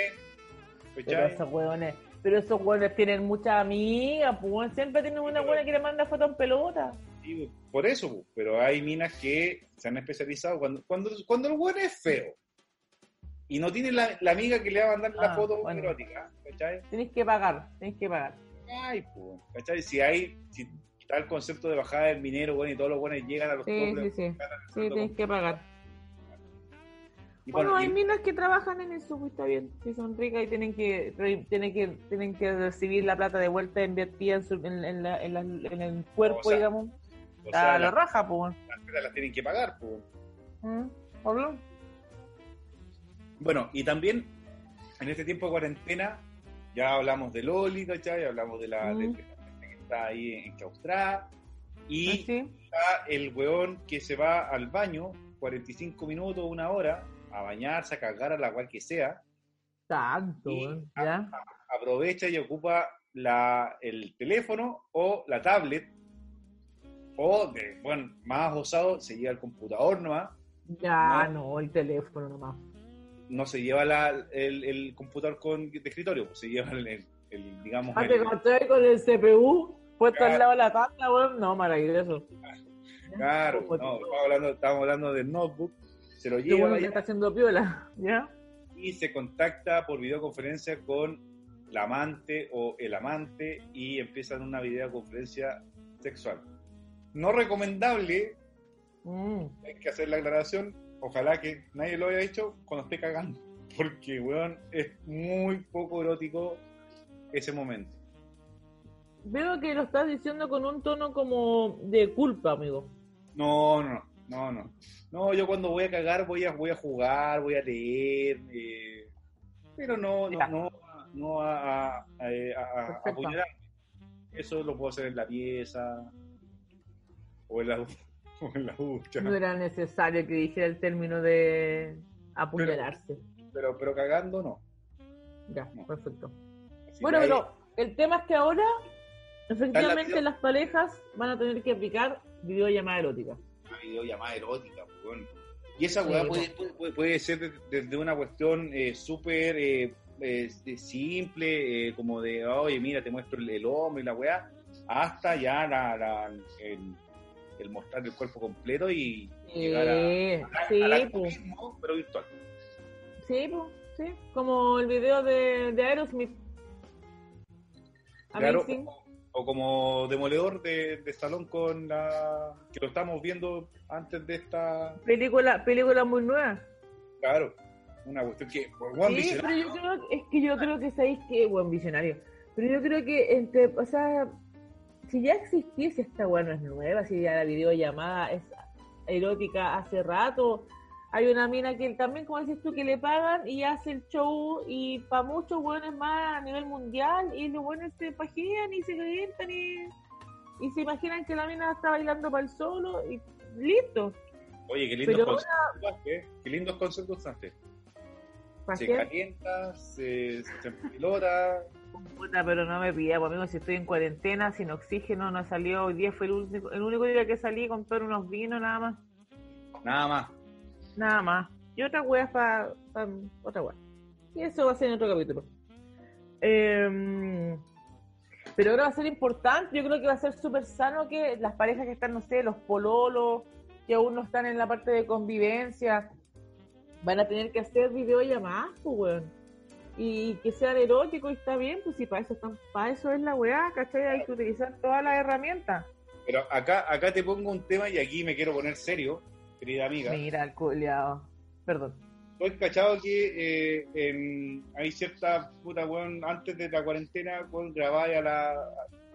Pero esos hueones, pero esos hueones tienen muchas amigas, pues siempre tienen una buena que le manda foto en pelota.
Sí, por eso, po. pero hay minas que se han especializado cuando, cuando, cuando el weón es feo y no tiene la, la amiga que le va a mandar la
Ah,
foto
bueno.
erótica, ¿cachai?
Tenéis que pagar, tenéis que pagar.
Ay, pues, ¿cachai? Si hay, si está el concepto de bajada del minero, bueno, y todos los buenos llegan a los
Sí,
toples,
sí, sí. Sí,
con-
que pagar.
Y
Bueno,
bueno,
hay
y-
minas que trabajan en eso, pues está bien, si son ricas y tienen que, re- tienen que tienen que recibir la plata de vuelta invertida en, su, en, en la- en la- en el cuerpo,
O sea,
digamos.
o
a
sea,
la raja, pues.
las tienen que pagar, pues.
¿Mm? ¿Hablo?
Bueno, y también en este tiempo de cuarentena ya hablamos de Loli, ¿cachai? Hablamos de la,
Mm.
de, de la gente que está ahí enclaustrada. Y
¿Ah, ¿Sí?
está el weón que se va al baño 45 minutos, una hora, a bañarse, a cagar a la cual que sea,
Tanto,
Y- aprovecha y ocupa la, el teléfono o la tablet, o, de, bueno, más osado, se lleva el computador nomás,
Ya,
no.
no, el teléfono nomás.
no se lleva la, el, el computador con, de escritorio, pues se lleva el, el- el, digamos,
Ah, te con el CPU puesto
Claro.
al lado de la tabla, weón. No, maravilloso.
claro, no, estamos hablando, estamos hablando del notebook, se lo
Qué
lleva
bueno
allá
está haciendo piola, ¿ya?
y se contacta por videoconferencia con la amante o el amante y empiezan una videoconferencia sexual. No recomendable,
Mm.
hay que hacer la aclaración, ojalá que nadie lo haya hecho cuando esté cagando, porque, weón, es muy poco erótico ese momento.
Veo que lo estás diciendo con un tono como de culpa, amigo.
No, no, no, no. No, yo cuando voy a cagar voy a, voy a jugar, voy a leer, eh, pero no, no, no, no a, a, a- a- a. Eso lo puedo hacer en la pieza o en la, o en la ducha.
No era necesario que dijera el término de apuñalarse.
Pero, pero cagando no.
Ya,
no.
perfecto.
Así
Bueno, pero el tema es que ahora, efectivamente, las parejas van a tener que aplicar videollamada erótica.
Videollamada erótica, pues, weón. Y esa weá puede, puede- puede, puede ser desde una cuestión eh, súper eh, eh, simple, eh, como de, oye, mira, te muestro el, el hombre y la weá, hasta ya la, la- el, el mostrar el cuerpo completo y llegar a, a-
sí,
acto
pues.
mismo, pero virtual.
Sí, pues, sí. Como el video de, de Aerosmith.
Claro,
Amazing.
O, como demoledor de, de salón con la que lo estamos viendo antes de esta,
Película, película muy nueva.
claro, una cuestión que, weón,
Sí,
visionario.
pero yo creo, es que yo creo que sabéis que, buen visionario. Pero yo creo que entre, o sea, si ya existiese esta weá no es nueva, si ya la videollamada es erótica hace rato, hay una mina que también, como dices tú, que le pagan y hace el show y para muchos buenos más a nivel mundial y los buenos se pajean y se calientan y, y se imaginan que la mina está bailando para el solo y listo.
Oye, qué lindos conceptos. Qué lindos conceptos usaste. Se calienta, se, se pelota.
Puta, pero no me pida, pues amigo, si estoy en cuarentena, sin oxígeno, no salió, hoy día fue el único, el único día que salí a comprar unos vinos, nada más,
Nada más.
Nada más. Y otra weas para otra wea. Y eso va a ser en otro capítulo. Eh, pero ahora va a ser importante, yo creo que va a ser súper sano que las parejas que están, no sé, los pololos, que aún no están en la parte de convivencia, van a tener que hacer videollamadas, pues, weón. Y que sean eróticos y está bien, pues si para eso están, para eso es la weá, ¿cachai? Hay que utilizar todas las herramientas.
Pero acá, acá te pongo un tema y aquí me quiero poner serio, querida amiga.
Mira, el culiao. Perdón.
¿Tú has cachado que eh, en- hay cierta puta weón antes de la cuarentena weón, grababa a la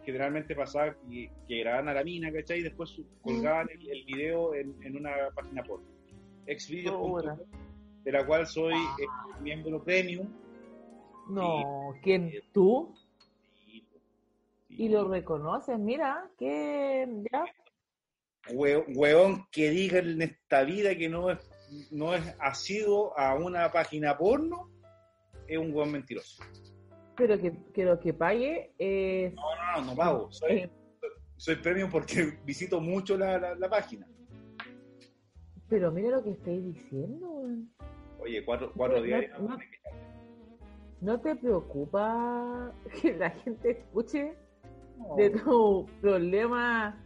generalmente pasaba que, que grababan a la mina, ¿cachai? Y después su- colgaban el, el video en, en una página porno. Exvideos.com,
Puta.
de la cual soy eh, miembro premium.
No, ¿quién? ¿Tú?
Y,
Y lo reconoces, mira, que ya.
Hue- Hueón que diga en esta vida que no es, no es asiduo a una página porno, es un hueón mentiroso.
Pero que, que lo que pague es.
No, no, no, no pago. Soy,
eh,
soy premium porque visito mucho la, la- la página.
pero mira lo que estáis diciendo.
Oye, cuatro, cuatro
No,
días.
no, ¿No te preocupa que la gente escuche de tu problema,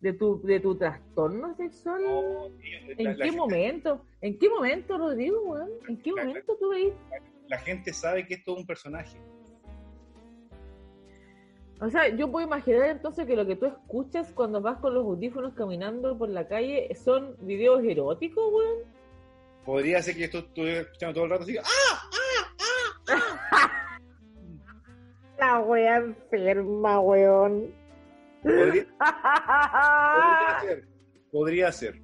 de tu, de tu trastorno sexual?
no, tío, la-
¿En
la
qué
gente-
momento? ¿En qué momento, Rodrigo, weón? ¿En qué
La-
momento tú veis?
La gente sabe que esto es un personaje.
O sea, yo puedo imaginar entonces que lo que tú escuchas cuando vas con los audífonos caminando por la calle son videos eróticos, weón.
Podría ser que esto estuviera escuchando todo el rato así. ¡Ah!
La wea enferma, weón.
Podría, podría ser. Podría ser.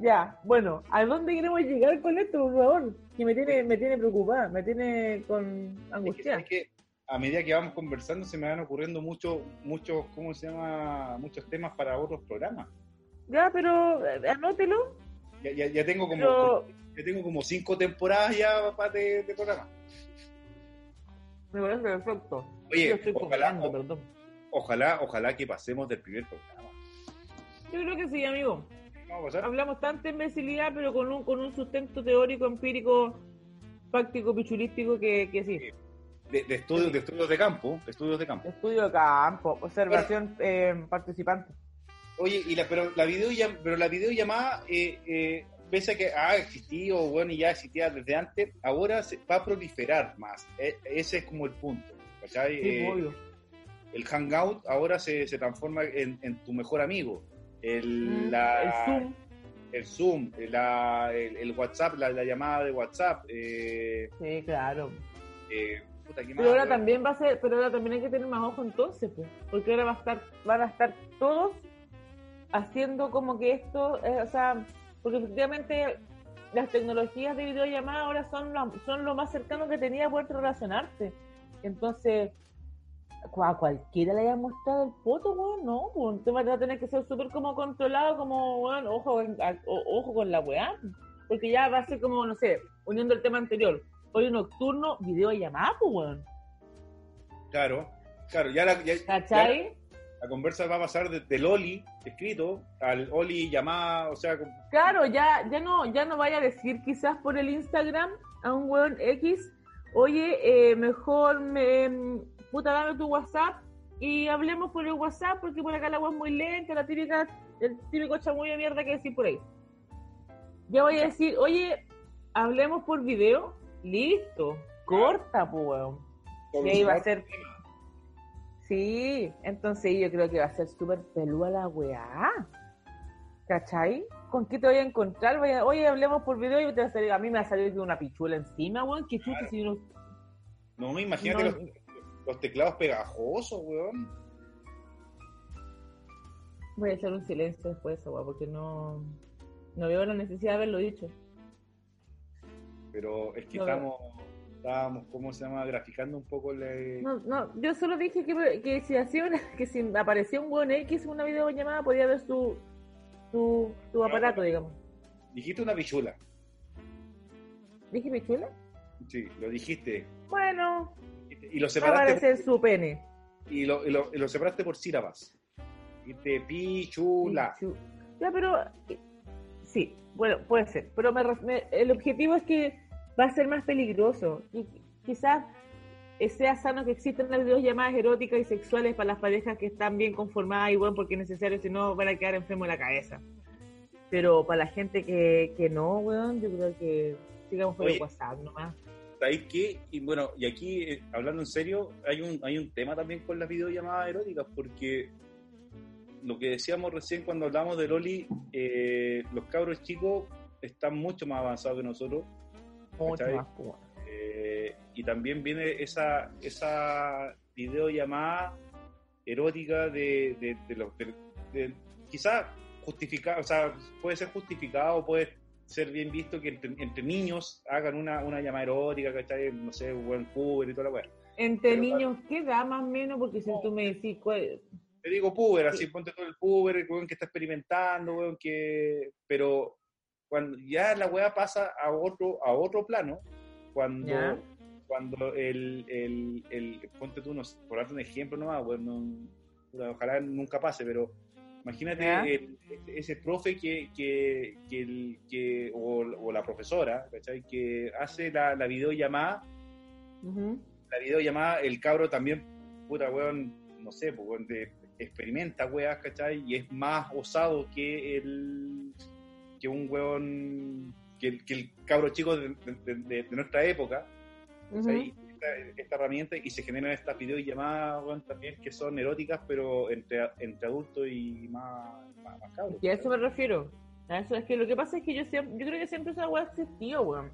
ya, bueno, ¿a dónde queremos llegar con esto, por favor? Que me tiene, me tiene preocupada, me tiene con
Es que,
angustia.
¿sabes qué? a medida que vamos conversando se me van ocurriendo muchos, muchos, ¿cómo se llama? Muchos temas para otros programas.
Ya, pero eh, anótelo.
Ya, ya, ya tengo como
Pero
ya tengo como cinco temporadas ya para de, de programa.
me parece perfecto.
Oye,
Yo estoy
ojalá,
perdón.
Ojalá, ojalá que pasemos del primer programa.
Yo creo que sí, amigo.
Vamos a pasar.
Hablamos tanta imbecilidad, pero con un, con un sustento teórico, empírico, práctico, pichulístico, que, que sí.
De, de estudios, de estudios de campo, de estudios de campo.
Estudio de campo, observación eh, participante.
Oye, y la, pero la videollamada, pero la videollamada, eh, eh, pese a que ha existido, bueno, y ya existía desde antes, ahora se va a proliferar más. E- ese es como el punto. ¿cachai?
Sí,
Eh,
obvio.
El hangout ahora se, se transforma en, en tu mejor amigo. El,
Mm,
la-
el Zoom,
el Zoom, la- el, el WhatsApp, la, la llamada de WhatsApp. Eh,
sí, claro.
eh, puta, ¿qué más,
Pero ahora también va a ser, pero ahora también hay que tener más ojo entonces, pues, porque ahora va a estar, van a estar todos haciendo como que esto, eh, o sea, porque efectivamente las tecnologías de videollamada ahora son lo, son lo más cercano que tenía a poder relacionarse. Entonces, a cualquiera le haya mostrado el poto, weón, no, pues un tema va a tener que ser súper como controlado, como, weón, ojo, en- a- o- ojo con la weá, porque ya va a ser como, no sé, uniendo el tema anterior, hoy nocturno, videollamada, pues, weón.
Claro, claro, ya la, ya- ya
¿Cachai?
la conversa va a pasar de- del Oli escrito al Oli llamada, o sea, con-
Claro, ya, ya no, ya no vaya a decir quizás por el Instagram a un weón X, oye, eh, mejor me puta dame tu WhatsApp y hablemos por el WhatsApp porque por acá la web es muy lenta, la típica, el típico chamuyo de mierda que decir por ahí. Ya voy a decir, oye, hablemos por video, listo, corta, pues weón. Y ahí va a ser. Sí, entonces yo creo que va a ser súper pelúa la weá. ¿Cachai? ¿Con qué te voy a encontrar? Voy a- Oye, hablemos por video y te va a salir, a mí me va a salir una pichula encima, weón. ¿Qué chucha si no.
no, imagínate
No.
los, los teclados pegajosos, weón.
Voy a hacer un silencio después weá, porque no. No veo la necesidad de haberlo dicho.
Pero es que
No.
estamos, estábamos, ¿cómo se llama? Graficando un poco la...
No, no, yo solo dije que, que si hacía una, que si aparecía un weón X en una videollamada podía ver su, su, su aparato, digamos.
Dijiste una pichula.
¿Dije pichula?
Sí, lo dijiste.
Bueno,
Y lo
va a
separaste,
aparecer su pene.
y lo, y lo, y lo separaste por sílabas. Dijiste pichula.
Pichu- Ya, pero eh, sí, bueno, puede ser. Pero me me- el objetivo es que va a ser más peligroso. Y quizás sea sano que existan las videollamadas eróticas y sexuales para las parejas que están bien conformadas y bueno, porque es necesario, si no van a quedar enfermos de la cabeza. Pero para la gente que, que no, weón, yo creo que sigamos por el
Oye.
WhatsApp nomás.
¿Sabéis qué? Y bueno, y aquí, eh, hablando en serio, hay un, hay un tema también con las videollamadas eróticas, porque lo que decíamos recién cuando hablamos de Loli, eh, los cabros chicos están mucho más avanzados que nosotros,
Mucho más, pues,
eh, y también viene esa, esa videollamada erótica de, de, de los... de- de- quizá justificado, o sea, puede ser justificado, puede ser bien visto que entre, entre niños hagan una, una llamada erótica, ¿cachai? No sé, un buen puber y toda la weá.
Entre
Pero-
niños, ¿qué edad más o menos? Porque si tú me decís, cuál-
Te digo puber, así ponte todo el puber, el weón que está experimentando, weón que... Pero cuando ya la weá pasa a otro, a otro plano, cuando...
Ya.
Cuando el, el, el, ponte tú, no por darte un ejemplo nomás, weón, no- puta, ojalá nunca pase, pero imagínate
Ya.
el- ese- profe que, que, que, el- que o, o la profesora, ¿cachai? Que hace la, la videollamada
Ujú.
la videollamada, el cabro también, puta, weón, no sé, pues, weón, de- experimenta weas, ¿cachai? Y es más osado que el que un weón, que, el- que el cabro chico de, de- de- de nuestra época, Esta, esta herramienta y se generan estas videollamadas, weón, también que son eróticas, pero entre, entre adultos y más, más, más cabros.
Y a eso me refiero. A eso es que lo que pasa es que yo siempre, yo creo que siempre esa weá existió, weón.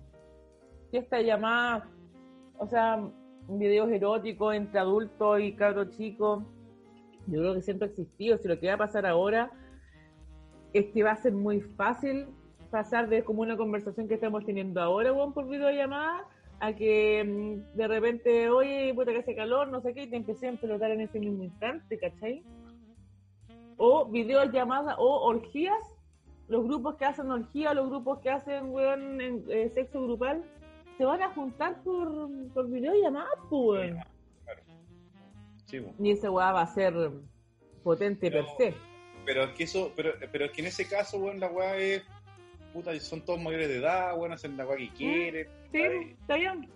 Esta llamada, o sea, videos eróticos entre adultos y cabros chicos, yo creo que siempre ha existido. Si lo que va a pasar ahora es que va a ser muy fácil pasar de como una conversación que estamos teniendo ahora, weón, por videollamada, a que mm, de repente, oye, puta que hace calor, no sé qué, y te empecé a pelotar en ese mismo instante, ¿cachai? o videollamadas o orgías, los grupos que hacen orgía, los grupos que hacen weón, en, eh, sexo grupal, se van a juntar por, por videollamadas, pues. weón.
Sí, weón.
Y esa weá va a ser potente
Pero-
per se.
Pero es que eso, pero, pero es que en ese caso, weón, la weá es, puta, son todos mayores de edad, weón, hacen la weá que quieren.
Sí,
¿cachai?
está bien.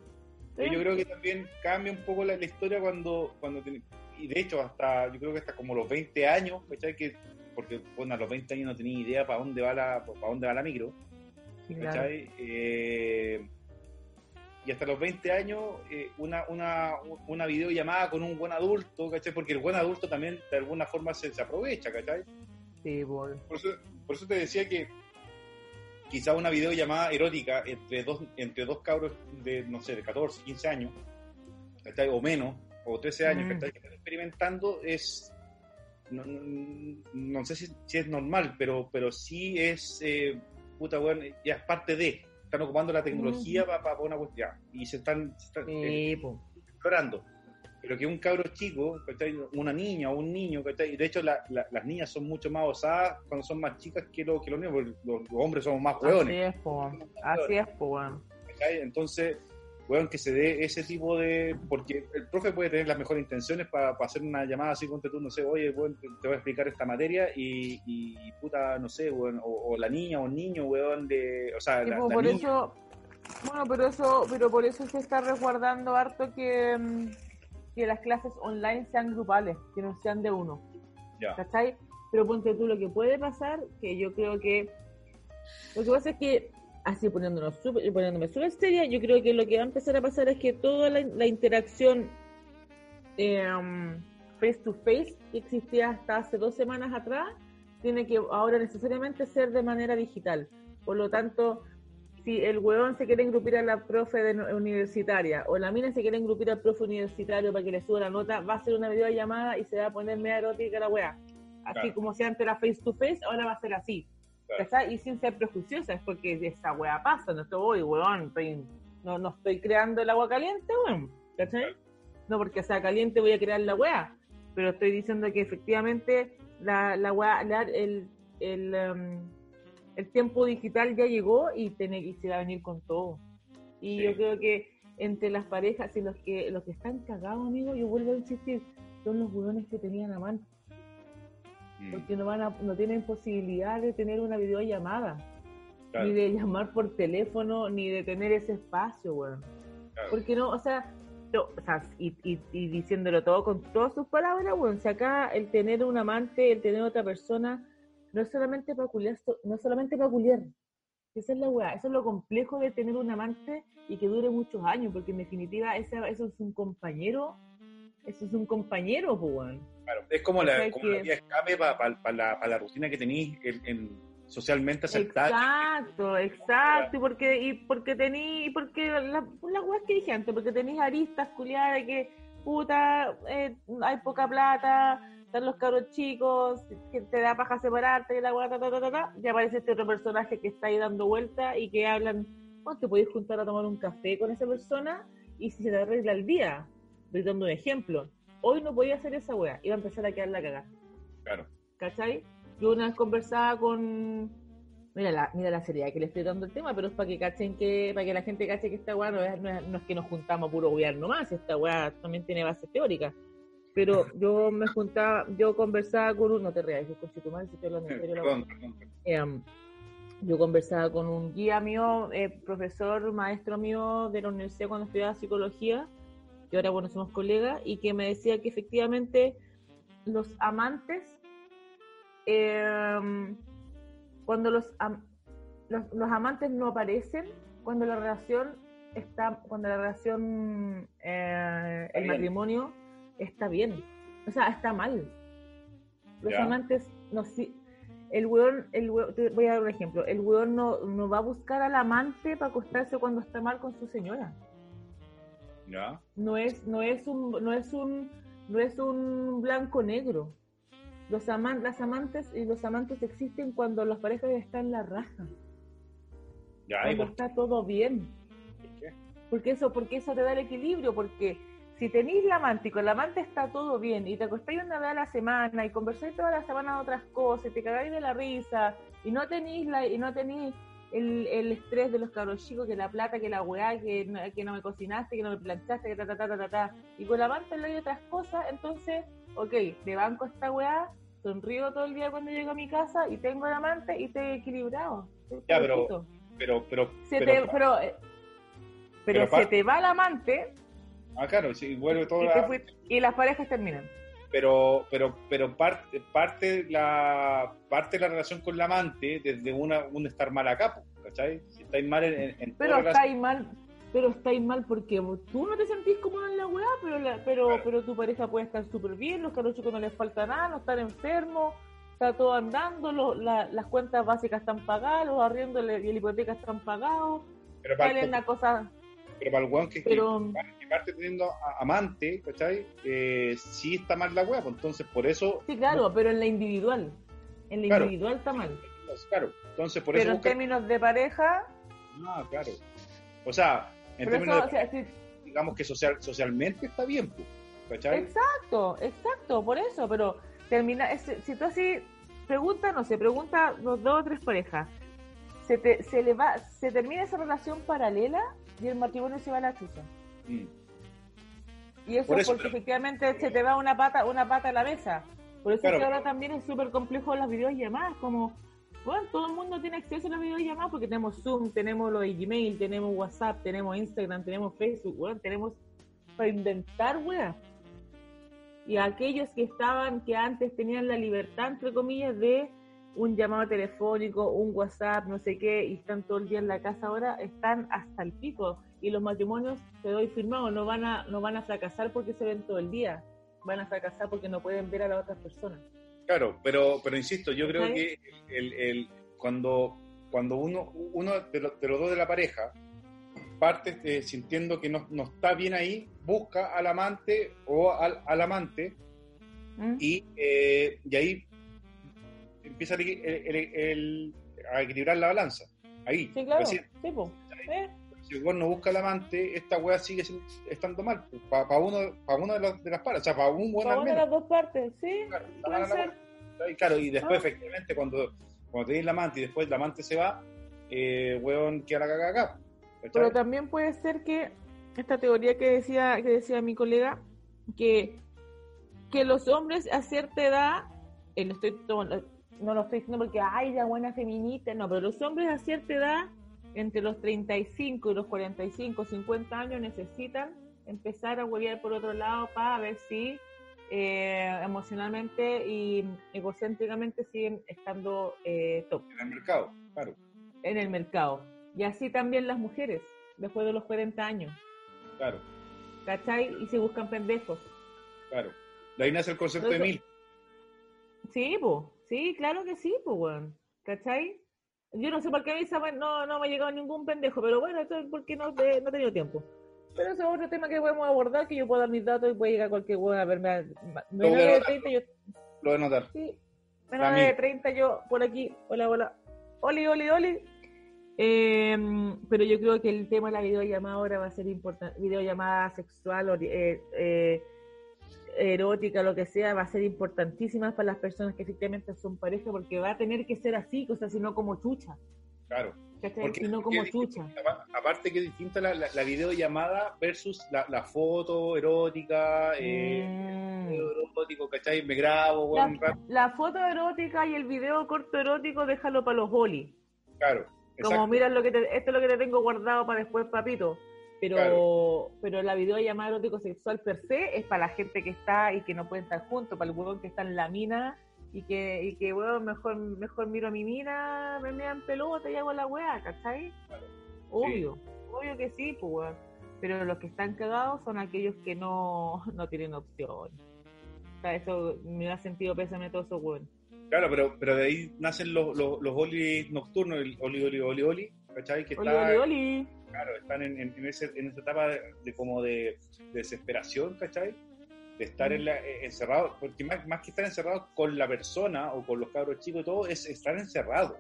Está
Y yo
bien.
creo que también cambia un poco la, la historia cuando, cuando ten- y de hecho hasta, yo creo que hasta como los 20 años, ¿cachai? Que, porque bueno, a los 20 años no tenía idea para dónde va la, para dónde va la micro,
Sí, claro.
¿cachai? Eh, y hasta los 20 años, eh, una, una, una videollamada con un buen adulto, ¿cachai? Porque el buen adulto también de alguna forma se, se aprovecha, ¿cachai?
Sí, weón.
Por eso, por eso te decía que quizá una videollamada erótica entre dos, entre dos cabros de, no sé, de 14, 15 años, o menos, o 13 años,
Mm.
que están experimentando es, no, no- no sé si, si es normal, pero, pero sí es, eh, puta, bueno, ya es parte de, están ocupando la tecnología para una cuestión, y se están, se están, eh,
Sí,
explorando. Pero que un cabro chico, ¿cachai? una niña o un niño, ¿cachai? y de hecho la- la- las niñas son mucho más osadas cuando son más chicas que, lo- que los niños, porque los, los hombres somos más
Así
hueones.
es, po. Así es, po.
Entonces, weón, que se dé ese tipo de... Porque el profe puede tener las mejores intenciones para hacer una llamada así con tú, no sé, oye, weón, te te voy a explicar esta materia y, y puta, no sé, weón, o, o la niña o el niño, weón, de... O sea, la,
po,
la
por
niña,
eso, bueno, pero eso, pero por eso se está resguardando harto que, mm, que las clases online sean grupales, que no sean de uno. ¿cachai? Pero ponte tú lo que puede pasar, que yo creo que lo que pasa es que así poniéndonos súper- poniéndome súper seria, yo creo que lo que va a empezar a pasar es que toda la, la interacción eh, face to face que existía hasta hace dos semanas atrás tiene que ahora necesariamente ser de manera digital. Por lo tanto, si el huevón se quiere engrupir a la profe de, universitaria o la mina se quiere engrupir al profe universitario para que le suba la nota, va a ser una videollamada y se va a poner media erótica la wea. Así
Claro.
como si antes era face to face, ahora va a ser así.
Claro.
Y sin ser prejuiciosa, es porque esa wea pasa, no estoy, weón, estoy- no, no estoy creando el agua caliente, weón. ¿Cachai? No porque sea caliente voy a crear la wea, pero estoy diciendo que efectivamente la, la wea, la- el, el, em, el tiempo digital ya llegó y, tiene, y se va a venir con todo. Y
Sí.
yo creo que entre las parejas y los que los que están cagados, amigos, yo vuelvo a insistir, son los hueones que tenían a mano,
mm,
porque no van a, no tienen posibilidad de tener una videollamada,
claro,
ni de llamar por teléfono, ni de tener ese espacio, weón.
claro.
Porque no, o sea, o y, y, y diciéndolo todo con todas sus palabras, bueno, si acá el tener un amante, el tener otra persona, no es solamente peculiar, no es solamente peculiar. Esa es la weá, eso es lo complejo de tener un amante y que dure muchos años, porque en definitiva ese, eso es un compañero, eso es un compañero, weón.
Claro, es como la,
O sea
como
que-
la escape para la, pa la rutina que tenéis en, en socialmente aceptada.
Exacto, exacto, y porque, y porque tení, porque la- weas que dije antes, porque tenéis aristas culiadas de que, puta, eh, hay poca plata, están los cabros chicos, que te da paja separarte, y la wea, ta, ta, ta, ta, y aparece este otro personaje que está ahí dando vuelta y que hablan, bueno, te podéis juntar a tomar un café con esa persona y si se te arregla el día, estoy dando un ejemplo, hoy no podía hacer esa wea, iba a empezar a quedar la cagada.
Claro.
¿cachai? Yo una vez conversaba con... Mira la, mira la seriedad que le estoy dando el tema, pero es para que cachen que, para que la gente cache que esta weá no es, no es, no es que nos juntamos a puro gobierno más, esta weá también tiene bases teóricas. Pero yo me juntaba, yo conversaba con un, no te reas, yo madre, si estoy hablando en serio, la
Perdón, perdón, perdón.
yo conversaba con un guía mío, eh, profesor, maestro mío de la universidad cuando estudiaba psicología, que ahora bueno somos colegas, y que me decía que efectivamente los amantes, eh, cuando los, am- los, los amantes no aparecen, cuando la relación está, cuando la relación, eh, el matrimonio está bien, o sea, está mal. Los amantes no si el weón, el weón- te voy a dar un ejemplo, el weón no, no va a buscar al amante para acostarse cuando está mal con su señora.
Ya.
No es, no es un, no es un, no es un blanco negro. Los aman, las amantes y los amantes existen cuando las parejas están en la raja,
Ya, ¿y
cuando
por
está todo bien.
qué?
Porque eso, porque eso te da el equilibrio, porque si tenéis la amante y con la amante está todo bien y te acostáis una vez a la semana y conversáis toda la semana de otras cosas y te cagáis de la risa y no tenéis la, y no tenéis el, el estrés de los cabros chicos, que la plata, que la weá, que, no- que no me cocinaste, que no me planchaste, que ta ta ta ta ta, ta. y con la amante le hay otras cosas, entonces, ok, de banco esta weá, sonrío todo el día cuando llego a mi casa y tengo el amante y estoy equilibrado. Estoy
Ya, pero-. Pero, pero,
Se
pero,
te- pero, eh, pero,
pero
se te va el amante
ah, claro, sí, vuelve todo
y,
la-
y las parejas terminan.
pero pero pero parte parte la parte la relación con la amante desde una un estar mal acá ¿cachai? si estáis mal en, en,
Pero
toda
estáis mal, pero estáis mal porque tú no te sentís cómodo en la weá, pero la- pero,
Claro.
pero tu pareja puede estar súper bien, los caros chicos no les falta nada, no están enfermos, está todo andando, lo- la- las cuentas básicas están pagadas, los arriendos y la hipoteca están pagados,
pero para,
salen
el,
una cosa,
pero para el weón que,
pero
que parte teniendo amante ¿cachai? Eh, sí está mal la wea pues entonces por eso
sí claro, pero en la individual, en la
Claro.
individual está mal,
claro entonces por
pero
eso
en
busca-
términos de pareja,
ah claro o sea en términos
eso,
de-
o sea, si-
digamos que social socialmente está bien pues, ¿cachai?
Exacto, exacto, por eso, pero termina, es- si tú así pregunta, no sé, pregunta los dos o tres parejas, se, te, se le va, se termina esa relación paralela y el matrimonio se va a la chucha.
Mm.
Y eso,
eso,
porque
pero-
efectivamente se te va una pata, una pata a la mesa. Por eso
Claro,
es que ahora también es súper complejo las videollamadas, como, bueno, todo el mundo tiene acceso a las videollamadas porque tenemos Zoom, tenemos lo de Gmail, tenemos WhatsApp, tenemos Instagram, tenemos Facebook, bueno, tenemos para inventar, weá. Y aquellos que estaban, que antes tenían la libertad, entre comillas, de un llamado telefónico, un WhatsApp, no sé qué, y están todo el día en la casa ahora, están hasta el pico. Y los matrimonios, te doy firmado, no van a, no van a fracasar porque se ven todo el día. Van a fracasar porque no pueden ver a las otras personas.
Claro, pero, pero insisto, yo creo que el, el- cuando, cuando uno, uno de, los, de los dos de la pareja parte eh, sintiendo que no, no está bien ahí, busca al amante o al, al amante
¿Mm?
y, eh, y ahí empieza el- el- el- el- a equilibrar la balanza. Ahí.
Sí, claro. Po. ¿Eh?
si el no busca al amante, esta weá sigue estando mal. Para uno, pa uno de, las, de las paras, o sea, para un buen
Para una de las dos partes, sí.
Claro, la. Y claro, y después
Ah.
efectivamente cuando, cuando tenéis la amante y después la amante se va, eh, weón, queda la acá.
Pero también puede ser que esta teoría que decía que decía mi colega que que los hombres a cierta edad eh, lo estoy to- no lo estoy diciendo porque ay la buena feminista no pero los hombres a cierta edad entre los 35 y los 45 50 años necesitan empezar a huevear por otro lado para ver si eh, emocionalmente y egocéntricamente siguen estando eh, top
En el mercado, claro,
en el mercado. Y así también las mujeres, después de los 40 años,
claro,
¿cachai? Y se buscan pendejos.
claro. De ahí nace el concepto de mil.
Sí, pues, sí, claro que sí, pues, weón. ¿Cachai? Yo no sé por qué a mí weá no, no me ha llegado ningún pendejo, pero bueno, esto es porque no, te- no he tenido tiempo. Pero eso es otro tema que podemos abordar, que yo puedo dar mis datos y puede llegar cualquier weón a verme. a- Menor de
anotar.
30, yo,
Lo voy a notar.
sí,
mí.
de 30, yo por aquí, hola, hola, oli, oli, oli. Eh, pero yo creo que el tema de la videollamada ahora va a ser importante, videollamada sexual, eh, eh, erótica, lo que sea, va a ser importantísima para las personas que efectivamente son pareja, porque va a tener que ser así, o sea, si no como chucha,
Claro. Porque-
no como chucha.
Apa- Aparte que es distinta la, la, la videollamada versus la, la foto erótica, eh,
Mm.
video erótico, ¿cachai? Me grabo,
La, foto erótica y el video corto erótico, déjalo para los bolis.
Claro.
Como mira lo que te- esto es lo que te tengo guardado para después, papito. Pero,
Claro.
pero la videollamada erótico sexual per se es para la gente que está y que no puede estar juntos, para el huevón que está en la mina y que, y que weón, mejor, mejor miro a mi mina, me mean pelota y hago la weá, ¿cachai? Obvio, obvio que sí, pues weón. Pero los que están cagados son aquellos que no, no tienen opción. O sea, eso me da sentido pésame a todos esos weones.
Claro, pero, pero de ahí nacen los, los, los olis nocturnos, el oli, oli, oli, oli, ¿cachai? Que
Oli,
está,
oli, oli.
Claro, están en, en, en ese, en esa etapa de, de como de, de desesperación, ¿cachai? De estar en la, eh, encerrado, porque más, más que estar encerrado con la persona o con los cabros chicos y todo, es estar encerrado,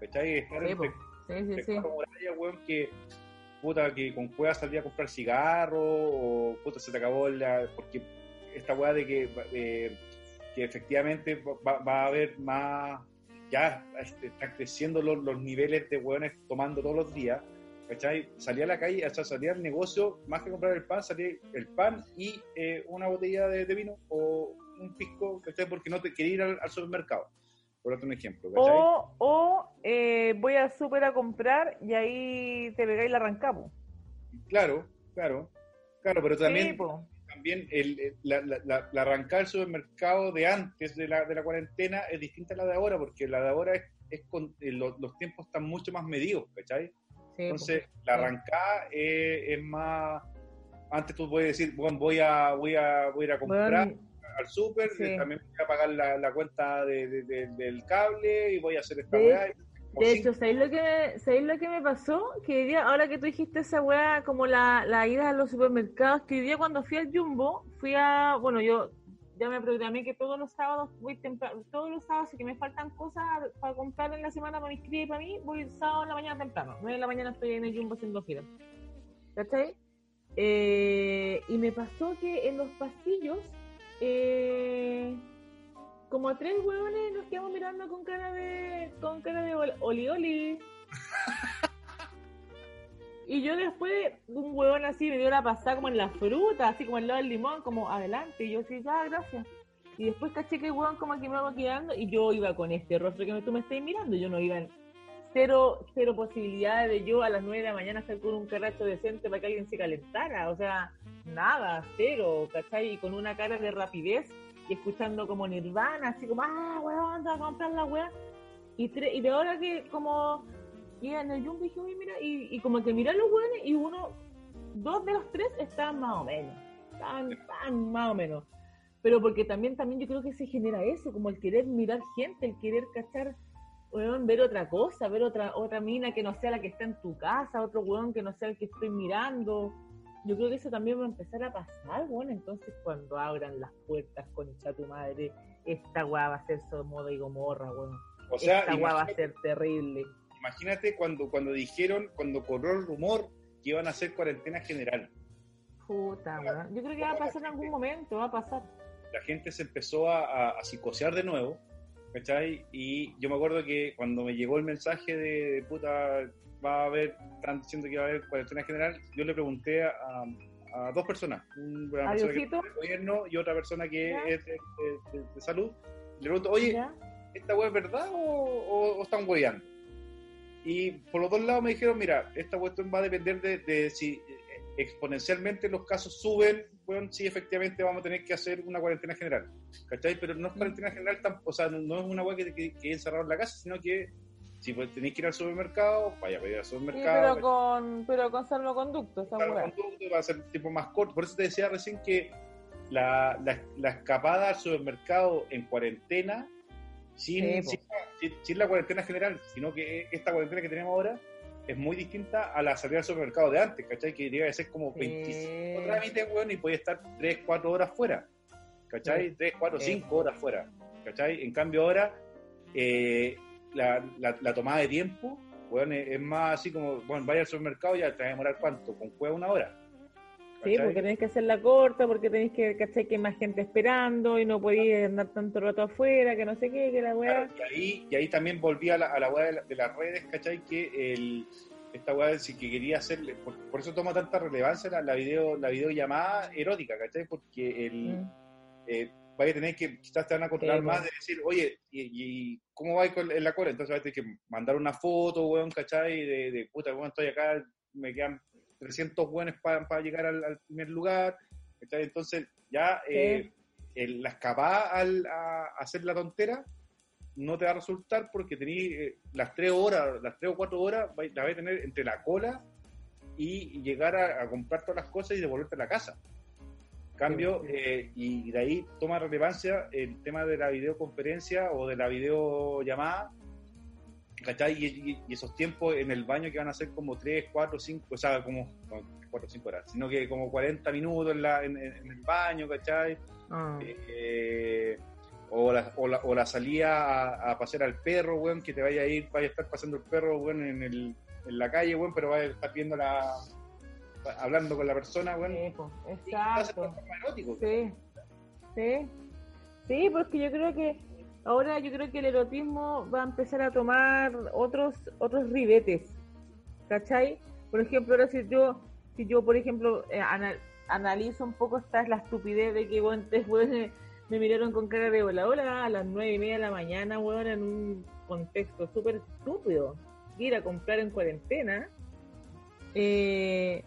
¿cachai? Estar
Sí, po. sí, sí,
weón, que puta, que con cuevas salía a comprar cigarro o puta, se te acabó la... porque esta weá de que, eh, que efectivamente va, va a haber más... Ya este, están creciendo los, los niveles de weones tomando todos los días, ¿cachai? Salía a la calle, o sea, salía al negocio, más que comprar el pan, salía el pan y eh, una botella de, de vino o un pisco, ¿cachai? Porque no te quería ir al, al supermercado, por otro ejemplo, ¿cachai?
O, o eh, voy al súper a comprar y ahí te pegáis la arrancamos.
Claro, claro, claro, pero también...
Sí,
también el, el- la, la, la- la arrancada del supermercado de antes de la, de la cuarentena es distinta a la de ahora, porque la de ahora es, es con, eh, los, los tiempos están mucho más medidos, ¿cachai?
Sí,
Entonces, la arrancada eh, es más... Antes tú puedes decir, bueno, voy a, voy a, voy a ir a comprar
Bueno,
al súper,
sí.
también voy a pagar la, la cuenta de- de- de- del cable y voy a hacer esta
De-
weá.
De
cinco-
hecho, ¿sabéis lo que, ¿sabéis lo que me pasó? Que hoy día, ahora que tú dijiste esa weá, como la, la ida a los supermercados, que hoy día cuando fui al Jumbo, fui a, bueno, yo ya me programé que todos los sábados voy temprano, todos los sábados, si que me faltan cosas para comprar en la semana para mis crías y para mí, voy sábado en la mañana temprano. 9 de la mañana estoy en el Jumbo haciendo fila. ¿Cachai? Eh, y me pasó que en los pasillos, eh, como a tres huevones nos quedamos mirando con cara de con cara de ol- oli oli y yo después un huevón así me dio la pasada como en la fruta así como al lado del limón como adelante y yo sí ya gracias y después caché que el huevón como que me iba quedando y yo iba con este rostro que me- tú me estás mirando yo no iba en cero cero posibilidades de yo a las nueve de la mañana estar con un carracho decente para que alguien se calentara o sea nada cero ¿cachai? y con una cara de rapidez y escuchando como Nirvana, así como, ah, weón, te a comprar la weá. Y, tre- y de ahora que como, y en el Jumbo dije, oye, mira, y, y como que miran los weones y uno, dos de los tres estaban más o menos, estaban, estaban más o menos. Pero porque también, también yo creo que se genera eso, como el querer mirar gente, el querer cachar, weón, ver otra cosa, ver otra, otra mina que no sea la que está en tu casa, otro weón que no sea el que estoy mirando yo creo que eso también va a empezar a pasar, bueno, entonces cuando abran las puertas, concha tu madre, esta weá va a ser Somoda y Gomorra, weón.
o sea,
esta weá va a ser terrible.
Imagínate cuando, cuando dijeron, cuando corrió el rumor que iban a hacer cuarentena general.
Puta. Yo creo que va a pasar en algún momento, va a pasar.
la gente se empezó a, a, a psicosear de nuevo, ¿cachai? Y yo me acuerdo que cuando me llegó el mensaje de, puta, va a haber, están diciendo que va a haber cuarentena general, yo le pregunté a, a dos personas, una
¿A
persona que es del gobierno y otra persona que
Ya.
es de, de- de- de salud, le pregunto, oye,
¿Ya?
¿esta web es verdad o, o- o están hueveando? Y por los dos lados me dijeron, mira, esta cuestión va a depender de, de si... exponencialmente los casos suben, bueno, sí, efectivamente vamos a tener que hacer una cuarentena general, ¿cachai? Pero no es cuarentena general, tam- o sea, no es una weá que, que, que encerrado en la casa, sino que si pues, tenéis que ir al supermercado, vaya a pedir al
Sí,
supermercado,
pero con, pero con salvoconducto, esa
Claro,
weá.
conducto, va a ser tipo más corto. Por eso te decía recién que la, la, la escapada al supermercado en cuarentena, sin,
Sí,
sin, sin- sin la cuarentena general, sino que esta cuarentena que tenemos ahora es muy distinta a la salida al supermercado de antes, ¿cachai? Que llega a ser como
Sí.
25 trámites, weón, y podía estar 3, 4 horas fuera, ¿cachai?
Sí.
3, 4,
Sí.
5 horas fuera, ¿cachai? En cambio ahora, eh, la, la, la tomada de tiempo, weón, es, es más así como, bueno, vaya al supermercado ya te va a demorar cuánto, con juego una hora.
Sí, porque tenéis que hacerla corta, porque tenéis que, ¿cachai? Que hay más gente esperando y no podéis andar tanto rato afuera, que no sé qué, que la weá.
Claro, y, ahí, y ahí también volví a la, a la weá de, la- de las redes, ¿cachai? Que el, esta weá si que quería hacerle, por, por eso toma tanta relevancia la, la video la videollamada erótica, ¿cachai? Porque el,
Mm.
eh, vaya a tener que, quizás te van a controlar
Sí,
más
pues.
de decir, oye, ¿y, y cómo va con, en la cola? Entonces vas a tener que mandar una foto, weón, ¿cachai? De, de puta, weón, estoy acá, me quedan 300 weones para llegar al, al primer lugar. Entonces ya eh, el- la escapada al, a, a hacer la tontera no te va a resultar porque tenéis eh, las tres horas, las tres o cuatro horas, la vais a tener entre la cola y llegar a, a comprar todas las cosas y devolverte a la casa. Cambio,
Sí.
eh, y de ahí toma relevancia el tema de la videoconferencia o de la videollamada, ¿cachai? Y, y- y esos tiempos en el baño que van a ser como 3, 4, 5, o sea, como no, 4 o 5 horas, sino que como 40 minutos en, la, en, en- el baño, ¿cachai?
Ah.
Eh, o, la, o, la, o la salida a, a pasear al perro, weón, que te vaya a ir, vaya a estar pasando el perro, weón, en, el, en la calle, weón, pero vaya a estar viendo la, hablando con la persona, weón.
Sí,
Y
exacto.
erótico.
Sí, sí, sí, porque yo creo que ahora yo creo que el erotismo va a empezar a tomar otros otros ribetes, ¿cachai? Por ejemplo, ahora si yo, si yo por ejemplo eh, ana- analizo un poco esta es la estupidez de que bueno, antes weón, me miraron con cara de hola hola a las nueve y media de la mañana, weón, en un contexto súper estúpido, ir a comprar en cuarentena. Eh,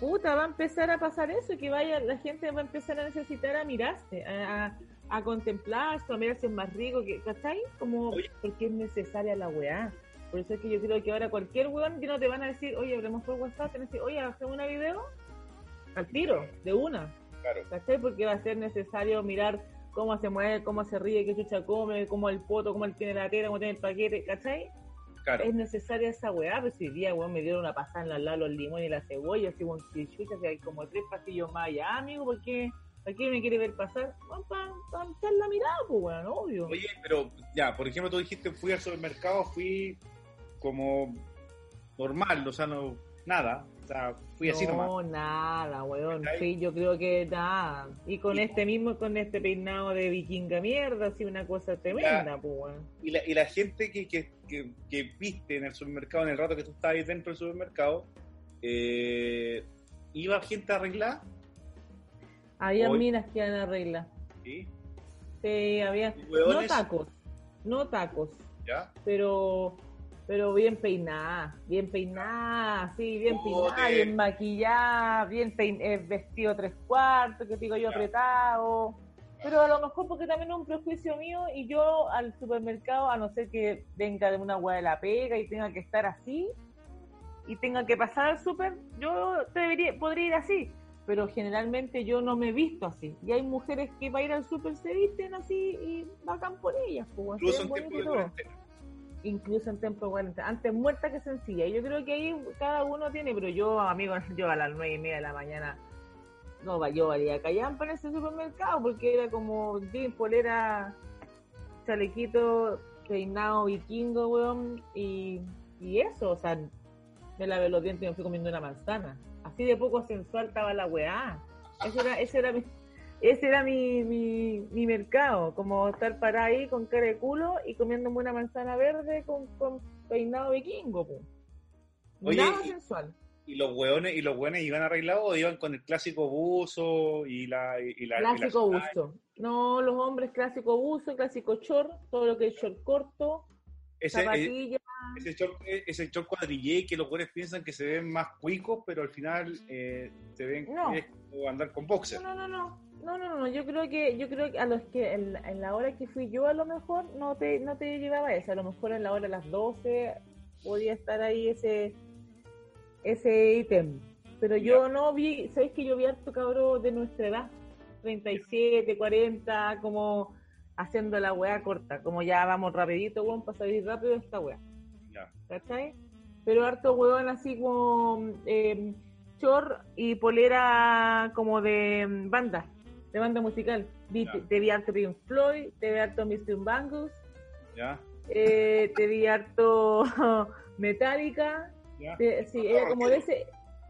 puta, va a empezar a pasar eso, que vaya, la gente va a empezar a necesitar a mirarse, a, a, a contemplarse, a mirarse más rico, que, ¿cachai? Como,
Oye.
porque es necesaria la weá. Por eso es que yo creo que ahora cualquier weón que no te van a decir, oye, hablemos por WhatsApp, te van a decir, oye, hacemos una video, al tiro, de una,
Claro,
¿cachai? Porque va a ser necesario mirar cómo se mueve, cómo se ríe, qué chucha come, cómo el poto, cómo él tiene la tela, cómo tiene el paquete, ¿cachai?
claro.
es necesaria esa weá, pero si día weón me dieron una pasada en la lado los limones y la cebolla, así weón, si chucha, si hay como tres pasillos más allá, amigo, ¿por ¿Para qué me quiere ver pasar? Para pa echar la mirada, pues weón, obvio.
Oye, pero ya, por ejemplo, tú dijiste, fui al supermercado, fui como normal, o sea, no, nada, o sea, fui así nomás.
no, nada, weón. Sí, yo creo que nada. Y con este mismo, con este peinado de vikinga mierda, así una cosa tremenda, pues weón.
Y la, y la gente que, que, que, que viste en el supermercado, en el rato que tú estabas ahí dentro del supermercado, eh, iba gente arreglada,
Había
Hoy-
minas que iban a arreglar.
¿sí?
Sí, había. No tacos, no tacos.
¿ya?
pero pero bien peinada, bien peinada, sí, bien
Joder.
peinada, bien maquillada, bien pein eh, vestido tres cuartos, que digo yo
Ya.
apretado. Pero a lo mejor porque también es un prejuicio mío y yo al supermercado, a no ser que venga de una hueá de la pega y tenga que estar así y tenga que pasar al super, yo debería, podría ir así. Pero generalmente yo no me he visto así. Y hay mujeres que para ir al super se visten así y bacán por ellas. Pues,
Incluso en tiempo de cuarentena.
incluso en tiempo de cuarentena. Antes muerta que sencilla. Yo creo que ahí cada uno tiene, pero yo, amigo, yo a las nueve y media de la mañana, no, va- yo valía callampa en ese supermercado porque era como jean, polera, chalequito, peinado vikingo, weón, y, y eso, o sea, me lavé los dientes y me fui comiendo una manzana. Así de poco sensual estaba la weá. Ese era, ese era mi... Ese era mi, mi, mi mercado, como estar parada ahí con cara de culo y comiéndome una manzana verde con, con peinado vikingo. po.
Oye,
Nada
y-
sensual.
Y los hueones, y los hueones iban arreglados o iban con el clásico buzo y la, y la, y la
Clásico buzo. No, los hombres clásico buzo, clásico short, todo lo que es short corto,
Ese, eh,
zapatillas,
ese short, ese short cuadrillé que los güeyes piensan que se ven más cuicos, pero al final eh, se ven
No.
como andar con boxer.
No, no, no, no. No, no, no, yo creo que yo creo que a los que en, en la hora que fui yo a lo mejor no te no te llevaba eso, a lo mejor en la hora de las 12 podía estar ahí ese ese ítem. Pero yo no vi, ¿sabes que yo vi harto cabro de nuestra edad? 37, 40, como haciendo la weá corta, como ya vamos rapidito, weón, para salir rápido de esta weá. Pero harto huevón así como eh, chor y polera como de mm, banda, de banda musical. Vi, te, vi harto Pink Floyd, te vi harto Mr. Bangus,
¿Ya?
eh, te vi harto Metallica.
¿Ya?
te- sí, era como de ese...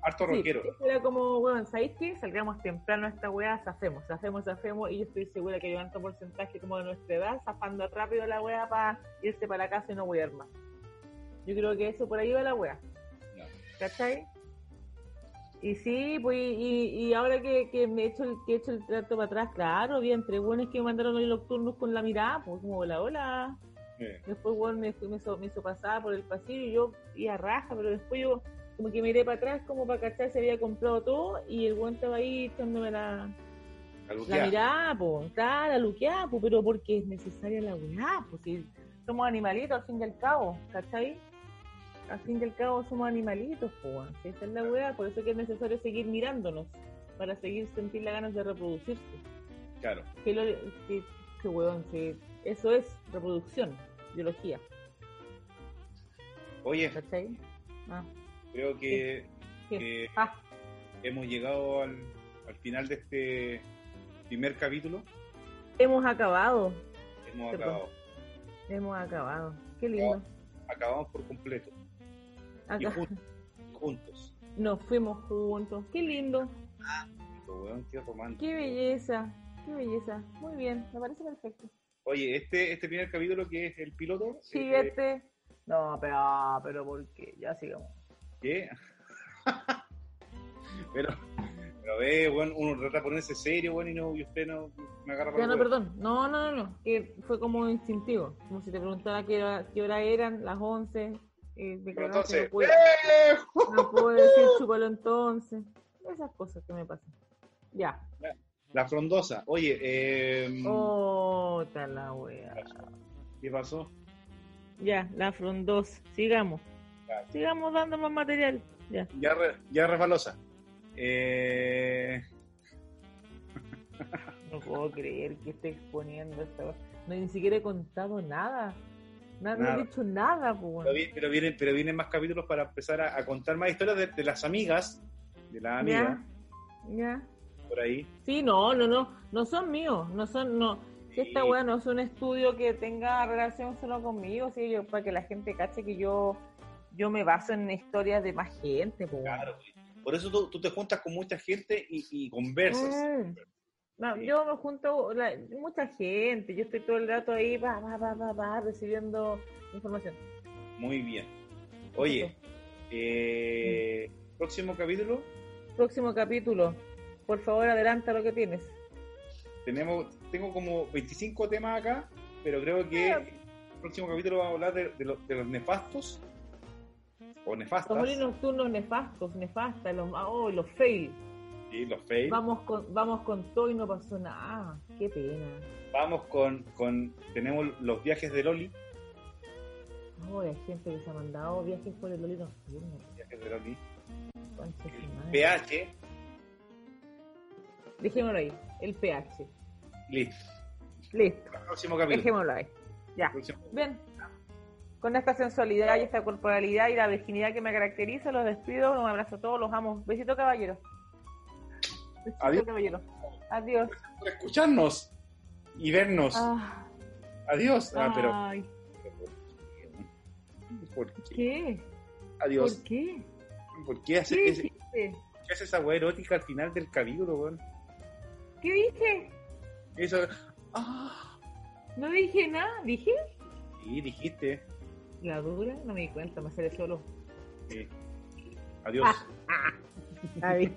Harto
Sí,
rockero.
era como, bueno, ¿sabéis qué? Salgamos temprano a esta weá, zafemos, zafemos, zafemos, y yo estoy segura que hay un alto porcentaje como de nuestra edad, zafando rápido la weá para irse para la casa y no wear más. Yo creo que eso por ahí va la weá.
Ya.
¿cachai? Y sí, pues, y, y ahora que, que me he hecho el, que he hecho el trato para atrás, claro, bien, entre buenos que me mandaron hoy nocturnos con la mirada, pues como hola, hola. Después, bueno, me, me, hizo, me hizo pasar por el pasillo y yo iba a raja, pero después yo como que miré para atrás como para cachar se había comprado todo y el buen estaba ahí echándome la,
la
mirada, pues, claro, la luqueada, pues, pero porque es necesaria la weá, pues si somos animalitos al fin y al cabo, ¿cachai? Al fin y al cabo somos animalitos, pues, esa es la weá, por eso que es necesario seguir mirándonos, para seguir sentir las ganas de reproducirse.
Claro.
Que, lo, que, que weón, sí, eso es reproducción, biología,
Oye.
Ah,
creo que
¿qué?
que
Ah,
hemos llegado al, al final de este primer capítulo.
hemos acabado,
Hemos acabado.
hemos acabado, qué lindo.
Acabamos por completo. Y
Acá,
juntos.
nos fuimos juntos, qué lindo.
Weón, qué romántico.
Qué belleza, qué belleza. Muy bien, me parece perfecto.
Oye, este, este primer capítulo que es el piloto.
Sí,
eh,
este. No, pero, pero ¿por qué? Ya sigamos.
¿Qué? pero, pero ve, weón, uno trata de ponerse serio, weón, y, no, y usted no me agarra el
no,
huevo.
perdón. No, no, no, no. Que fue como instintivo. Como si te preguntara qué hora, qué hora eran, las 11. Eh,
Pero
cagaste,
entonces,
no, puedo,
¡eh!
no puedo decir chúpalo entonces. Esas cosas que me pasan. Ya.
La frondosa. Oye, eh,
Oh, la wea.
¿qué pasó?
Ya, la frondosa. Sigamos.
Ya.
Sigamos dando más material. Ya.
Ya, re- ya resbalosa. Eh,
No puedo creer que esté exponiendo esta. No, ni siquiera he contado nada. No he dicho nada, pues.
pero, vi- pero vienen, pero vienen más capítulos para empezar a, a contar más historias de, de las amigas, de las amigas,
Ya, ya.
por ahí.
Sí, no, no, no, no son míos, no son, no. Si esta
Sí.
weá no es un estudio que tenga relación solo conmigo, sí, yo, para que la gente cache que yo, yo me baso en historias de más gente, pues.
Claro. Por eso tú, tú te juntas con mucha gente y, y conversas.
Mm. No, yo me junto, la- mucha gente, yo estoy todo el rato ahí, va, va, va, va, va, recibiendo información.
Muy bien. Oye, eh, próximo capítulo
Próximo capítulo, por favor adelanta lo que tienes.
tenemos, tengo como 25 temas acá, pero creo que
Ah.
el próximo capítulo vamos a hablar de, de los, de los nefastos o
Los
nefastas,
molinos nocturnos nefastos, nefastas, los, oh, los fail.
Y los fails.
Vamos con, vamos con todo y no pasó nada. Qué pena.
Vamos con, con, tenemos los viajes de Loli,
Oh, hay gente que se ha mandado viajes por el Loli nocturno.
viajes de Loli. PH,
Dejémoslo ahí, el pH.
listo.
Listo,
Próximo capítulo.
dejémoslo ahí. Ya. Bien. Con esta sensualidad y esta corporalidad y la virginidad que me caracteriza, los despido. Un abrazo a todos, los amo. Besito, caballero. Besito,
Adiós.
caballero. Adiós.
Por escucharnos y vernos.
Ah,
Adiós. Ah, pero.
ay,
¿Por qué?
¿Qué?
Adiós.
¿Por qué?
¿Por qué hace,
¿Qué
ese- qué hace esa weá erótica al final del capítulo, weón?
¿Qué dije?
Eso. Ah,
No dije nada. ¿Dije?
sí, dijiste.
La dura, no me di cuenta, me sale solo.
Sí. Adiós.
Adiós.